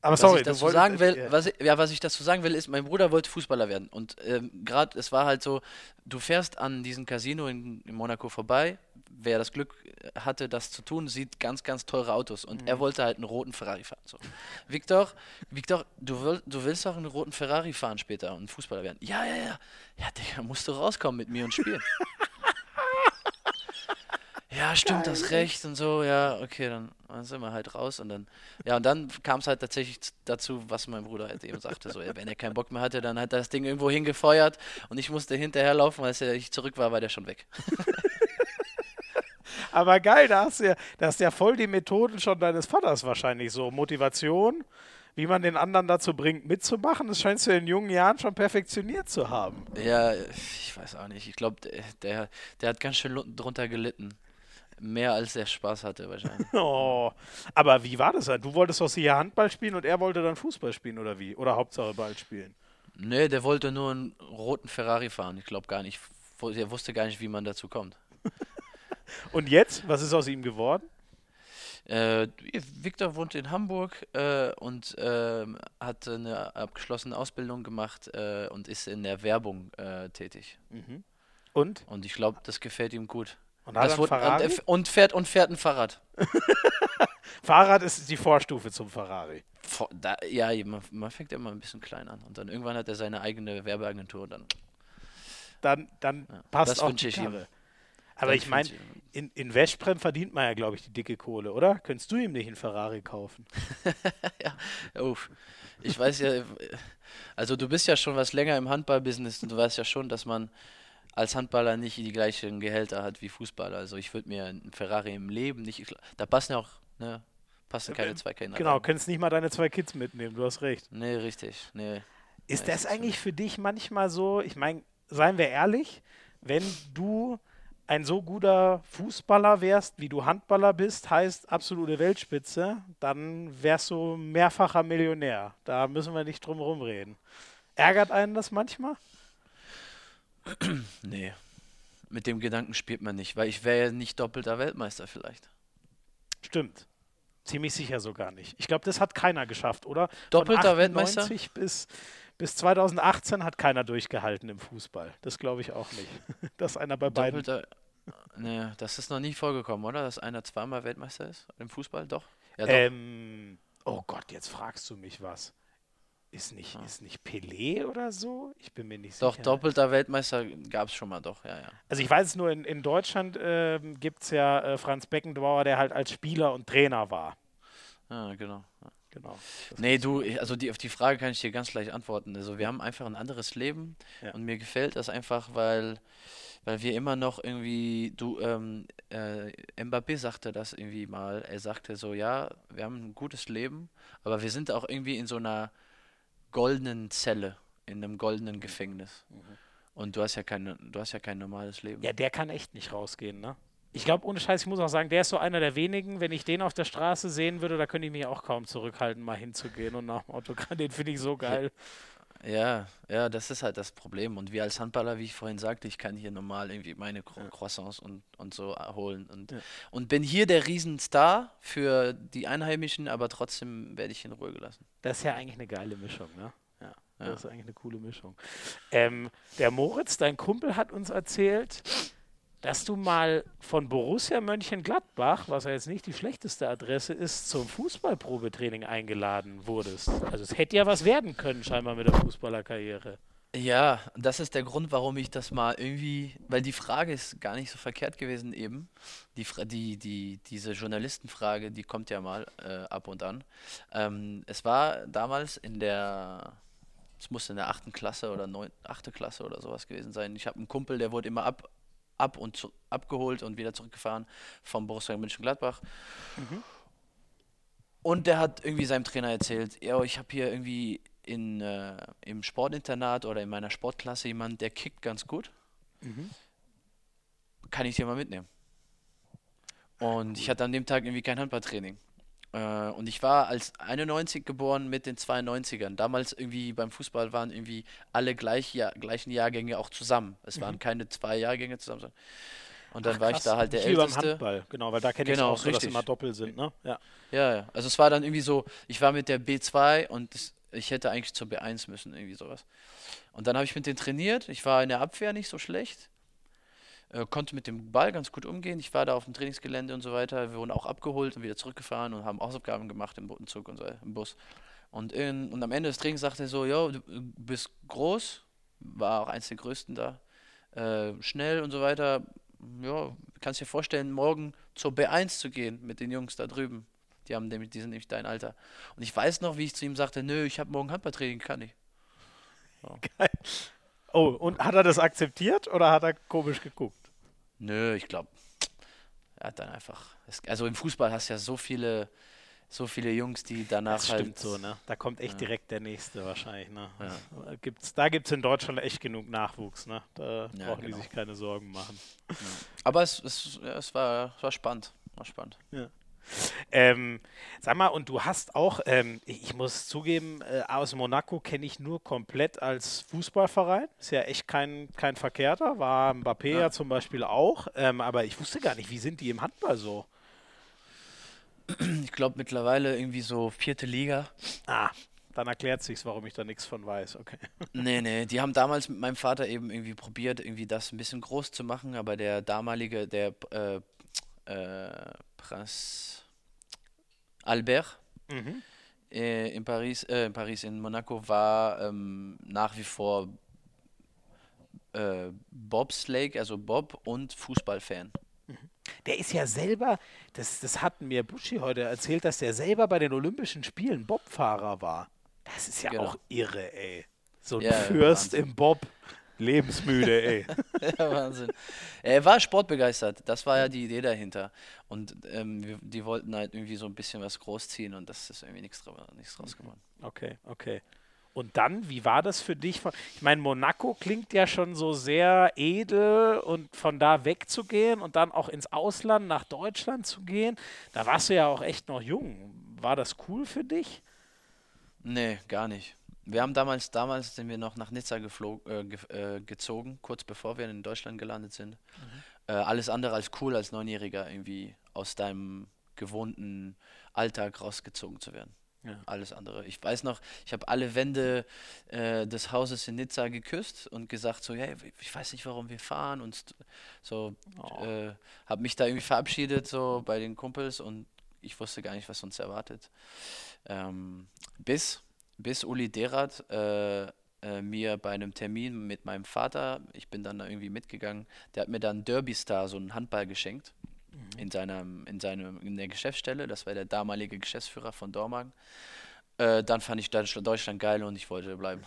Speaker 1: aber was sorry,
Speaker 2: ich dazu sagen will, ja. Was, ich, ja, was ich dazu sagen will, ist, mein Bruder wollte Fußballer werden. Und ähm, gerade, es war halt so, du fährst an diesem Casino in, in, Monaco vorbei. Wer das Glück hatte, das zu tun, sieht ganz, ganz teure Autos. Und mhm. er wollte halt einen roten Ferrari fahren. So. Victor, Victor du, will, du willst auch einen roten Ferrari fahren später und Fußballer werden. Ja, ja, ja. Ja, Digga, musst du rauskommen mit mir und spielen. ja, stimmt, Geil. das recht und so, ja, okay, dann, dann sind wir halt raus und dann, ja, und dann kam es halt tatsächlich dazu, was mein Bruder halt eben sagte, so, ja, wenn er keinen Bock mehr hatte, dann hat er das Ding irgendwo hingefeuert und ich musste hinterherlaufen, als er ich zurück war, war der schon weg.
Speaker 1: Aber geil, da hast du ja, da hast ja voll die Methoden schon deines Vaters wahrscheinlich so. Motivation, wie man den anderen dazu bringt, mitzumachen, das scheinst du in jungen Jahren schon perfektioniert zu haben.
Speaker 2: Ja, ich weiß auch nicht. Ich glaube, der, der hat ganz schön drunter gelitten. Mehr als er Spaß hatte wahrscheinlich.
Speaker 1: oh, aber wie war das? Du wolltest doch sicher Handball spielen und er wollte dann Fußball spielen oder wie? Oder Hauptsache Ball spielen?
Speaker 2: Nee, der wollte nur einen roten Ferrari fahren. Ich glaube gar nicht. Er wusste gar nicht, wie man dazu kommt.
Speaker 1: Und jetzt? Was ist aus ihm geworden?
Speaker 2: Äh, Victor wohnt in Hamburg äh, und äh, hat eine abgeschlossene Ausbildung gemacht äh, und ist in der Werbung äh, tätig. Mhm.
Speaker 1: Und?
Speaker 2: Und ich glaube, das gefällt ihm gut.
Speaker 1: Und, hat das
Speaker 2: wurde, und, und, fährt, und fährt ein Fahrrad.
Speaker 1: Fahrrad ist die Vorstufe zum Ferrari.
Speaker 2: Vor, da, ja, man, man, fängt immer ein bisschen klein an. Und dann irgendwann hat er seine eigene Werbeagentur. Und dann,
Speaker 1: dann, dann ja, passt das auch die ich Ihm. Aber ich meine, in, in Westprem verdient man ja, glaube ich, die dicke Kohle, oder? Könntest du ihm nicht einen Ferrari kaufen?
Speaker 2: ja, uff. Ich weiß ja, also du bist ja schon was länger im Handballbusiness und du weißt ja schon, dass man als Handballer nicht die gleichen Gehälter hat wie Fußballer. Also ich würde mir einen Ferrari im Leben nicht. Da passen ja auch, ne, passen keine zwei Kinder.
Speaker 1: Genau, rein. könntest nicht mal deine zwei Kids mitnehmen, du hast recht.
Speaker 2: Nee, richtig. Nee.
Speaker 1: Ist nee, das eigentlich für dich manchmal so, ich meine, seien wir ehrlich, wenn du ein so guter Fußballer wärst, wie du Handballer bist, heißt absolute Weltspitze, dann wärst du mehrfacher Millionär. Da müssen wir nicht drum herum reden. Ärgert einen das manchmal?
Speaker 2: nee. Mit dem Gedanken spielt man nicht, weil ich wäre ja nicht doppelter Weltmeister vielleicht.
Speaker 1: Stimmt. Ziemlich sicher sogar nicht. Ich glaube, das hat keiner geschafft, oder?
Speaker 2: Doppelter Weltmeister?
Speaker 1: Bis, bis 2018 hat keiner durchgehalten im Fußball. Das glaube ich auch nicht. Dass einer bei Doppelter,
Speaker 2: beiden. Nee, das ist noch nie vorgekommen, oder? Dass einer zweimal Weltmeister ist im Fußball? Doch.
Speaker 1: Ja, doch. Ähm, oh Gott, jetzt fragst du mich was. Ist nicht, ja. ist nicht Pelé oder so? Ich bin mir nicht
Speaker 2: doch,
Speaker 1: sicher.
Speaker 2: Doch, doppelter Weltmeister gab es schon mal, doch, ja, ja.
Speaker 1: Also ich weiß es nur, in, in Deutschland äh, gibt es ja äh, Franz Beckenbauer, der halt als Spieler und Trainer war.
Speaker 2: Ja, genau. Ja. Genau. Nee, du, also die, auf die Frage kann ich dir ganz gleich antworten. Also wir haben einfach ein anderes Leben ja. und mir gefällt das einfach, weil, weil wir immer noch irgendwie, du, ähm, äh, Mbappé sagte das irgendwie mal, er sagte so, ja, wir haben ein gutes Leben, aber wir sind auch irgendwie in so einer goldenen Zelle, in einem goldenen Gefängnis. Mhm. Und du hast ja kein, du hast ja kein normales Leben.
Speaker 1: Ja, der kann echt nicht rausgehen, ne? Ich glaube, ohne Scheiß, ich muss auch sagen, der ist so einer der wenigen, wenn ich den auf der Straße sehen würde, da könnte ich mich auch kaum zurückhalten, mal hinzugehen und nach dem Autogramm, den finde ich so geil.
Speaker 2: Ja, ja, das ist halt das Problem. Und wir als Handballer, wie ich vorhin sagte, ich kann hier normal irgendwie meine Cro ja. Croissants und, und so holen. Und, ja. und bin hier der Riesenstar für die Einheimischen, aber trotzdem werde ich in Ruhe gelassen.
Speaker 1: Das ist ja eigentlich eine geile Mischung, ne? Ja, ja. das ist eigentlich eine coole Mischung. Ähm, der Moritz, dein Kumpel, hat uns erzählt, dass du mal von Borussia Mönchengladbach, was ja jetzt nicht die schlechteste Adresse ist, zum Fußballprobetraining eingeladen wurdest. Also es hätte ja was werden können scheinbar mit der Fußballerkarriere.
Speaker 2: Ja, das ist der Grund, warum ich das mal irgendwie, weil die Frage ist gar nicht so verkehrt gewesen eben. Die, die, die, diese Journalistenfrage, die kommt ja mal äh, ab und an. Ähm, es war damals in der, es musste in der achten Klasse oder neun, achte Klasse oder sowas gewesen sein. Ich habe einen Kumpel, der wurde immer ab, ab und zu, abgeholt und wieder zurückgefahren vom Borussia Mönchengladbach. Mhm. Und der hat irgendwie seinem Trainer erzählt, ja, ich habe hier irgendwie in, äh, im Sportinternat oder in meiner Sportklasse jemanden, der kickt ganz gut. Mhm. Kann ich dir mal mitnehmen? Und ich hatte an dem Tag irgendwie kein Handballtraining. Äh, und ich war als 91 geboren mit den 92ern. Damals irgendwie beim Fußball waren irgendwie alle gleich, ja, gleichen Jahrgänge auch zusammen. Es waren mhm. keine zwei Jahrgänge zusammen. Und dann Ach, war ich da halt der Wie Älteste.
Speaker 1: Beim Handball, genau, weil da kenne genau, ich auch so, dass immer doppelt sind, ne?
Speaker 2: Ja. ja, ja. Also es war dann irgendwie so, ich war mit der B2 und das, ich hätte eigentlich zur B1 müssen, irgendwie sowas. Und dann habe ich mit denen trainiert. Ich war in der Abwehr nicht so schlecht. Äh, konnte mit dem Ball ganz gut umgehen. Ich war da auf dem Trainingsgelände und so weiter. Wir wurden auch abgeholt und wieder zurückgefahren und haben Hausaufgaben gemacht im Zug und so, im Bus. Und, in, und am Ende des Trainings sagte er so, jo, du bist groß, war auch eins der größten da, äh, schnell und so weiter. Ja, kannst dir vorstellen, morgen zur B1 zu gehen mit den Jungs da drüben. Die, haben nämlich, die sind nämlich dein Alter. Und ich weiß noch, wie ich zu ihm sagte, nö, ich habe morgen Handballtraining, kann ich.
Speaker 1: So. Geil. Oh, und hat er das akzeptiert oder hat er komisch geguckt?
Speaker 2: Nö, ich glaube, er hat dann einfach. Also im Fußball hast du ja so viele, so viele Jungs, die danach das
Speaker 1: stimmt halt. so, ne? Da kommt echt ja. direkt der nächste wahrscheinlich, ne? Ja. Gibt's, da gibt es in Deutschland echt genug Nachwuchs, ne? Da ja, brauchen genau. die sich keine Sorgen machen.
Speaker 2: Aber es, es, es, war, es war spannend. War spannend.
Speaker 1: Ja. Ähm, sag mal, und du hast auch, ähm, ich muss zugeben, äh, aus Monaco kenne ich nur komplett als Fußballverein. Ist ja echt kein, kein verkehrter, war Mbappé ja, ja zum Beispiel auch. Ähm, aber ich wusste gar nicht, wie sind die im Handball so?
Speaker 2: Ich glaube mittlerweile irgendwie so vierte Liga.
Speaker 1: Ah, dann erklärt sich's, warum ich da nichts von weiß, okay.
Speaker 2: Nee, nee, die haben damals mit meinem Vater eben irgendwie probiert, irgendwie das ein bisschen groß zu machen, aber der damalige, der äh, äh, Prinz Albert mhm. in Paris, äh, in Paris, in Monaco war ähm, nach wie vor äh, Bobsleigh, also Bob und Fußballfan. Mhm.
Speaker 1: Der ist ja selber, das, das hat mir Buschi heute erzählt, dass der selber bei den Olympischen Spielen Bobfahrer war. Das ist ja genau. auch irre, ey. So ein ja, Fürst ja, im Bob. Lebensmüde, ey.
Speaker 2: ja, Wahnsinn. Er war sportbegeistert, das war ja die Idee dahinter. Und ähm, wir, die wollten halt irgendwie so ein bisschen was großziehen und das ist irgendwie nichts draus geworden.
Speaker 1: Okay, okay. Und dann, wie war das für dich? Ich meine, Monaco klingt ja schon so sehr edel und von da wegzugehen und dann auch ins Ausland, nach Deutschland zu gehen, da warst du ja auch echt noch jung. War das cool für dich?
Speaker 2: Nee, gar nicht. Wir haben damals, damals sind wir noch nach Nizza geflog, äh, ge, äh, gezogen, kurz bevor wir in Deutschland gelandet sind. Mhm. Äh, alles andere als cool, als Neunjähriger irgendwie aus deinem gewohnten Alltag rausgezogen zu werden. Ja. Alles andere. Ich weiß noch, ich habe alle Wände äh, des Hauses in Nizza geküsst und gesagt so, hey, ich weiß nicht, warum wir fahren und so, oh. äh, habe mich da irgendwie verabschiedet so bei den Kumpels und ich wusste gar nicht, was uns erwartet. Ähm, bis bis Uli Derat äh, äh, mir bei einem Termin mit meinem Vater, ich bin dann da irgendwie mitgegangen, der hat mir dann Derby Star, so einen Handball geschenkt. Mhm. In, seinem, in, seinem, in der Geschäftsstelle, das war der damalige Geschäftsführer von Dormagen. Äh, dann fand ich Deutschland geil und ich wollte bleiben.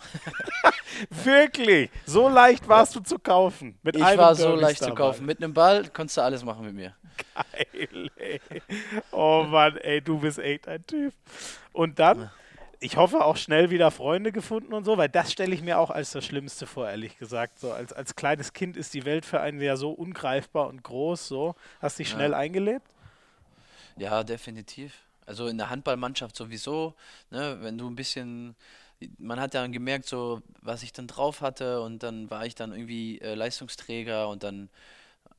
Speaker 1: Wirklich? So leicht warst du zu kaufen?
Speaker 2: Mit ich war so leicht zu kaufen. Mit einem Ball konntest du alles machen mit mir.
Speaker 1: Geil, ey. Oh Mann, ey, du bist echt ein Typ. Und dann? Ich hoffe auch schnell wieder Freunde gefunden und so, weil das stelle ich mir auch als das Schlimmste vor, ehrlich gesagt. So als, als kleines Kind ist die Welt für einen ja so ungreifbar und groß. So hast dich schnell ja. eingelebt?
Speaker 2: Ja, definitiv. Also in der Handballmannschaft sowieso. Ne, wenn du ein bisschen, man hat ja gemerkt, so was ich dann drauf hatte und dann war ich dann irgendwie äh, Leistungsträger und dann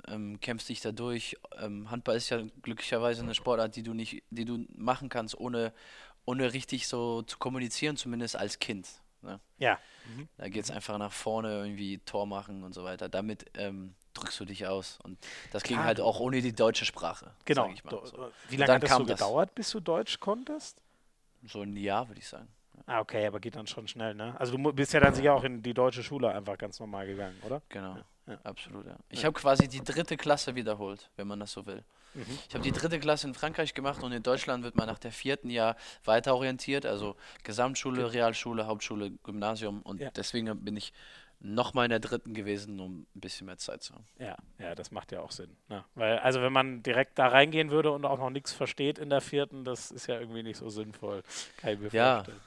Speaker 2: ähm, kämpfst dich da durch. Ähm, Handball ist ja glücklicherweise eine Sportart, die du nicht, die du machen kannst, ohne ohne richtig so zu kommunizieren, zumindest als Kind. Ne?
Speaker 1: Ja.
Speaker 2: Mhm. Da geht es einfach nach vorne, irgendwie Tor machen und so weiter. Damit ähm, drückst du dich aus. Und das ging Klar. halt auch ohne die deutsche Sprache.
Speaker 1: Genau. So. Wie lange hat das so gedauert, bis du Deutsch konntest?
Speaker 2: So ein Jahr, würde ich sagen.
Speaker 1: Ah, okay, aber geht dann schon schnell, ne? Also du bist ja dann sicher auch in die deutsche Schule einfach ganz normal gegangen, oder?
Speaker 2: Genau, ja. Ja. absolut, ja. Ich habe quasi die dritte Klasse wiederholt, wenn man das so will. Mhm. Ich habe die dritte Klasse in Frankreich gemacht und in Deutschland wird man nach der vierten Jahr weiter orientiert, also Gesamtschule, Realschule, Hauptschule, Gymnasium und ja. deswegen bin ich nochmal in der dritten gewesen, um ein bisschen mehr Zeit zu haben.
Speaker 1: Ja, ja, das macht ja auch Sinn. Ne? Weil, also wenn man direkt da reingehen würde und auch noch nichts versteht in der vierten, das ist ja irgendwie nicht so sinnvoll. Kann ich mir
Speaker 2: ja. vorstellen.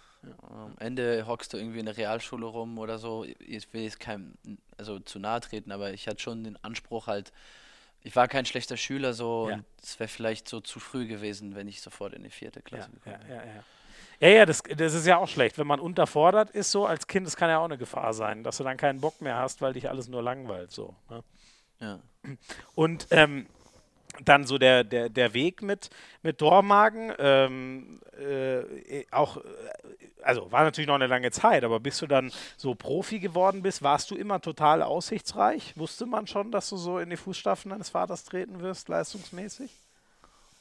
Speaker 2: Am Ende hockst du irgendwie in der Realschule rum oder so. Ich will jetzt keinem also zu nahe treten, aber ich hatte schon den Anspruch halt, ich war kein schlechter Schüler so ja. und es wäre vielleicht so zu früh gewesen, wenn ich sofort in die vierte Klasse
Speaker 1: ja, gekommen wäre. Ja, ja, ja. ja, das, das ist ja auch schlecht. Wenn man unterfordert ist so als Kind, das kann ja auch eine Gefahr sein, dass du dann keinen Bock mehr hast, weil dich alles nur langweilt so. Ne?
Speaker 2: Ja.
Speaker 1: Und ähm, dann so der, der, der Weg mit, mit Dormagen, ähm, äh, auch, also war natürlich noch eine lange Zeit, aber bis du dann so Profi geworden bist, warst du immer total aussichtsreich? Wusste man schon, dass du so in die Fußstapfen deines Vaters treten wirst, leistungsmäßig?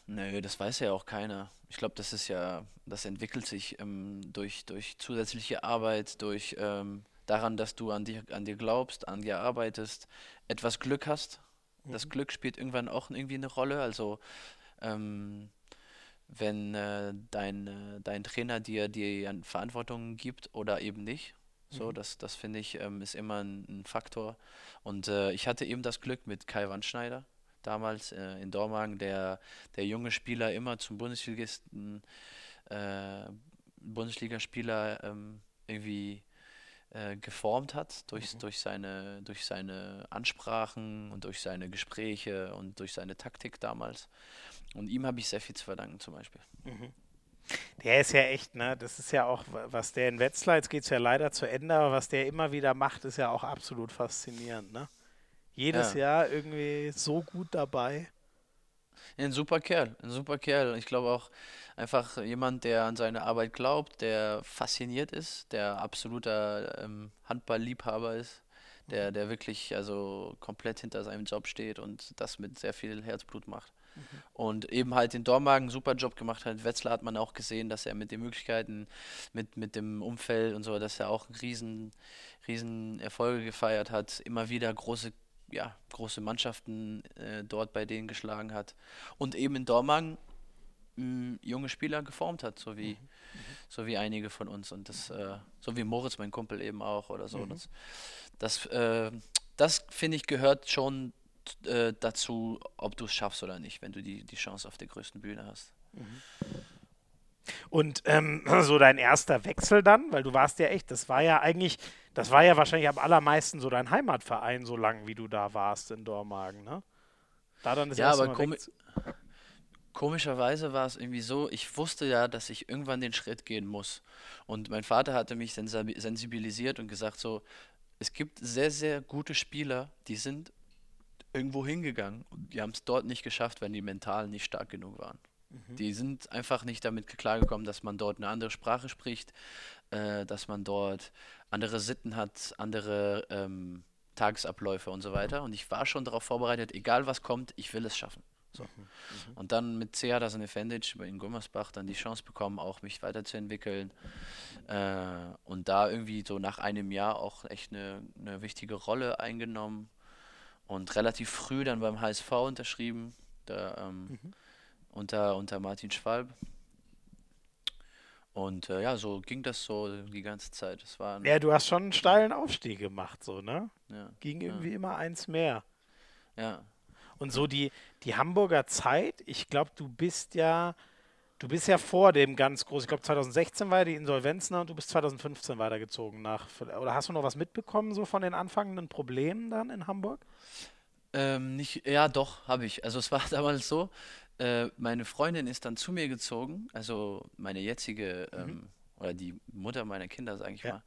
Speaker 2: Nö, das weiß ja auch keiner. Ich glaube, das ist ja, das entwickelt sich ähm, durch, durch zusätzliche Arbeit, durch ähm, daran, dass du an dir, an dir glaubst, an dir arbeitest, etwas Glück hast das mhm. Glück spielt irgendwann auch irgendwie eine Rolle. Also ähm, wenn äh, dein, äh, dein Trainer dir, dir Verantwortung gibt oder eben nicht. So, mhm. das, das finde ich, ähm, ist immer ein, ein Faktor. Und äh, ich hatte eben das Glück mit Kai Wandschneider damals äh, in Dormagen, der, der junge Spieler immer zum Bundesligisten, äh, Bundesligaspieler ähm, irgendwie äh, geformt hat durch, mhm. durch, seine, durch seine Ansprachen und durch seine Gespräche und durch seine Taktik damals. Und ihm habe ich sehr viel zu verdanken zum Beispiel.
Speaker 1: Mhm. Der ist ja echt, ne? Das ist ja auch, was der in Wetzlar, jetzt geht es ja leider zu Ende, aber was der immer wieder macht, ist ja auch absolut faszinierend, ne? Jedes ja. Jahr irgendwie so gut dabei.
Speaker 2: Ein super Kerl, ein super Kerl. Ich glaube auch einfach jemand, der an seine Arbeit glaubt, der fasziniert ist, der absoluter ähm, Handballliebhaber ist, der, mhm. der wirklich also komplett hinter seinem Job steht und das mit sehr viel Herzblut macht. Mhm. Und eben halt in Dormagen einen super Job gemacht hat. Wetzlar hat man auch gesehen, dass er mit den Möglichkeiten, mit, mit dem Umfeld und so, dass er auch riesen, riesen Erfolge gefeiert hat, immer wieder große ja, große Mannschaften äh, dort bei denen geschlagen hat und eben in Dormagen mh, junge Spieler geformt hat, so wie, mhm. so wie einige von uns und das, äh, so wie Moritz, mein Kumpel eben auch oder so. Mhm. Das, das, äh, das finde ich gehört schon äh, dazu, ob du es schaffst oder nicht, wenn du die, die Chance auf der größten Bühne hast. Mhm.
Speaker 1: Und ähm, so dein erster Wechsel dann, weil du warst ja echt, das war ja eigentlich das war ja wahrscheinlich am allermeisten so dein Heimatverein, so lange wie du da warst in Dormagen, ne?
Speaker 2: Da dann das ja, aber komi komischerweise war es irgendwie so, ich wusste ja, dass ich irgendwann den Schritt gehen muss. Und mein Vater hatte mich sensibilisiert und gesagt so, es gibt sehr, sehr gute Spieler, die sind irgendwo hingegangen und die haben es dort nicht geschafft, wenn die mental nicht stark genug waren. Mhm. Die sind einfach nicht damit klargekommen, dass man dort eine andere Sprache spricht, äh, dass man dort andere Sitten hat, andere ähm, Tagesabläufe und so weiter. Und ich war schon darauf vorbereitet, egal was kommt, ich will es schaffen. So. Mhm, mhm. Und dann mit Cea das in Fendic in Gummersbach dann die Chance bekommen, auch mich weiterzuentwickeln. Äh, und da irgendwie so nach einem Jahr auch echt eine, eine wichtige Rolle eingenommen. Und relativ früh dann beim HSV unterschrieben, da, ähm, mhm. unter, unter Martin Schwalb. Und äh, ja, so ging das so die ganze Zeit. Das war
Speaker 1: ja, du hast schon einen steilen Aufstieg gemacht, so, ne? Ja. Ging irgendwie ja. immer eins mehr.
Speaker 2: Ja.
Speaker 1: Und so die, die Hamburger Zeit, ich glaube, du bist ja, du bist ja vor dem ganz großen, ich glaube 2016 war ja die Insolvenz, ne? Und du bist 2015 weitergezogen nach. Oder hast du noch was mitbekommen, so von den anfangenden Problemen dann in Hamburg?
Speaker 2: Ähm, nicht, ja, doch, habe ich. Also es war damals so, äh, meine Freundin ist dann zu mir gezogen, also meine jetzige, mhm. ähm, oder die Mutter meiner Kinder, sage ich ja. mal.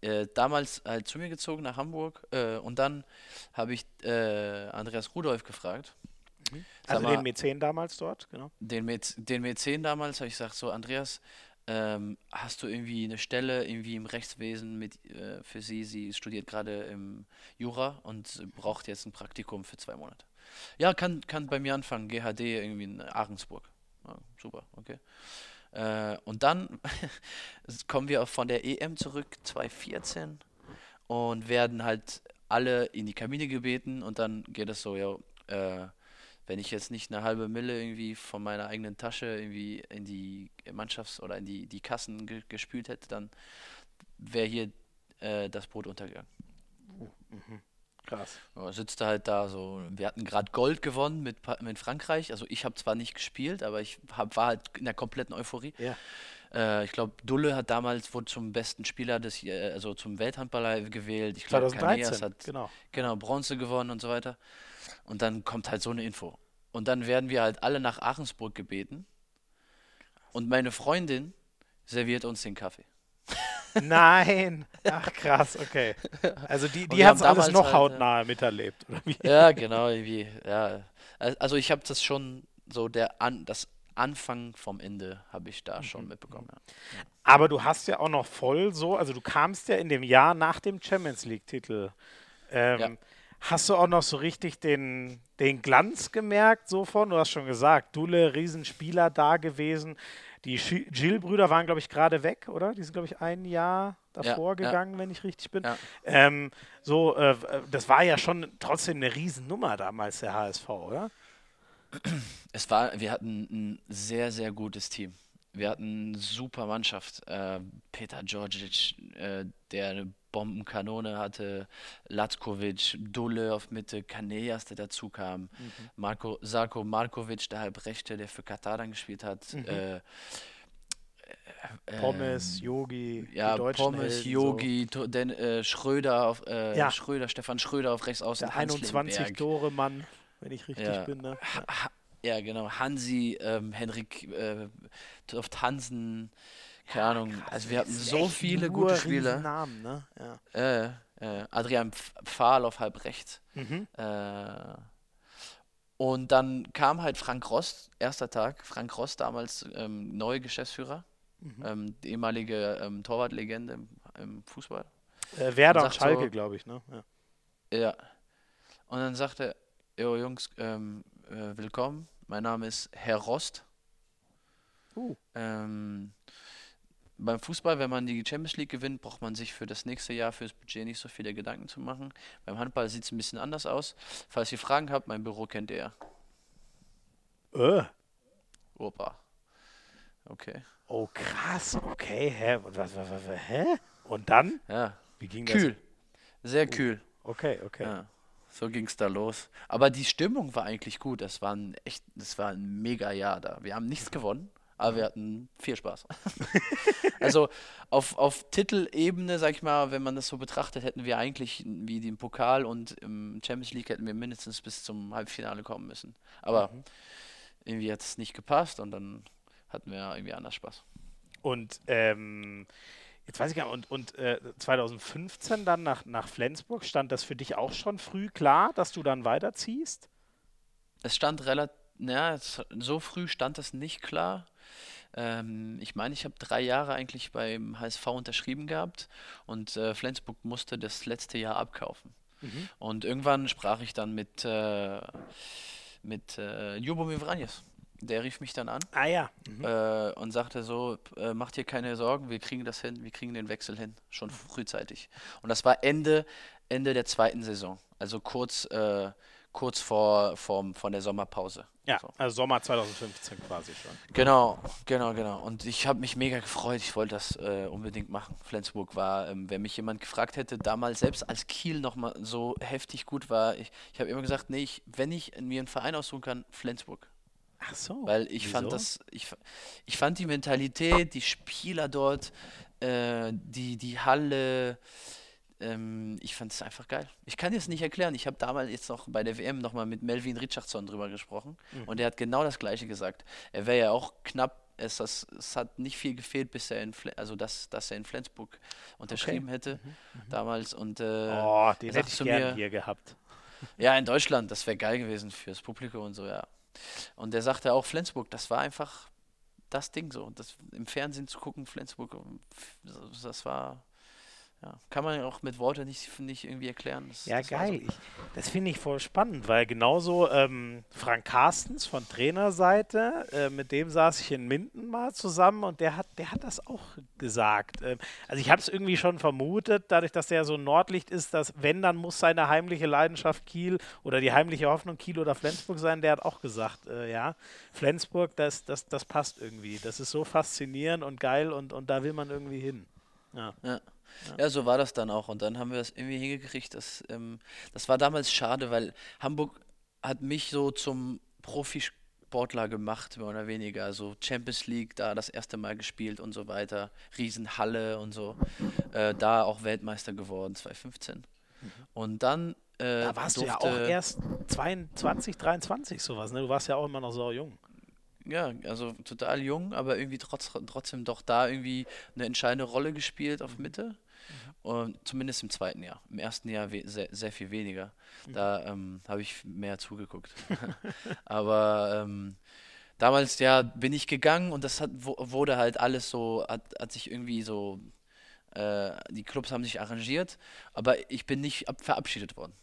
Speaker 2: Äh, damals halt zu mir gezogen nach Hamburg äh, und dann habe ich äh, Andreas Rudolf gefragt.
Speaker 1: Mhm. Also mal, den Mäzen damals dort, genau.
Speaker 2: Den, Mäz, den Mäzen damals habe ich gesagt, so Andreas, ähm, hast du irgendwie eine Stelle irgendwie im Rechtswesen mit äh, für sie? Sie studiert gerade im Jura und braucht jetzt ein Praktikum für zwei Monate. Ja, kann, kann bei mir anfangen. GHD irgendwie in Ahrensburg. Ja, super, okay. Äh, und dann kommen wir von der EM zurück, 2014, und werden halt alle in die Kabine gebeten und dann geht es so, ja, äh, wenn ich jetzt nicht eine halbe Mille irgendwie von meiner eigenen Tasche irgendwie in die Mannschafts- oder in die, die Kassen ge gespült hätte, dann wäre hier äh, das Brot untergegangen. Mhm. Krass. Ja, sitzt halt da so. Wir hatten gerade Gold gewonnen mit, mit Frankreich. Also ich habe zwar nicht gespielt, aber ich hab, war halt in der kompletten Euphorie. Ja. Äh, ich glaube, Dulle hat damals wurde zum besten Spieler des, also zum Welthandballer gewählt. Ich glaube, Caneas hat genau. genau Bronze gewonnen und so weiter. Und dann kommt halt so eine Info. Und dann werden wir halt alle nach Aachensburg gebeten. Und meine Freundin serviert uns den Kaffee.
Speaker 1: Nein. Ach krass, okay. Also die, die hat es alles noch halt, hautnah ja. miterlebt, oder
Speaker 2: wie? Ja, genau, irgendwie, ja. Also ich habe das schon so der an, das Anfang vom Ende habe ich da schon mhm. mitbekommen. Ja.
Speaker 1: Aber du hast ja auch noch voll so, also du kamst ja in dem Jahr nach dem Champions League-Titel. Ähm, ja. Hast du auch noch so richtig den, den Glanz gemerkt, so von? Du hast schon gesagt, Dule, Riesenspieler da gewesen. Die Gill-Brüder waren, glaube ich, gerade weg, oder? Die sind, glaube ich, ein Jahr davor ja, gegangen, ja. wenn ich richtig bin. Ja. Ähm, so, äh, das war ja schon trotzdem eine Riesennummer damals, der HSV, oder?
Speaker 2: Es war, wir hatten ein sehr, sehr gutes Team. Wir hatten eine super Mannschaft. Äh, Peter Djordjic, äh, der eine Bombenkanone hatte, Latkovic, Dule auf Mitte, Canellas, der dazu kam, mhm. Marco, Sarko Markovic, der Halbrechte, der für Katar dann gespielt hat. Mhm. Äh,
Speaker 1: äh, Pommes, Yogi,
Speaker 2: ja, Pommes, Yogi, so. Den, äh, Schröder, auf, äh, ja. Schröder, Stefan Schröder auf rechts außen.
Speaker 1: Der 21 Tore Mann, wenn ich richtig ja. bin. Ne?
Speaker 2: Ja. ja. genau. Hansi, ähm, Henrik äh, Hansen, keine Ahnung. Krass, also wir hatten so viele gute Spieler.
Speaker 1: Namen, ne? ja.
Speaker 2: Äh, äh, Adrian Pfahl auf halb rechts. Mhm. Äh, und dann kam halt Frank Rost, erster Tag. Frank Rost damals ähm, neuer Geschäftsführer, mhm. ähm, die ehemalige ähm, Torwartlegende im, im Fußball.
Speaker 1: Äh, Werder und Schalke, so, glaube ich, ne?
Speaker 2: Ja. ja. Und dann sagte er, jo Jungs, ähm, äh, willkommen. Mein Name ist Herr Rost. Uh. Ähm, beim Fußball, wenn man die Champions League gewinnt, braucht man sich für das nächste Jahr fürs Budget nicht so viele Gedanken zu machen. Beim Handball sieht es ein bisschen anders aus. Falls ihr Fragen habt, mein Büro kennt ihr.
Speaker 1: Äh.
Speaker 2: Opa. Okay.
Speaker 1: Oh, krass. Okay, hä? Und was, was, was, hä? Und dann?
Speaker 2: Ja. Wie ging kühl. das? Kühl. Sehr kühl.
Speaker 1: Okay, okay.
Speaker 2: Ja. So ging es da los. Aber die Stimmung war eigentlich gut. Das war ein echt, das war ein mega Jahr da. Wir haben nichts gewonnen aber wir hatten viel Spaß. also auf, auf Titelebene, sag ich mal, wenn man das so betrachtet, hätten wir eigentlich wie den Pokal und im Champions League hätten wir mindestens bis zum Halbfinale kommen müssen. Aber mhm. irgendwie hat es nicht gepasst und dann hatten wir irgendwie anders Spaß.
Speaker 1: Und ähm, jetzt weiß ich gar nicht, und, und äh, 2015 dann nach, nach Flensburg, stand das für dich auch schon früh klar, dass du dann weiterziehst?
Speaker 2: Es stand relativ, naja, so früh stand das nicht klar. Ähm, ich meine, ich habe drei Jahre eigentlich beim HSV unterschrieben gehabt und äh, Flensburg musste das letzte Jahr abkaufen. Mhm. Und irgendwann sprach ich dann mit, äh, mit äh, Ljubomir Vranjes. Der rief mich dann an
Speaker 1: ah, ja.
Speaker 2: Mhm. Äh, und sagte so, äh, macht dir keine Sorgen, wir kriegen das hin, wir kriegen den Wechsel hin, schon frühzeitig. Und das war Ende, Ende der zweiten Saison, also kurz, äh, kurz vor, vor, vor der Sommerpause.
Speaker 1: Ja, so. also Sommer 2015 quasi schon.
Speaker 2: Genau, genau, genau. Und ich habe mich mega gefreut. Ich wollte das äh, unbedingt machen. Flensburg war, ähm, wenn mich jemand gefragt hätte, damals selbst als Kiel nochmal so heftig gut war, ich, ich habe immer gesagt, nee, ich, wenn ich mir einen Verein aussuchen kann, Flensburg.
Speaker 1: Ach so.
Speaker 2: Weil ich Wieso? fand das, ich, ich fand die Mentalität, die Spieler dort, äh, die, die Halle, ähm, ich fand es einfach geil. Ich kann es nicht erklären. Ich habe damals jetzt noch bei der WM nochmal mit Melvin Richardson drüber gesprochen mhm. und er hat genau das Gleiche gesagt. Er wäre ja auch knapp, es, das, es hat nicht viel gefehlt, bis er in, Fle also dass, dass er in Flensburg unterschrieben okay. hätte mhm. Mhm. damals. Und, äh,
Speaker 1: oh, den hätte ich gerne hier gehabt.
Speaker 2: Ja, in Deutschland, das wäre geil gewesen fürs Publikum und so, ja. Und er sagte auch, Flensburg, das war einfach das Ding so. Das, Im Fernsehen zu gucken, Flensburg, das war ja, kann man ja auch mit Worten nicht, nicht irgendwie erklären.
Speaker 1: Das, ja, das geil. So. Ich, das finde ich voll spannend, weil genauso ähm, Frank Carstens von Trainerseite, äh, mit dem saß ich in Minden mal zusammen und der hat, der hat das auch gesagt. Ähm, also ich habe es irgendwie schon vermutet, dadurch, dass der so ein Nordlicht ist, dass wenn, dann muss seine heimliche Leidenschaft Kiel oder die heimliche Hoffnung Kiel oder Flensburg sein. Der hat auch gesagt, äh, ja, Flensburg, das, das, das passt irgendwie. Das ist so faszinierend und geil und, und da will man irgendwie hin. Ja.
Speaker 2: ja. Ja. ja. so war das dann auch. Und dann haben wir das irgendwie hingekriegt. Das, ähm, das war damals schade, weil Hamburg hat mich so zum Profisportler gemacht, mehr oder weniger. Also Champions League, da das erste Mal gespielt und so weiter. Riesenhalle und so. Äh, da auch Weltmeister geworden, 2015. Mhm. Und dann. Äh,
Speaker 1: da warst du ja auch erst 22, 23 sowas, ne? Du warst ja auch immer noch so jung.
Speaker 2: Ja, also total jung, aber irgendwie trotz, trotzdem doch da irgendwie eine entscheidende Rolle gespielt auf mhm. Mitte. Und zumindest im zweiten Jahr. Im ersten Jahr sehr, sehr viel weniger. Mhm. Da ähm, habe ich mehr zugeguckt. aber ähm, damals ja bin ich gegangen und das hat, wurde halt alles so, hat, hat sich irgendwie so, äh, die Clubs haben sich arrangiert, aber ich bin nicht ab, verabschiedet worden.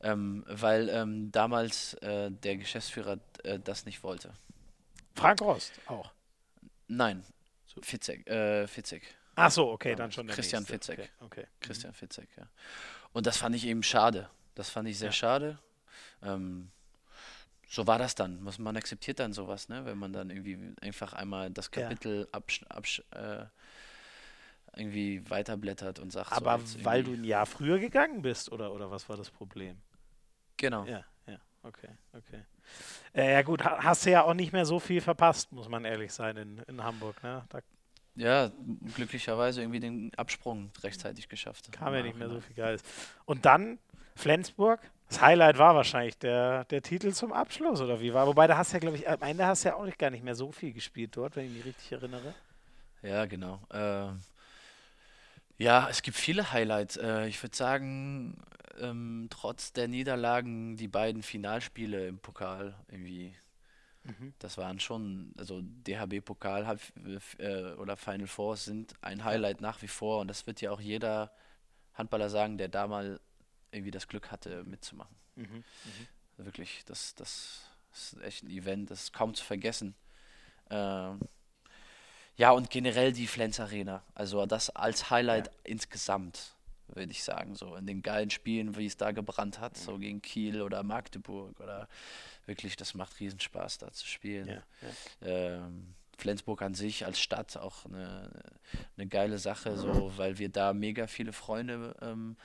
Speaker 2: Ähm, weil ähm, damals äh, der Geschäftsführer äh, das nicht wollte.
Speaker 1: Frank Rost auch.
Speaker 2: Nein, Fitzek. Äh, Fitzek.
Speaker 1: Ach so, okay, dann schon
Speaker 2: der Christian nächste. Fitzek. Okay, okay. Christian mhm. Fitzek, ja. Und das fand ich eben schade. Das fand ich sehr ja. schade. Ähm, so war das dann. Man akzeptiert dann sowas, ne? wenn man dann irgendwie einfach einmal das Kapitel ja. absch, absch äh, irgendwie weiterblättert und sagt.
Speaker 1: Aber so weil du ein Jahr früher gegangen bist, oder, oder was war das Problem?
Speaker 2: Genau.
Speaker 1: Ja, ja, okay, okay. Äh, ja gut, hast du ja auch nicht mehr so viel verpasst, muss man ehrlich sein, in, in Hamburg. Ne? Da
Speaker 2: ja, glücklicherweise irgendwie den Absprung rechtzeitig geschafft.
Speaker 1: Kam ja nicht mehr so viel Geiles. Und dann Flensburg. Das Highlight war wahrscheinlich der, der Titel zum Abschluss, oder wie war? Wobei, da hast du ja, glaube ich, am Ende hast du ja auch nicht, gar nicht mehr so viel gespielt dort, wenn ich mich richtig erinnere.
Speaker 2: Ja, genau. Äh, ja, es gibt viele Highlights. Äh, ich würde sagen, ähm, trotz der Niederlagen die beiden Finalspiele im Pokal irgendwie. Mhm. Das waren schon, also DHB-Pokal äh, oder Final Four sind ein Highlight nach wie vor und das wird ja auch jeder Handballer sagen, der da mal irgendwie das Glück hatte, mitzumachen. Mhm. Mhm. Wirklich, das, das ist echt ein Event, das ist kaum zu vergessen. Ähm, ja, und generell die Flens Arena, also das als Highlight ja. insgesamt würde ich sagen, so in den geilen Spielen, wie es da gebrannt hat, so gegen Kiel oder Magdeburg oder wirklich, das macht Riesenspaß, da zu spielen. Ja, ja. Ähm, Flensburg an sich als Stadt auch eine, eine geile Sache, so, weil wir da mega viele Freunde, ähm,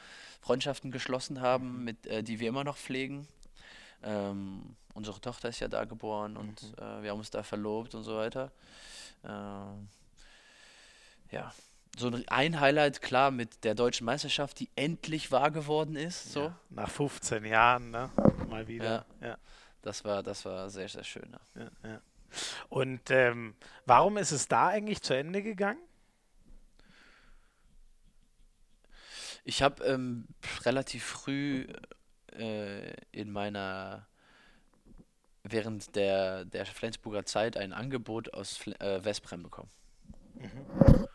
Speaker 2: Freundschaften geschlossen haben, mit, äh, die wir immer noch pflegen. Ähm, unsere Tochter ist ja da geboren und mhm. äh, wir haben uns da verlobt und so weiter. Ähm, ja, so ein Highlight, klar, mit der deutschen Meisterschaft, die endlich wahr geworden ist. So. Ja,
Speaker 1: nach 15 Jahren, ne? Mal wieder.
Speaker 2: Ja. ja. Das war, das war sehr, sehr schön.
Speaker 1: Ja. ja Und ähm, warum ist es da eigentlich zu Ende gegangen?
Speaker 2: Ich habe ähm, relativ früh äh, in meiner während der, der Flensburger Zeit ein Angebot aus Fl äh, Westbrem bekommen. Mhm.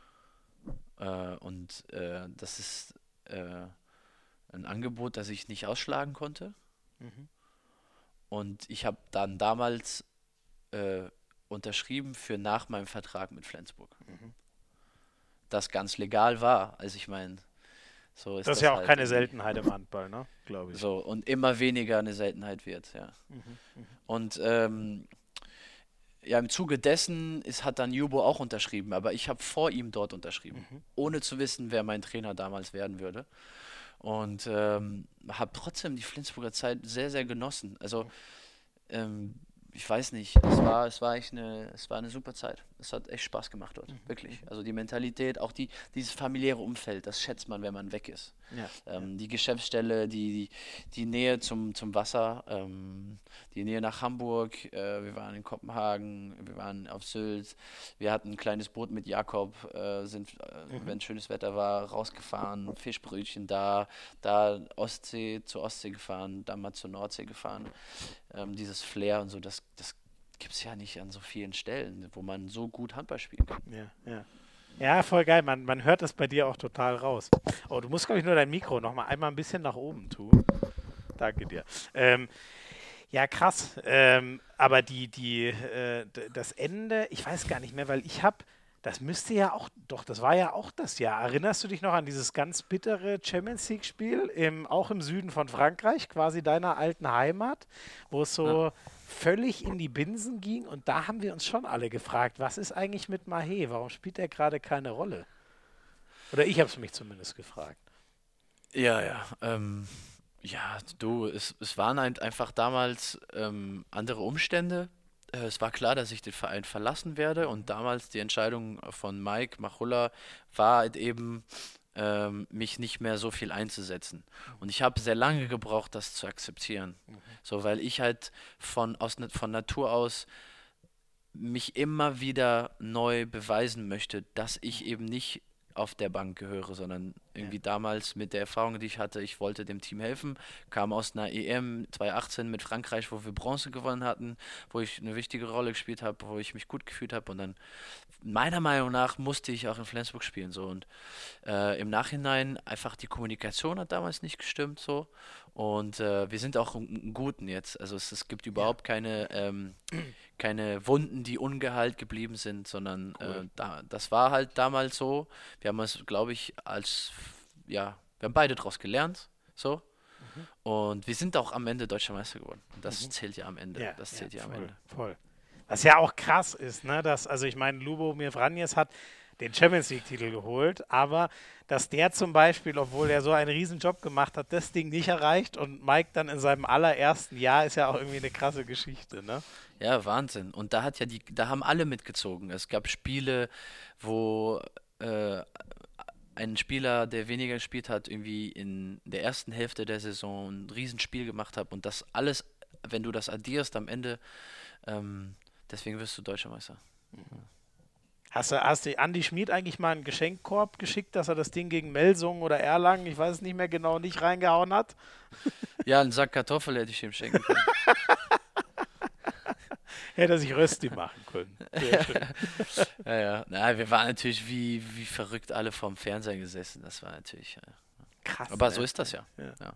Speaker 2: Äh, und äh, das ist äh, ein Angebot, das ich nicht ausschlagen konnte. Mhm. Und ich habe dann damals äh, unterschrieben für nach meinem Vertrag mit Flensburg. Mhm. Das ganz legal war. Also ich meine, so
Speaker 1: ist das. ist ja auch halt keine Seltenheit im Handball, ne? Glaube ich.
Speaker 2: So, und immer weniger eine Seltenheit wird, ja. Mhm. Mhm. Und ähm, ja, im Zuge dessen ist, hat dann Jubo auch unterschrieben, aber ich habe vor ihm dort unterschrieben, mhm. ohne zu wissen, wer mein Trainer damals werden würde. Und ähm, habe trotzdem die Flensburger Zeit sehr, sehr genossen. Also ähm, ich weiß nicht, es war, es war echt eine, es war eine super Zeit. Es hat echt Spaß gemacht dort, mhm. wirklich. Also die Mentalität, auch die, dieses familiäre Umfeld, das schätzt man, wenn man weg ist. Ja. Ähm, die Geschäftsstelle, die, die, die, Nähe zum, zum Wasser, ähm, die Nähe nach Hamburg, äh, wir waren in Kopenhagen, wir waren auf Sylt, wir hatten ein kleines Boot mit Jakob, äh, sind, äh, mhm. wenn schönes Wetter war, rausgefahren, Fischbrötchen da, da Ostsee zur Ostsee gefahren, dann mal zur Nordsee gefahren. Ähm, dieses Flair und so, das, das gibt es ja nicht an so vielen Stellen, wo man so gut Handball spielen kann.
Speaker 1: Ja, ja. Ja, voll geil. Man, man hört das bei dir auch total raus. Oh, du musst, glaube ich, nur dein Mikro noch mal einmal ein bisschen nach oben tun. Danke dir. Ähm, ja, krass. Ähm, aber die, die, äh, das Ende, ich weiß gar nicht mehr, weil ich habe, das müsste ja auch, doch, das war ja auch das Jahr. Erinnerst du dich noch an dieses ganz bittere Champions League-Spiel, im, auch im Süden von Frankreich, quasi deiner alten Heimat, wo es so. Ja völlig in die Binsen ging. Und da haben wir uns schon alle gefragt, was ist eigentlich mit Mahé? Warum spielt er gerade keine Rolle? Oder ich habe es mich zumindest gefragt.
Speaker 2: Ja, ja. Ähm, ja, du, es, es waren einfach damals ähm, andere Umstände. Äh, es war klar, dass ich den Verein verlassen werde und damals die Entscheidung von Mike Machulla war halt eben, ähm, mich nicht mehr so viel einzusetzen. Und ich habe sehr lange gebraucht, das zu akzeptieren. Mhm. So, weil ich halt von, aus, von Natur aus mich immer wieder neu beweisen möchte, dass ich eben nicht auf der Bank gehöre, sondern irgendwie ja. damals mit der Erfahrung, die ich hatte, ich wollte dem Team helfen, kam aus einer EM 2018 mit Frankreich, wo wir Bronze gewonnen hatten, wo ich eine wichtige Rolle gespielt habe, wo ich mich gut gefühlt habe und dann meiner Meinung nach musste ich auch in Flensburg spielen so und äh, im Nachhinein einfach die Kommunikation hat damals nicht gestimmt so und äh, wir sind auch einen Guten jetzt. Also es, es gibt überhaupt keine, ähm, keine Wunden, die ungeheilt geblieben sind, sondern äh, cool. äh, da, das war halt damals so. Wir haben es, glaube ich, als, ja, wir haben beide daraus gelernt. So. Mhm. Und wir sind auch am Ende Deutscher Meister geworden. Das mhm. zählt ja am Ende. Ja, das zählt ja, ja
Speaker 1: am
Speaker 2: voll, Ende.
Speaker 1: Voll. Was ja auch krass ist, ne? Dass, also ich meine, Lubo Mirvranjes hat den Champions League-Titel geholt, aber dass der zum Beispiel, obwohl er so einen riesen Job gemacht hat, das Ding nicht erreicht und Mike dann in seinem allerersten Jahr ist ja auch irgendwie eine krasse Geschichte, ne?
Speaker 2: Ja, Wahnsinn. Und da hat ja die, da haben alle mitgezogen. Es gab Spiele, wo äh, ein Spieler, der weniger gespielt hat, irgendwie in der ersten Hälfte der Saison ein Riesenspiel gemacht hat und das alles, wenn du das addierst am Ende, ähm, deswegen wirst du Deutscher Meister. Mhm.
Speaker 1: Hast du, hast du Andi Schmid eigentlich mal einen Geschenkkorb geschickt, dass er das Ding gegen Melsungen oder Erlangen, ich weiß es nicht mehr genau, nicht reingehauen hat?
Speaker 2: Ja, einen Sack Kartoffel hätte ich ihm schenken können.
Speaker 1: hätte er sich Rösti machen können.
Speaker 2: ja, ja. Na, wir waren natürlich wie, wie verrückt alle vorm Fernseher gesessen. Das war natürlich. Ja. Krass. Aber so ist das ja. ja. ja.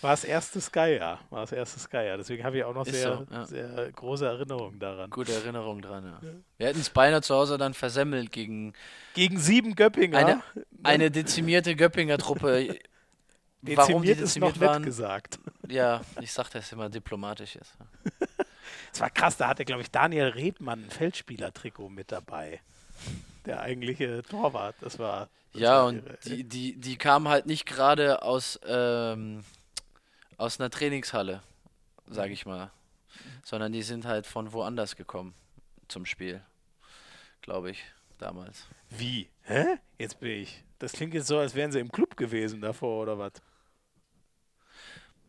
Speaker 1: War das erste Sky-Jahr. War das erste Sky-Jahr. Deswegen habe ich auch noch sehr, so, ja. sehr große Erinnerungen daran.
Speaker 2: Gute Erinnerungen dran, ja. Wir hätten es beinahe zu Hause dann versemmelt gegen.
Speaker 1: Gegen sieben Göppinger.
Speaker 2: Eine, eine dezimierte Göppinger Truppe.
Speaker 1: Dezimiert Warum die dezimiert ist noch waren, gesagt.
Speaker 2: Ja, ich sage das immer diplomatisch ist.
Speaker 1: Es war krass, da hatte, glaube ich, Daniel Redmann ein Feldspielertrikot mit dabei der eigentliche Torwart. Das war.
Speaker 2: Das ja, war und die, die, die kamen halt nicht gerade aus, ähm, aus einer Trainingshalle, sage ich mal. Sondern die sind halt von woanders gekommen zum Spiel. Glaube ich, damals.
Speaker 1: Wie? Hä? Jetzt bin ich. Das klingt jetzt so, als wären sie im Club gewesen davor, oder was?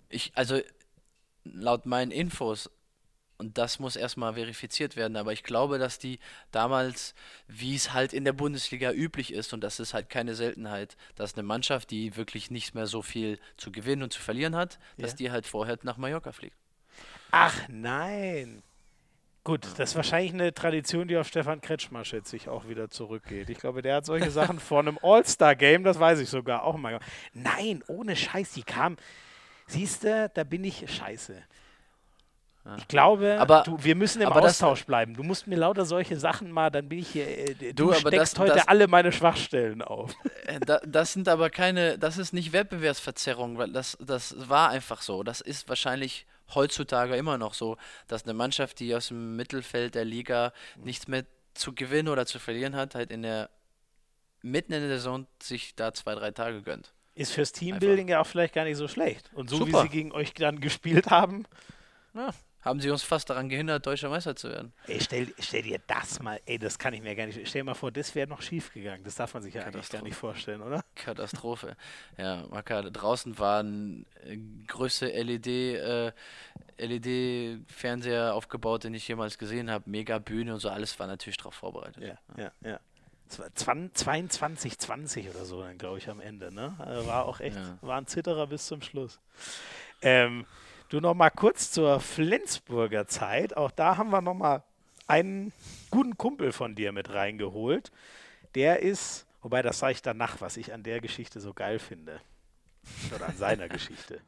Speaker 2: Ich, also laut meinen Infos und das muss erstmal verifiziert werden. Aber ich glaube, dass die damals, wie es halt in der Bundesliga üblich ist, und das ist halt keine Seltenheit, dass eine Mannschaft, die wirklich nicht mehr so viel zu gewinnen und zu verlieren hat, ja. dass die halt vorher nach Mallorca fliegt.
Speaker 1: Ach nein. Gut, das ist wahrscheinlich eine Tradition, die auf Stefan Kretschmer, schätze ich, auch wieder zurückgeht. Ich glaube, der hat solche Sachen vor einem All-Star-Game, das weiß ich sogar auch mal. Nein, ohne Scheiß, die kam. Siehst du, da bin ich scheiße. Ich glaube, aber, du, wir müssen im Austausch das, bleiben. Du musst mir lauter solche Sachen mal, dann bin ich hier. Äh, du, du steckst das, heute das, alle meine Schwachstellen auf.
Speaker 2: Äh, da, das sind aber keine, das ist nicht Wettbewerbsverzerrung, weil das, das war einfach so. Das ist wahrscheinlich heutzutage immer noch so, dass eine Mannschaft, die aus dem Mittelfeld der Liga nichts mehr zu gewinnen oder zu verlieren hat, halt in der mitten in der Saison sich da zwei, drei Tage gönnt.
Speaker 1: Ist fürs Teambuilding einfach. ja auch vielleicht gar nicht so schlecht. Und so Super. wie sie gegen euch dann gespielt haben.
Speaker 2: Ja, haben sie uns fast daran gehindert, deutscher Meister zu werden.
Speaker 1: Ey, stell, stell dir das mal, ey, das kann ich mir gar nicht, stell dir mal vor, das wäre noch schief gegangen. Das darf man sich ja eigentlich gar nicht vorstellen, oder?
Speaker 2: Katastrophe. ja, Maka, draußen waren äh, größte LED, äh, LED-Fernseher aufgebaut, den ich jemals gesehen habe. Mega Bühne und so, alles war natürlich darauf vorbereitet.
Speaker 1: Ja, ja, ja. War 22, 20 oder so, dann glaube ich am Ende, ne? Also war auch echt, ja. war ein Zitterer bis zum Schluss. Ähm, Du noch mal kurz zur Flensburger Zeit. Auch da haben wir noch mal einen guten Kumpel von dir mit reingeholt. Der ist, wobei das sage ich danach, was ich an der Geschichte so geil finde. Oder an seiner Geschichte.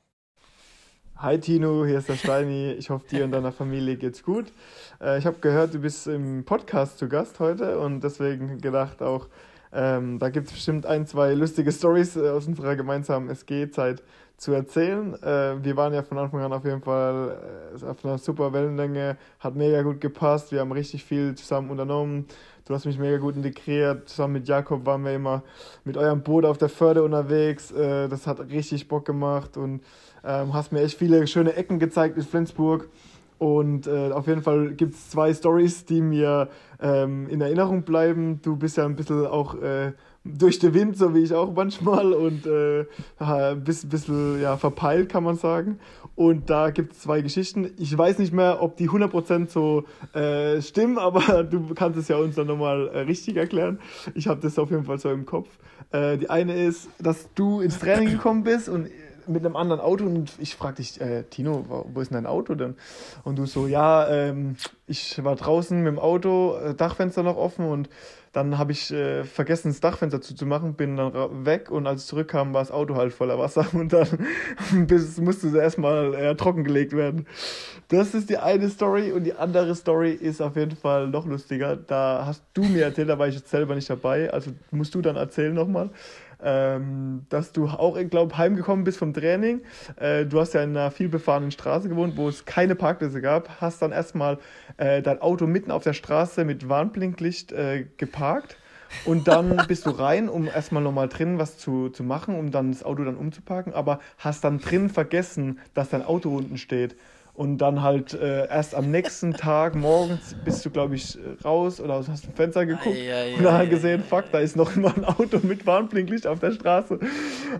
Speaker 5: Hi Tino, hier ist der Steini. Ich hoffe, dir und deiner Familie geht's gut. Äh, ich habe gehört, du bist im Podcast zu Gast heute und deswegen gedacht auch, ähm, da gibt es bestimmt ein, zwei lustige Stories äh, aus unserer gemeinsamen SG-Zeit zu erzählen. Äh, wir waren ja von Anfang an auf jeden Fall äh, auf einer super Wellenlänge, hat mega gut gepasst, wir haben richtig viel zusammen unternommen. du hast mich mega gut integriert. Zusammen mit Jakob waren wir immer mit eurem Boot auf der Förde unterwegs. Äh, das hat richtig Bock gemacht und ähm, hast mir echt viele schöne Ecken gezeigt in Flensburg. Und äh, auf jeden Fall gibt es zwei Stories, die mir ähm, in Erinnerung bleiben. Du bist ja ein bisschen auch äh, durch den Wind, so wie ich auch manchmal, und äh, ein bisschen, ja, verpeilt, kann man sagen. Und da gibt es zwei Geschichten. Ich weiß nicht mehr, ob die 100% so äh, stimmen, aber du kannst es ja uns dann nochmal äh, richtig erklären. Ich habe das auf jeden Fall so im Kopf. Äh, die eine ist, dass du ins Training gekommen bist und mit einem anderen Auto und ich fragte dich, äh, Tino, wo ist denn dein Auto denn? Und du so, ja, ähm, ich war draußen mit dem Auto, äh, Dachfenster noch offen und dann habe ich äh, vergessen, das Dachfenster zuzumachen, bin dann weg und als ich zurückkam, war das Auto halt voller Wasser und dann bis, musste es erstmal äh, trockengelegt werden. Das ist die eine Story und die andere Story ist auf jeden Fall noch lustiger. Da hast du mir erzählt, da war ich jetzt selber nicht dabei, also musst du dann erzählen nochmal ähm, dass du auch, ich glaube, heimgekommen bist vom Training. Äh, du hast ja in einer vielbefahrenen Straße gewohnt, wo es keine Parkplätze gab. Hast dann erstmal äh, dein Auto mitten auf der Straße mit Warnblinklicht äh, geparkt. Und dann bist du rein, um erstmal nochmal drin was zu, zu machen, um dann das Auto dann umzuparken, aber hast dann drin vergessen, dass dein Auto unten steht. Und dann halt äh, erst am nächsten Tag morgens bist du, glaube ich, raus oder hast ein Fenster geguckt ai, ai, und dann ai, gesehen, fuck, da ist noch immer ein Auto mit Warnblinklicht auf der Straße.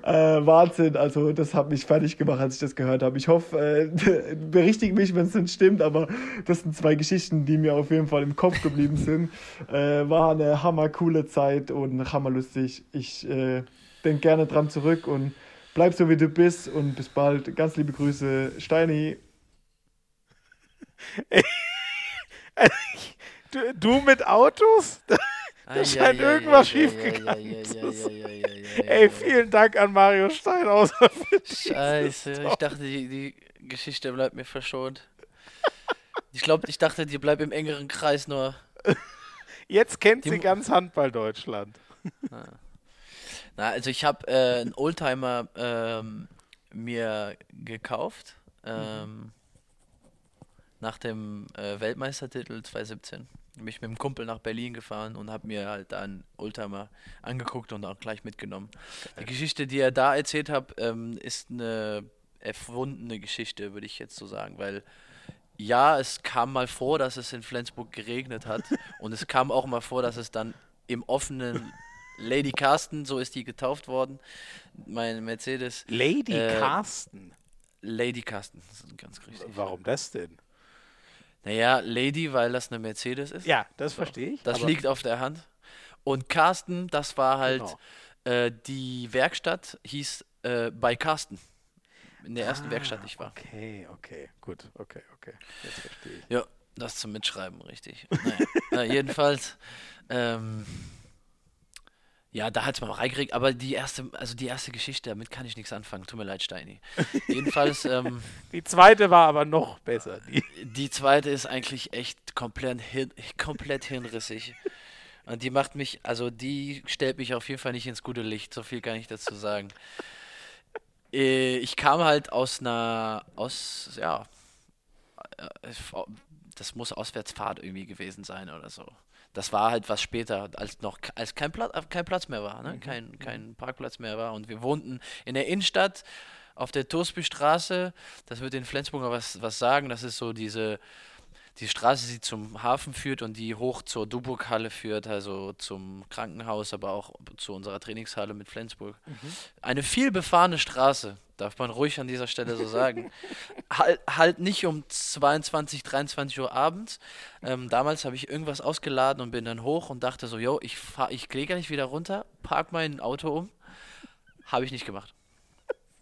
Speaker 5: Äh, Wahnsinn, also das hat mich fertig gemacht, als ich das gehört habe. Ich hoffe, äh, berichtige mich, wenn es nicht stimmt, aber das sind zwei Geschichten, die mir auf jeden Fall im Kopf geblieben sind. Äh, war eine hammercoole Zeit und hammerlustig. Ich äh, denke gerne dran zurück und bleib so wie du bist und bis bald. Ganz liebe Grüße, Steini
Speaker 1: du, du, mit Autos? Da scheint irgendwas schiefgegangen zu sein. Ey, vielen Dank an Mario Steinhauser.
Speaker 2: Scheiße, ich dachte, die, die Geschichte bleibt mir verschont. Ich glaube, ich dachte, die bleibt im engeren Kreis nur.
Speaker 1: Jetzt kennt die sie ganz Handball Deutschland.
Speaker 2: Na, also ich habe äh, einen Oldtimer ähm, mir gekauft. Ähm, nach dem äh, Weltmeistertitel 2017 bin ich mit dem Kumpel nach Berlin gefahren und habe mir halt einen Oldtimer angeguckt und auch gleich mitgenommen. Die Geschichte, die er da erzählt hat, ähm, ist eine erfundene Geschichte, würde ich jetzt so sagen, weil ja, es kam mal vor, dass es in Flensburg geregnet hat und es kam auch mal vor, dass es dann im offenen Lady Carsten, so ist die getauft worden, mein Mercedes.
Speaker 1: Lady äh, Carsten?
Speaker 2: Lady Carsten, das ist ganz richtig.
Speaker 1: Warum das denn?
Speaker 2: Naja, Lady, weil das eine Mercedes ist.
Speaker 1: Ja, das so. verstehe ich.
Speaker 2: Das liegt auf der Hand. Und Carsten, das war halt, genau. äh, die Werkstatt hieß äh, bei Carsten. In der ersten ah, Werkstatt, die ich war.
Speaker 1: Okay, okay, gut, okay, okay. Jetzt verstehe ich.
Speaker 2: Ja, das zum Mitschreiben, richtig. naja, jedenfalls, ähm, ja, da hat es mal reingekriegt, aber die erste, also die erste Geschichte, damit kann ich nichts anfangen. Tut mir leid, Steini. Jedenfalls. Ähm,
Speaker 1: die zweite war aber noch besser.
Speaker 2: Die, die zweite ist eigentlich echt komplett, hin, komplett hirnrissig. Und die macht mich, also die stellt mich auf jeden Fall nicht ins gute Licht. So viel kann ich dazu sagen. Äh, ich kam halt aus einer, aus, ja, äh, das muss Auswärtsfahrt irgendwie gewesen sein oder so das war halt was später, als noch als kein, Platz, kein Platz mehr war, ne? Mhm. kein, kein Parkplatz mehr war. Und wir wohnten in der Innenstadt auf der Torsbystraße. Das wird in Flensburg was, was sagen. Das ist so diese die Straße, die zum Hafen führt und die hoch zur Duburg-Halle führt, also zum Krankenhaus, aber auch zu unserer Trainingshalle mit Flensburg. Mhm. Eine viel befahrene Straße, darf man ruhig an dieser Stelle so sagen. halt, halt nicht um 22, 23 Uhr abends. Ähm, damals habe ich irgendwas ausgeladen und bin dann hoch und dachte so, yo, ich, fahr, ich gar nicht wieder runter, park mein Auto um. Habe ich nicht gemacht.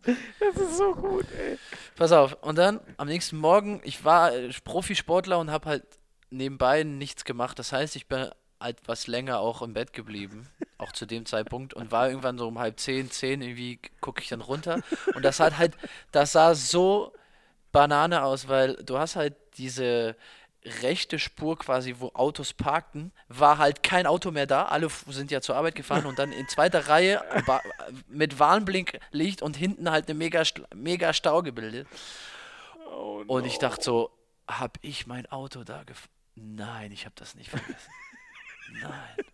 Speaker 1: Das ist so gut, ey.
Speaker 2: Pass auf. Und dann am nächsten Morgen, ich war äh, Profisportler und habe halt nebenbei nichts gemacht. Das heißt, ich bin halt was länger auch im Bett geblieben, auch zu dem Zeitpunkt und war irgendwann so um halb zehn, zehn irgendwie gucke ich dann runter und das hat halt, das sah so Banane aus, weil du hast halt diese rechte Spur quasi, wo Autos parkten, war halt kein Auto mehr da. Alle sind ja zur Arbeit gefahren und dann in zweiter Reihe mit Warnblink liegt und hinten halt eine mega, mega Stau gebildet. Oh no. Und ich dachte so, hab ich mein Auto da gefahren? Nein, ich habe das nicht vergessen. Nein.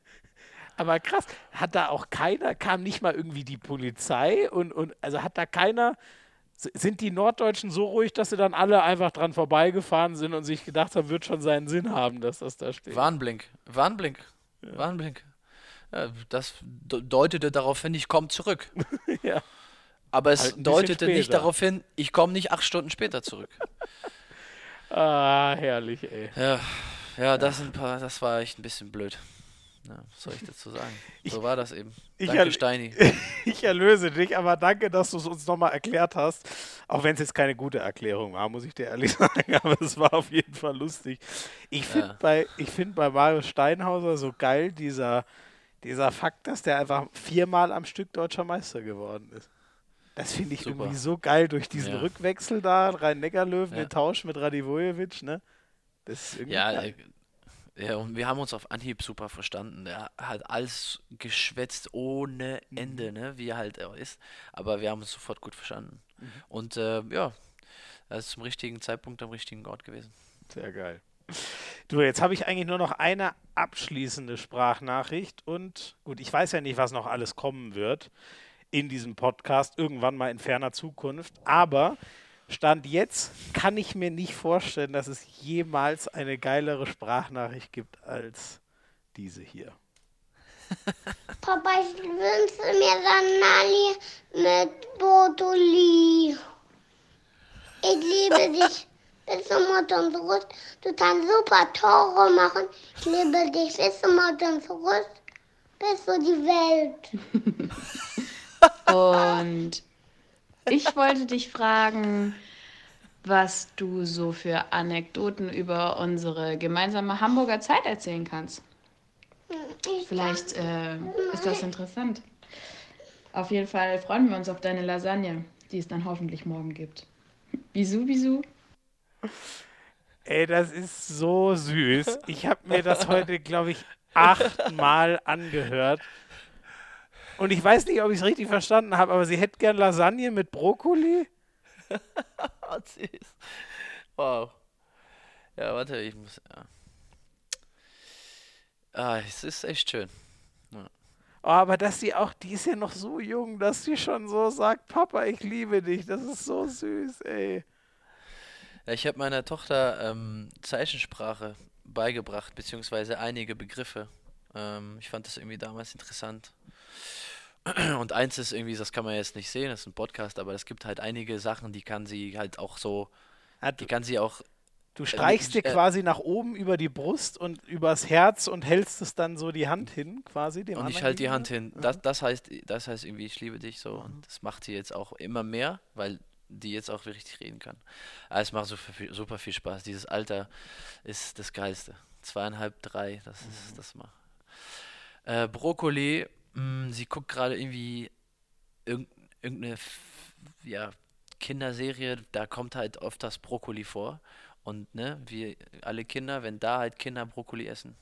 Speaker 1: Aber krass, hat da auch keiner, kam nicht mal irgendwie die Polizei und, und also hat da keiner, sind die Norddeutschen so ruhig, dass sie dann alle einfach dran vorbeigefahren sind und sich gedacht haben, wird schon seinen Sinn haben, dass das da steht?
Speaker 2: Warnblink, Warnblink, ja. Warnblink. Ja, das deutete darauf hin, ich komme zurück. ja. Aber es halt deutete nicht darauf hin, ich komme nicht acht Stunden später zurück.
Speaker 1: ah, herrlich, ey.
Speaker 2: Ja, ja, das, ein paar, das war echt ein bisschen blöd. Ja, was soll ich dazu sagen? So
Speaker 1: ich,
Speaker 2: war das eben.
Speaker 1: Danke, Steini. ich erlöse dich, aber danke, dass du es uns nochmal erklärt hast. Auch wenn es jetzt keine gute Erklärung war, muss ich dir ehrlich sagen. Aber es war auf jeden Fall lustig. Ich finde ja. bei, find bei Mario Steinhauser so geil dieser, dieser Fakt, dass der einfach viermal am Stück deutscher Meister geworden ist. Das finde ich Super. irgendwie so geil durch diesen ja. Rückwechsel da, Rhein-Neckar-Löwen, ja. den Tausch mit Radivojevic, ne?
Speaker 2: Das ist irgendwie ja, geil. Ja, und wir haben uns auf Anhieb super verstanden. Er hat alles geschwätzt ohne Ende, mhm. ne? wie er halt auch ist. Aber wir haben uns sofort gut verstanden. Mhm. Und äh, ja, er ist zum richtigen Zeitpunkt am richtigen Ort gewesen.
Speaker 1: Sehr geil. Du, jetzt habe ich eigentlich nur noch eine abschließende Sprachnachricht und gut, ich weiß ja nicht, was noch alles kommen wird in diesem Podcast, irgendwann mal in ferner Zukunft, aber Stand jetzt kann ich mir nicht vorstellen, dass es jemals eine geilere Sprachnachricht gibt als diese hier.
Speaker 6: Papa, ich wünsche mir Sanali mit Bodoli. Ich liebe dich bis zum Mord und zurück. Du kannst super Tore machen. Ich liebe dich bis zum Mord und zurück. Bis zu die Welt.
Speaker 7: und ich wollte dich fragen, was du so für Anekdoten über unsere gemeinsame Hamburger Zeit erzählen kannst. Vielleicht äh, ist das interessant. Auf jeden Fall freuen wir uns auf deine Lasagne, die es dann hoffentlich morgen gibt. Wieso, wieso?
Speaker 1: Ey, das ist so süß. Ich habe mir das heute, glaube ich, achtmal angehört. Und ich weiß nicht, ob ich es richtig verstanden habe, aber sie hätte gern Lasagne mit Brokkoli.
Speaker 2: wow. Ja, warte, ich muss. Ja. Ah, es ist echt schön. Ja.
Speaker 1: Oh, aber dass sie auch, die ist ja noch so jung, dass sie schon so sagt, Papa, ich liebe dich. Das ist so süß, ey.
Speaker 2: Ich habe meiner Tochter ähm, Zeichensprache beigebracht, beziehungsweise einige Begriffe. Ähm, ich fand das irgendwie damals interessant. Und eins ist irgendwie, das kann man jetzt nicht sehen, das ist ein Podcast, aber es gibt halt einige Sachen, die kann sie halt auch so, die kann sie auch.
Speaker 1: Du streichst äh, dir quasi nach oben über die Brust und übers Herz und hältst es dann so die Hand hin, quasi.
Speaker 2: Dem und ich halte die Hand hin. Das, das, heißt, das heißt irgendwie, ich liebe dich so. Mhm. Und das macht sie jetzt auch immer mehr, weil die jetzt auch richtig reden kann. Aber es macht super viel, super viel Spaß. Dieses Alter ist das Geilste. Zweieinhalb, drei, das ist mhm. das mal. Äh, Brokkoli mh, mm, sie guckt gerade irgendwie irgendeine ja, Kinderserie, da kommt halt oft das Brokkoli vor. Und ne, wie alle Kinder, wenn da halt Kinder Brokkoli essen.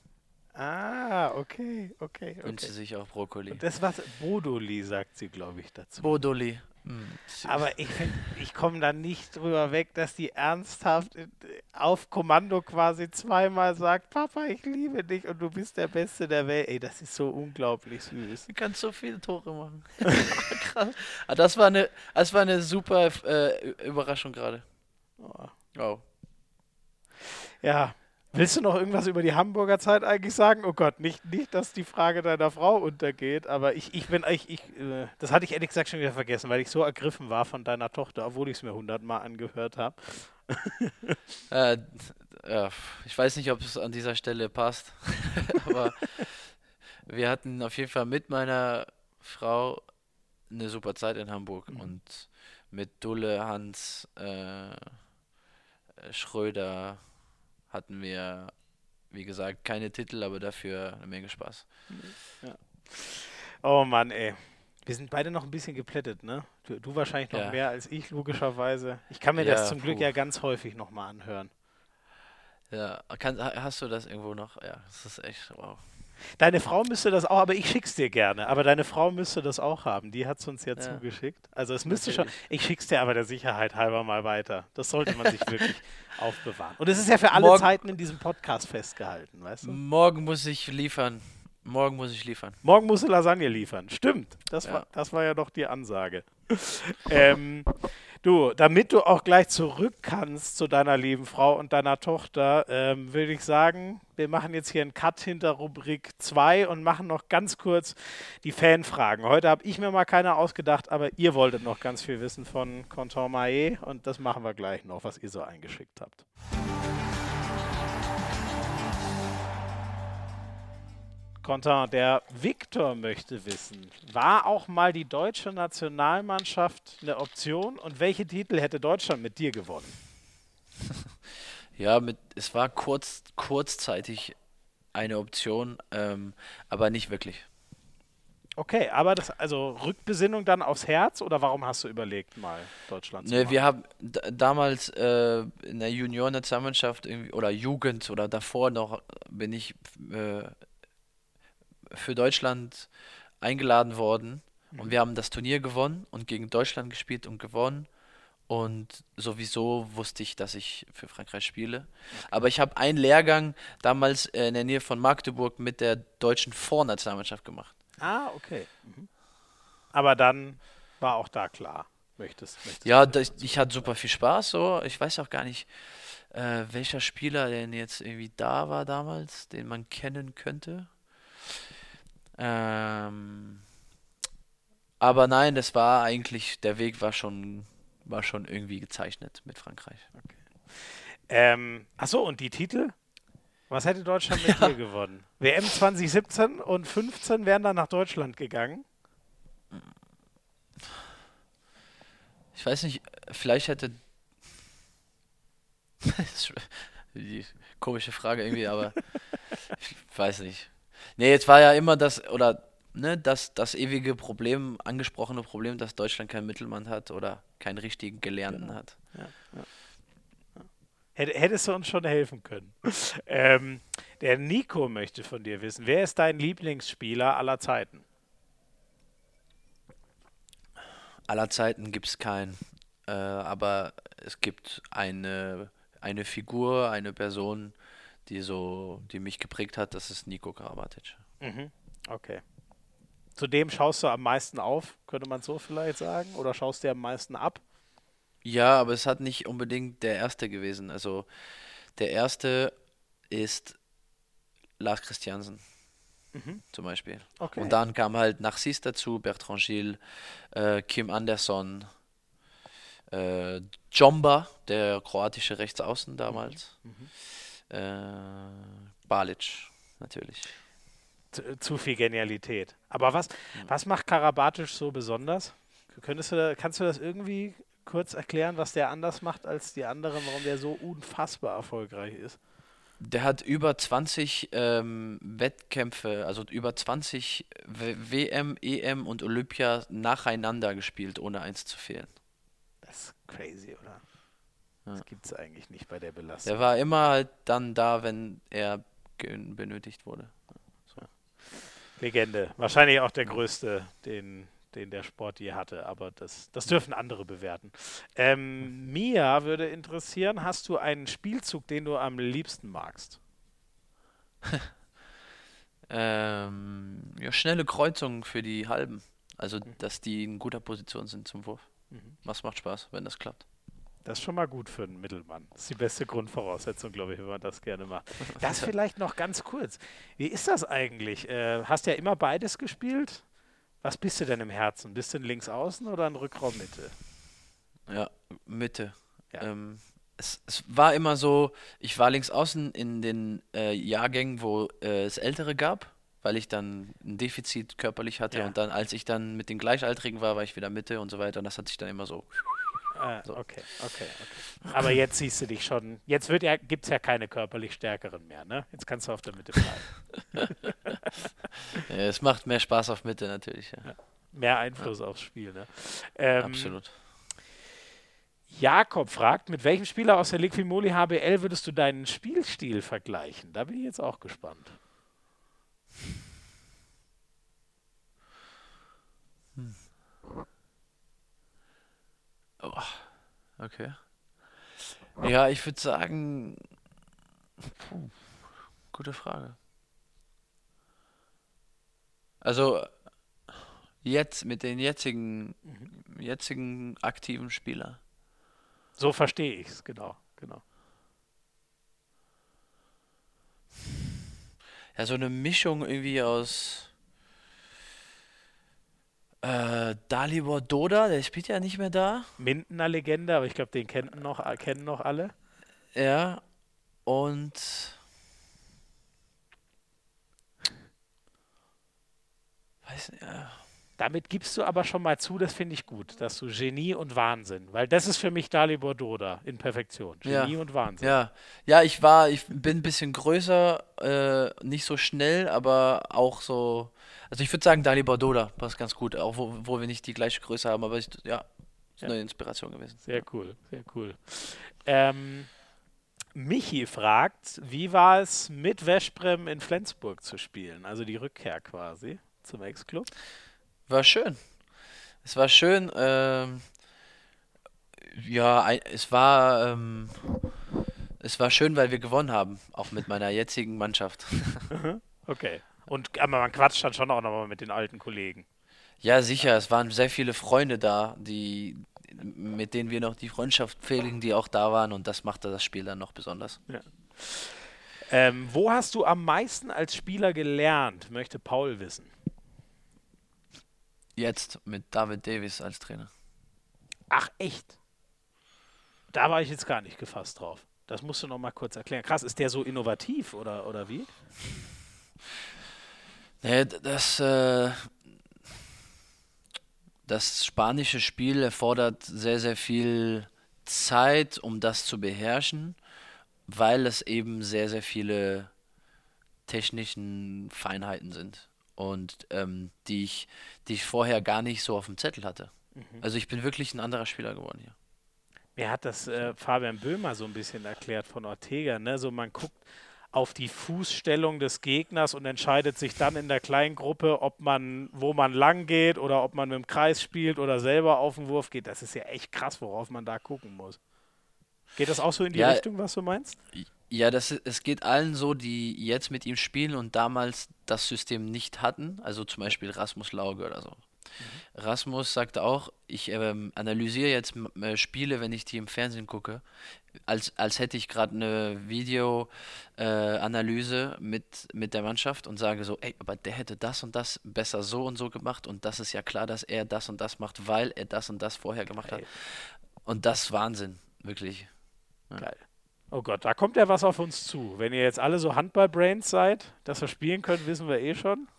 Speaker 1: Ah, okay, okay. okay.
Speaker 2: Wünscht sie sich auch Brokkoli.
Speaker 1: Und das was Bodoli sagt sie, glaube ich, dazu.
Speaker 2: Bodoli.
Speaker 1: Aber ich finde, ich komme da nicht drüber weg, dass die ernsthaft auf Kommando quasi zweimal sagt, Papa, ich liebe dich und du bist der Beste der Welt. Ey, das ist so unglaublich süß.
Speaker 2: Du kannst so viele Tore machen. Krass. Aber das war eine, das war eine super äh, Überraschung gerade. Oh.
Speaker 1: oh. Ja, Willst du noch irgendwas über die Hamburger Zeit eigentlich sagen? Oh Gott, nicht, nicht dass die Frage deiner Frau untergeht, aber ich, ich bin ich, ich äh, das hatte ich ehrlich gesagt schon wieder vergessen, weil ich so ergriffen war von deiner Tochter, obwohl ich es mir hundertmal angehört habe.
Speaker 2: äh, ja, ich weiß nicht, ob es an dieser Stelle passt, aber wir hatten auf jeden Fall mit meiner Frau eine super Zeit in Hamburg mhm. und mit Dulle, Hans, äh, Schröder, hatten wir, wie gesagt, keine Titel, aber dafür eine Menge Spaß.
Speaker 1: Ja. Oh Mann, ey. Wir sind beide noch ein bisschen geplättet, ne? Du, du wahrscheinlich noch ja. mehr als ich, logischerweise. Ich kann mir ja, das zum Glück ja ganz häufig nochmal anhören.
Speaker 2: Ja, kann, hast du das irgendwo noch? Ja, das ist echt wow.
Speaker 1: Deine Frau müsste das auch, aber ich schick's dir gerne. Aber deine Frau müsste das auch haben. Die hat es uns ja, ja, zugeschickt. Also es müsste Natürlich. schon. Ich schick's dir aber der Sicherheit halber mal weiter. Das sollte man sich wirklich aufbewahren. Und es ist ja für alle Morgen, Zeiten in diesem Podcast festgehalten, weißt du?
Speaker 2: Morgen muss ich liefern. Morgen muss ich liefern.
Speaker 1: Morgen musst du Lasagne liefern. Stimmt. Das, ja. war, das war ja doch die Ansage. ähm, Du, damit du auch gleich zurück kannst zu deiner lieben Frau und deiner Tochter, ähm, würde ich sagen, wir machen jetzt hier einen Cut hinter Rubrik 2 und machen noch ganz kurz die Fanfragen. Heute habe ich mir mal keine ausgedacht, aber ihr wolltet noch ganz viel wissen von Contour Maé und das machen wir gleich noch, was ihr so eingeschickt habt. Konter, der Viktor möchte wissen, war auch mal die deutsche Nationalmannschaft eine Option und welche Titel hätte Deutschland mit dir gewonnen?
Speaker 2: Ja, mit, es war kurz, kurzzeitig eine Option, ähm, aber nicht wirklich.
Speaker 1: Okay, aber das, also Rückbesinnung dann aufs Herz oder warum hast du überlegt, mal Deutschland zu
Speaker 2: ne, Wir haben damals äh, in der Junioren-Nationalmannschaft oder Jugend oder davor noch bin ich äh, für Deutschland eingeladen worden mhm. und wir haben das Turnier gewonnen und gegen Deutschland gespielt und gewonnen. Und sowieso wusste ich, dass ich für Frankreich spiele. Okay. Aber ich habe einen Lehrgang damals in der Nähe von Magdeburg mit der deutschen Vornationalmannschaft gemacht.
Speaker 1: Ah, okay. Mhm. Aber dann war auch da klar, möchtest, möchtest
Speaker 2: Ja, das, ich hatte super viel Spaß. So. Ich weiß auch gar nicht, äh, welcher Spieler denn jetzt irgendwie da war damals, den man kennen könnte. Ähm, aber nein, das war eigentlich, der Weg war schon, war schon irgendwie gezeichnet mit Frankreich. Okay.
Speaker 1: Ähm, achso, und die Titel? Was hätte Deutschland mit ja. dir gewonnen? WM 2017 und 15 wären dann nach Deutschland gegangen?
Speaker 2: Ich weiß nicht, vielleicht hätte. die komische Frage irgendwie, aber ich weiß nicht. Nee, jetzt war ja immer das, oder ne, das, das ewige Problem, angesprochene Problem, dass Deutschland keinen Mittelmann hat oder keinen richtigen Gelernten genau. hat. Ja, ja.
Speaker 1: Hättest du uns schon helfen können. ähm, der Nico möchte von dir wissen, wer ist dein Lieblingsspieler aller Zeiten?
Speaker 2: Aller Zeiten gibt es keinen. Äh, aber es gibt eine, eine Figur, eine Person, die so, die mich geprägt hat, das ist Nico Karabatic.
Speaker 1: Mhm. Okay. Zu dem schaust du am meisten auf, könnte man so vielleicht sagen? Oder schaust du am meisten ab?
Speaker 2: Ja, aber es hat nicht unbedingt der erste gewesen. Also der erste ist Lars Christiansen. Mhm. Zum Beispiel. Okay. Und dann kam halt Narcisse dazu, Bertrand Gilles, äh, Kim Anderson, äh, Jomba, der kroatische Rechtsaußen damals. Mhm. Mhm. Äh, Balic, natürlich.
Speaker 1: Zu, zu, viel Genialität. Aber was, mhm. was macht Karabatic so besonders? Könntest du, kannst du das irgendwie kurz erklären, was der anders macht als die anderen, warum der so unfassbar erfolgreich ist?
Speaker 2: Der hat über 20 ähm, Wettkämpfe, also über 20 w WM, EM und Olympia nacheinander gespielt, ohne eins zu fehlen.
Speaker 1: Das ist crazy, oder? Das gibt es eigentlich nicht bei der Belastung.
Speaker 2: Der war immer halt dann da, wenn er benötigt wurde. So.
Speaker 1: Legende. Wahrscheinlich auch der größte, den, den der Sport je hatte, aber das, das dürfen andere bewerten. Ähm, Mia würde interessieren, hast du einen Spielzug, den du am liebsten magst?
Speaker 2: ähm, ja, schnelle Kreuzungen für die Halben. Also, mhm. dass die in guter Position sind zum Wurf. Mhm. Was macht Spaß, wenn das klappt.
Speaker 1: Das ist schon mal gut für einen Mittelmann. Das ist die beste Grundvoraussetzung, glaube ich, wenn man das gerne macht. Das vielleicht noch ganz kurz. Wie ist das eigentlich? Äh, hast ja immer beides gespielt. Was bist du denn im Herzen? Bist du ein Linksaußen oder ein Rückraummitte?
Speaker 2: Ja, Mitte. Ja. Ähm, es, es, war immer so, ich war links außen in den äh, Jahrgängen, wo äh, es Ältere gab, weil ich dann ein Defizit körperlich hatte. Ja. Und dann, als ich dann mit den Gleichaltrigen war, war ich wieder Mitte und so weiter. Und das hat sich dann immer so
Speaker 1: Ah, so. okay, okay, okay. Aber jetzt siehst du dich schon. Jetzt ja, gibt es ja keine körperlich stärkeren mehr, ne? Jetzt kannst du auf der Mitte bleiben.
Speaker 2: ja, es macht mehr Spaß auf Mitte natürlich. Ja. Ja.
Speaker 1: Mehr Einfluss aufs Spiel, ne? Ähm,
Speaker 2: Absolut.
Speaker 1: Jakob fragt, mit welchem Spieler aus der Liquimoli HBL würdest du deinen Spielstil vergleichen? Da bin ich jetzt auch gespannt.
Speaker 2: Oh, okay. Ja, ich würde sagen, puh, gute Frage. Also jetzt mit den jetzigen, mhm. jetzigen aktiven Spielern.
Speaker 1: So verstehe ich es, genau, genau.
Speaker 2: Ja, so eine Mischung irgendwie aus äh, Dalibor Doda, der spielt ja nicht mehr da.
Speaker 1: Mindener Legende, aber ich glaube, den kennen noch, kennen noch alle.
Speaker 2: Ja, und weiß nicht, ja.
Speaker 1: Damit gibst du aber schon mal zu, das finde ich gut, dass du Genie und Wahnsinn, weil das ist für mich Dalibor Doda in Perfektion. Genie
Speaker 2: ja.
Speaker 1: und Wahnsinn.
Speaker 2: Ja, ja, ich war, ich bin ein bisschen größer, äh, nicht so schnell, aber auch so. Also ich würde sagen, Dalibor Doda passt ganz gut, auch wo, wo wir nicht die gleiche Größe haben, aber ich, ja, ist ja. eine Inspiration gewesen.
Speaker 1: Sehr cool, sehr cool. Ähm, Michi fragt, wie war es mit Veszprem in Flensburg zu spielen? Also die Rückkehr quasi zum Ex-Club.
Speaker 2: War schön. Es war schön. Ähm, ja, es war, ähm, es war schön, weil wir gewonnen haben, auch mit meiner jetzigen Mannschaft.
Speaker 1: okay. Und aber man quatscht dann schon auch nochmal mit den alten Kollegen.
Speaker 2: Ja, sicher. Es waren sehr viele Freunde da, die, mit denen wir noch die Freundschaft pflegen, die auch da waren und das machte das Spiel dann noch besonders.
Speaker 1: Ja. Ähm, wo hast du am meisten als Spieler gelernt, möchte Paul wissen.
Speaker 2: Jetzt mit David Davis als Trainer.
Speaker 1: Ach, echt? Da war ich jetzt gar nicht gefasst drauf. Das musst du noch mal kurz erklären. Krass, ist der so innovativ oder, oder wie?
Speaker 2: Nee, das, äh, das spanische Spiel erfordert sehr, sehr viel Zeit, um das zu beherrschen, weil es eben sehr, sehr viele technischen Feinheiten sind und ähm, die, ich, die ich vorher gar nicht so auf dem Zettel hatte. Mhm. Also ich bin wirklich ein anderer Spieler geworden hier.
Speaker 1: Mir hat das äh, Fabian Böhmer so ein bisschen erklärt von Ortega. Ne? So man guckt auf die Fußstellung des Gegners und entscheidet sich dann in der kleinen Gruppe, ob man, wo man lang geht oder ob man mit dem Kreis spielt oder selber auf den Wurf geht. Das ist ja echt krass, worauf man da gucken muss. Geht das auch so in die ja, Richtung, was du meinst?
Speaker 2: Ja, das, es geht allen so, die jetzt mit ihm spielen und damals das System nicht hatten, also zum Beispiel Rasmus Lauge oder so. Mhm. Rasmus sagt auch, ich ähm, analysiere jetzt äh, Spiele, wenn ich die im Fernsehen gucke, als, als hätte ich gerade eine Videoanalyse äh, mit, mit der Mannschaft und sage so, ey, aber der hätte das und das besser so und so gemacht und das ist ja klar, dass er das und das macht, weil er das und das vorher gemacht hat. Und das ist Wahnsinn, wirklich.
Speaker 1: Ja. Geil. Oh Gott, da kommt ja was auf uns zu. Wenn ihr jetzt alle so Handball-Brains seid, dass wir spielen können, wissen wir eh schon.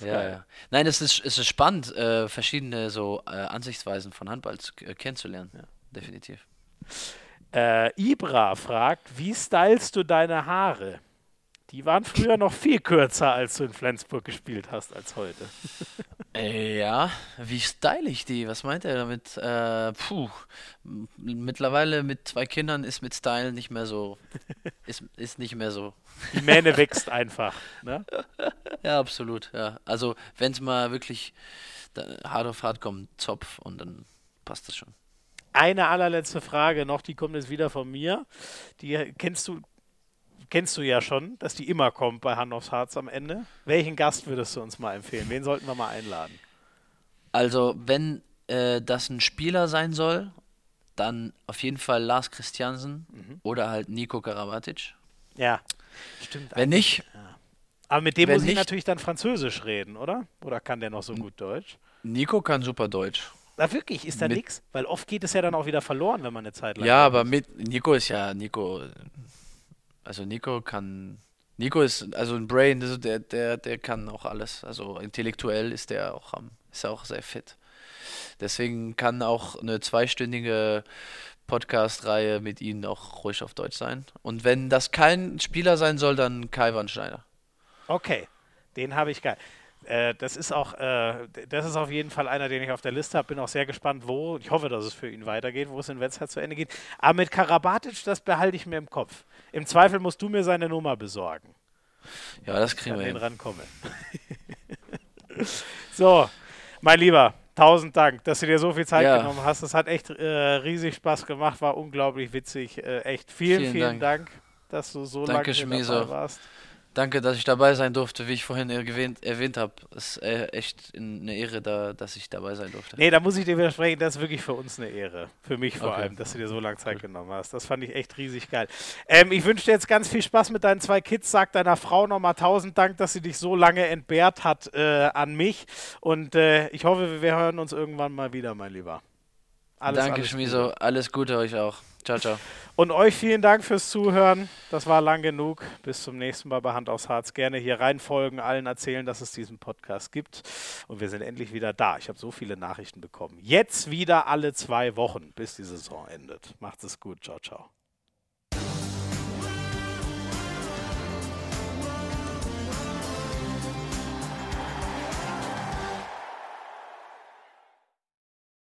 Speaker 2: Ja, ja. Nein, es ist, es ist spannend, äh, verschiedene so äh, Ansichtsweisen von Handball zu, äh, kennenzulernen. Ja, definitiv.
Speaker 1: Äh, Ibra fragt, wie stylst du deine Haare? Die waren früher noch viel kürzer, als du in Flensburg gespielt hast, als heute.
Speaker 2: Äh, ja, wie style ich die? Was meint er damit? Äh, puh, mittlerweile mit zwei Kindern ist mit Style nicht mehr so. Ist, ist nicht mehr so.
Speaker 1: Die Mähne wächst einfach, ne?
Speaker 2: Ja, absolut, ja. Also, wenn es mal wirklich hart auf hart kommt, Zopf und dann passt das schon.
Speaker 1: Eine allerletzte Frage noch, die kommt jetzt wieder von mir. Die kennst du kennst du ja schon, dass die immer kommt bei Hand aufs Harz am Ende. Welchen Gast würdest du uns mal empfehlen? Wen sollten wir mal einladen?
Speaker 2: Also, wenn äh, das ein Spieler sein soll, dann auf jeden Fall Lars Christiansen mhm. oder halt Nico Karabatic.
Speaker 1: Ja, stimmt.
Speaker 2: Wenn nicht. Ja.
Speaker 1: Aber mit dem muss ich nicht, natürlich dann Französisch reden, oder? Oder kann der noch so gut Deutsch?
Speaker 2: Nico kann super Deutsch.
Speaker 1: Na wirklich, ist da nichts? Weil oft geht es ja dann auch wieder verloren, wenn man eine Zeit lang.
Speaker 2: Ja, aber mit Nico ist ja Nico also Nico kann. Nico ist also ein Brain, also der, der, der kann auch alles. Also intellektuell ist der auch ist auch sehr fit. Deswegen kann auch eine zweistündige Podcast-Reihe mit ihnen auch ruhig auf Deutsch sein. Und wenn das kein Spieler sein soll, dann Kai Wandschneider.
Speaker 1: Okay, den habe ich geil. Äh, das ist auch, äh, das ist auf jeden Fall einer, den ich auf der Liste habe. Bin auch sehr gespannt, wo. Ich hoffe, dass es für ihn weitergeht, wo es in Wetzlar zu Ende geht. Aber mit Karabatic, das behalte ich mir im Kopf. Im Zweifel musst du mir seine Nummer besorgen.
Speaker 2: Ja, das kriegen wir
Speaker 1: hin. rankommen. so, mein Lieber, tausend Dank, dass du dir so viel Zeit ja. genommen hast. Es hat echt äh, riesig Spaß gemacht, war unglaublich witzig. Äh, echt vielen, vielen, vielen Dank. Dank. dass du so Danke, lange dabei warst.
Speaker 2: Danke, dass ich dabei sein durfte, wie ich vorhin erwähnt, erwähnt habe. Es ist äh, echt eine Ehre, da, dass ich dabei sein durfte.
Speaker 1: Nee, da muss ich dir widersprechen, das ist wirklich für uns eine Ehre. Für mich vor okay. allem, dass du dir so lange Zeit genommen hast. Das fand ich echt riesig geil. Ähm, ich wünsche dir jetzt ganz viel Spaß mit deinen zwei Kids. Sag deiner Frau nochmal tausend Dank, dass sie dich so lange entbehrt hat äh, an mich. Und äh, ich hoffe, wir hören uns irgendwann mal wieder, mein Lieber.
Speaker 2: Alles, Danke, alles Schmiso. Gute. Alles Gute euch auch. Ciao, ciao.
Speaker 1: Und euch vielen Dank fürs Zuhören. Das war lang genug. Bis zum nächsten Mal bei Hand aufs Harz. Gerne hier reinfolgen, allen erzählen, dass es diesen Podcast gibt. Und wir sind endlich wieder da. Ich habe so viele Nachrichten bekommen. Jetzt wieder alle zwei Wochen, bis die Saison endet. Macht es gut. Ciao, ciao.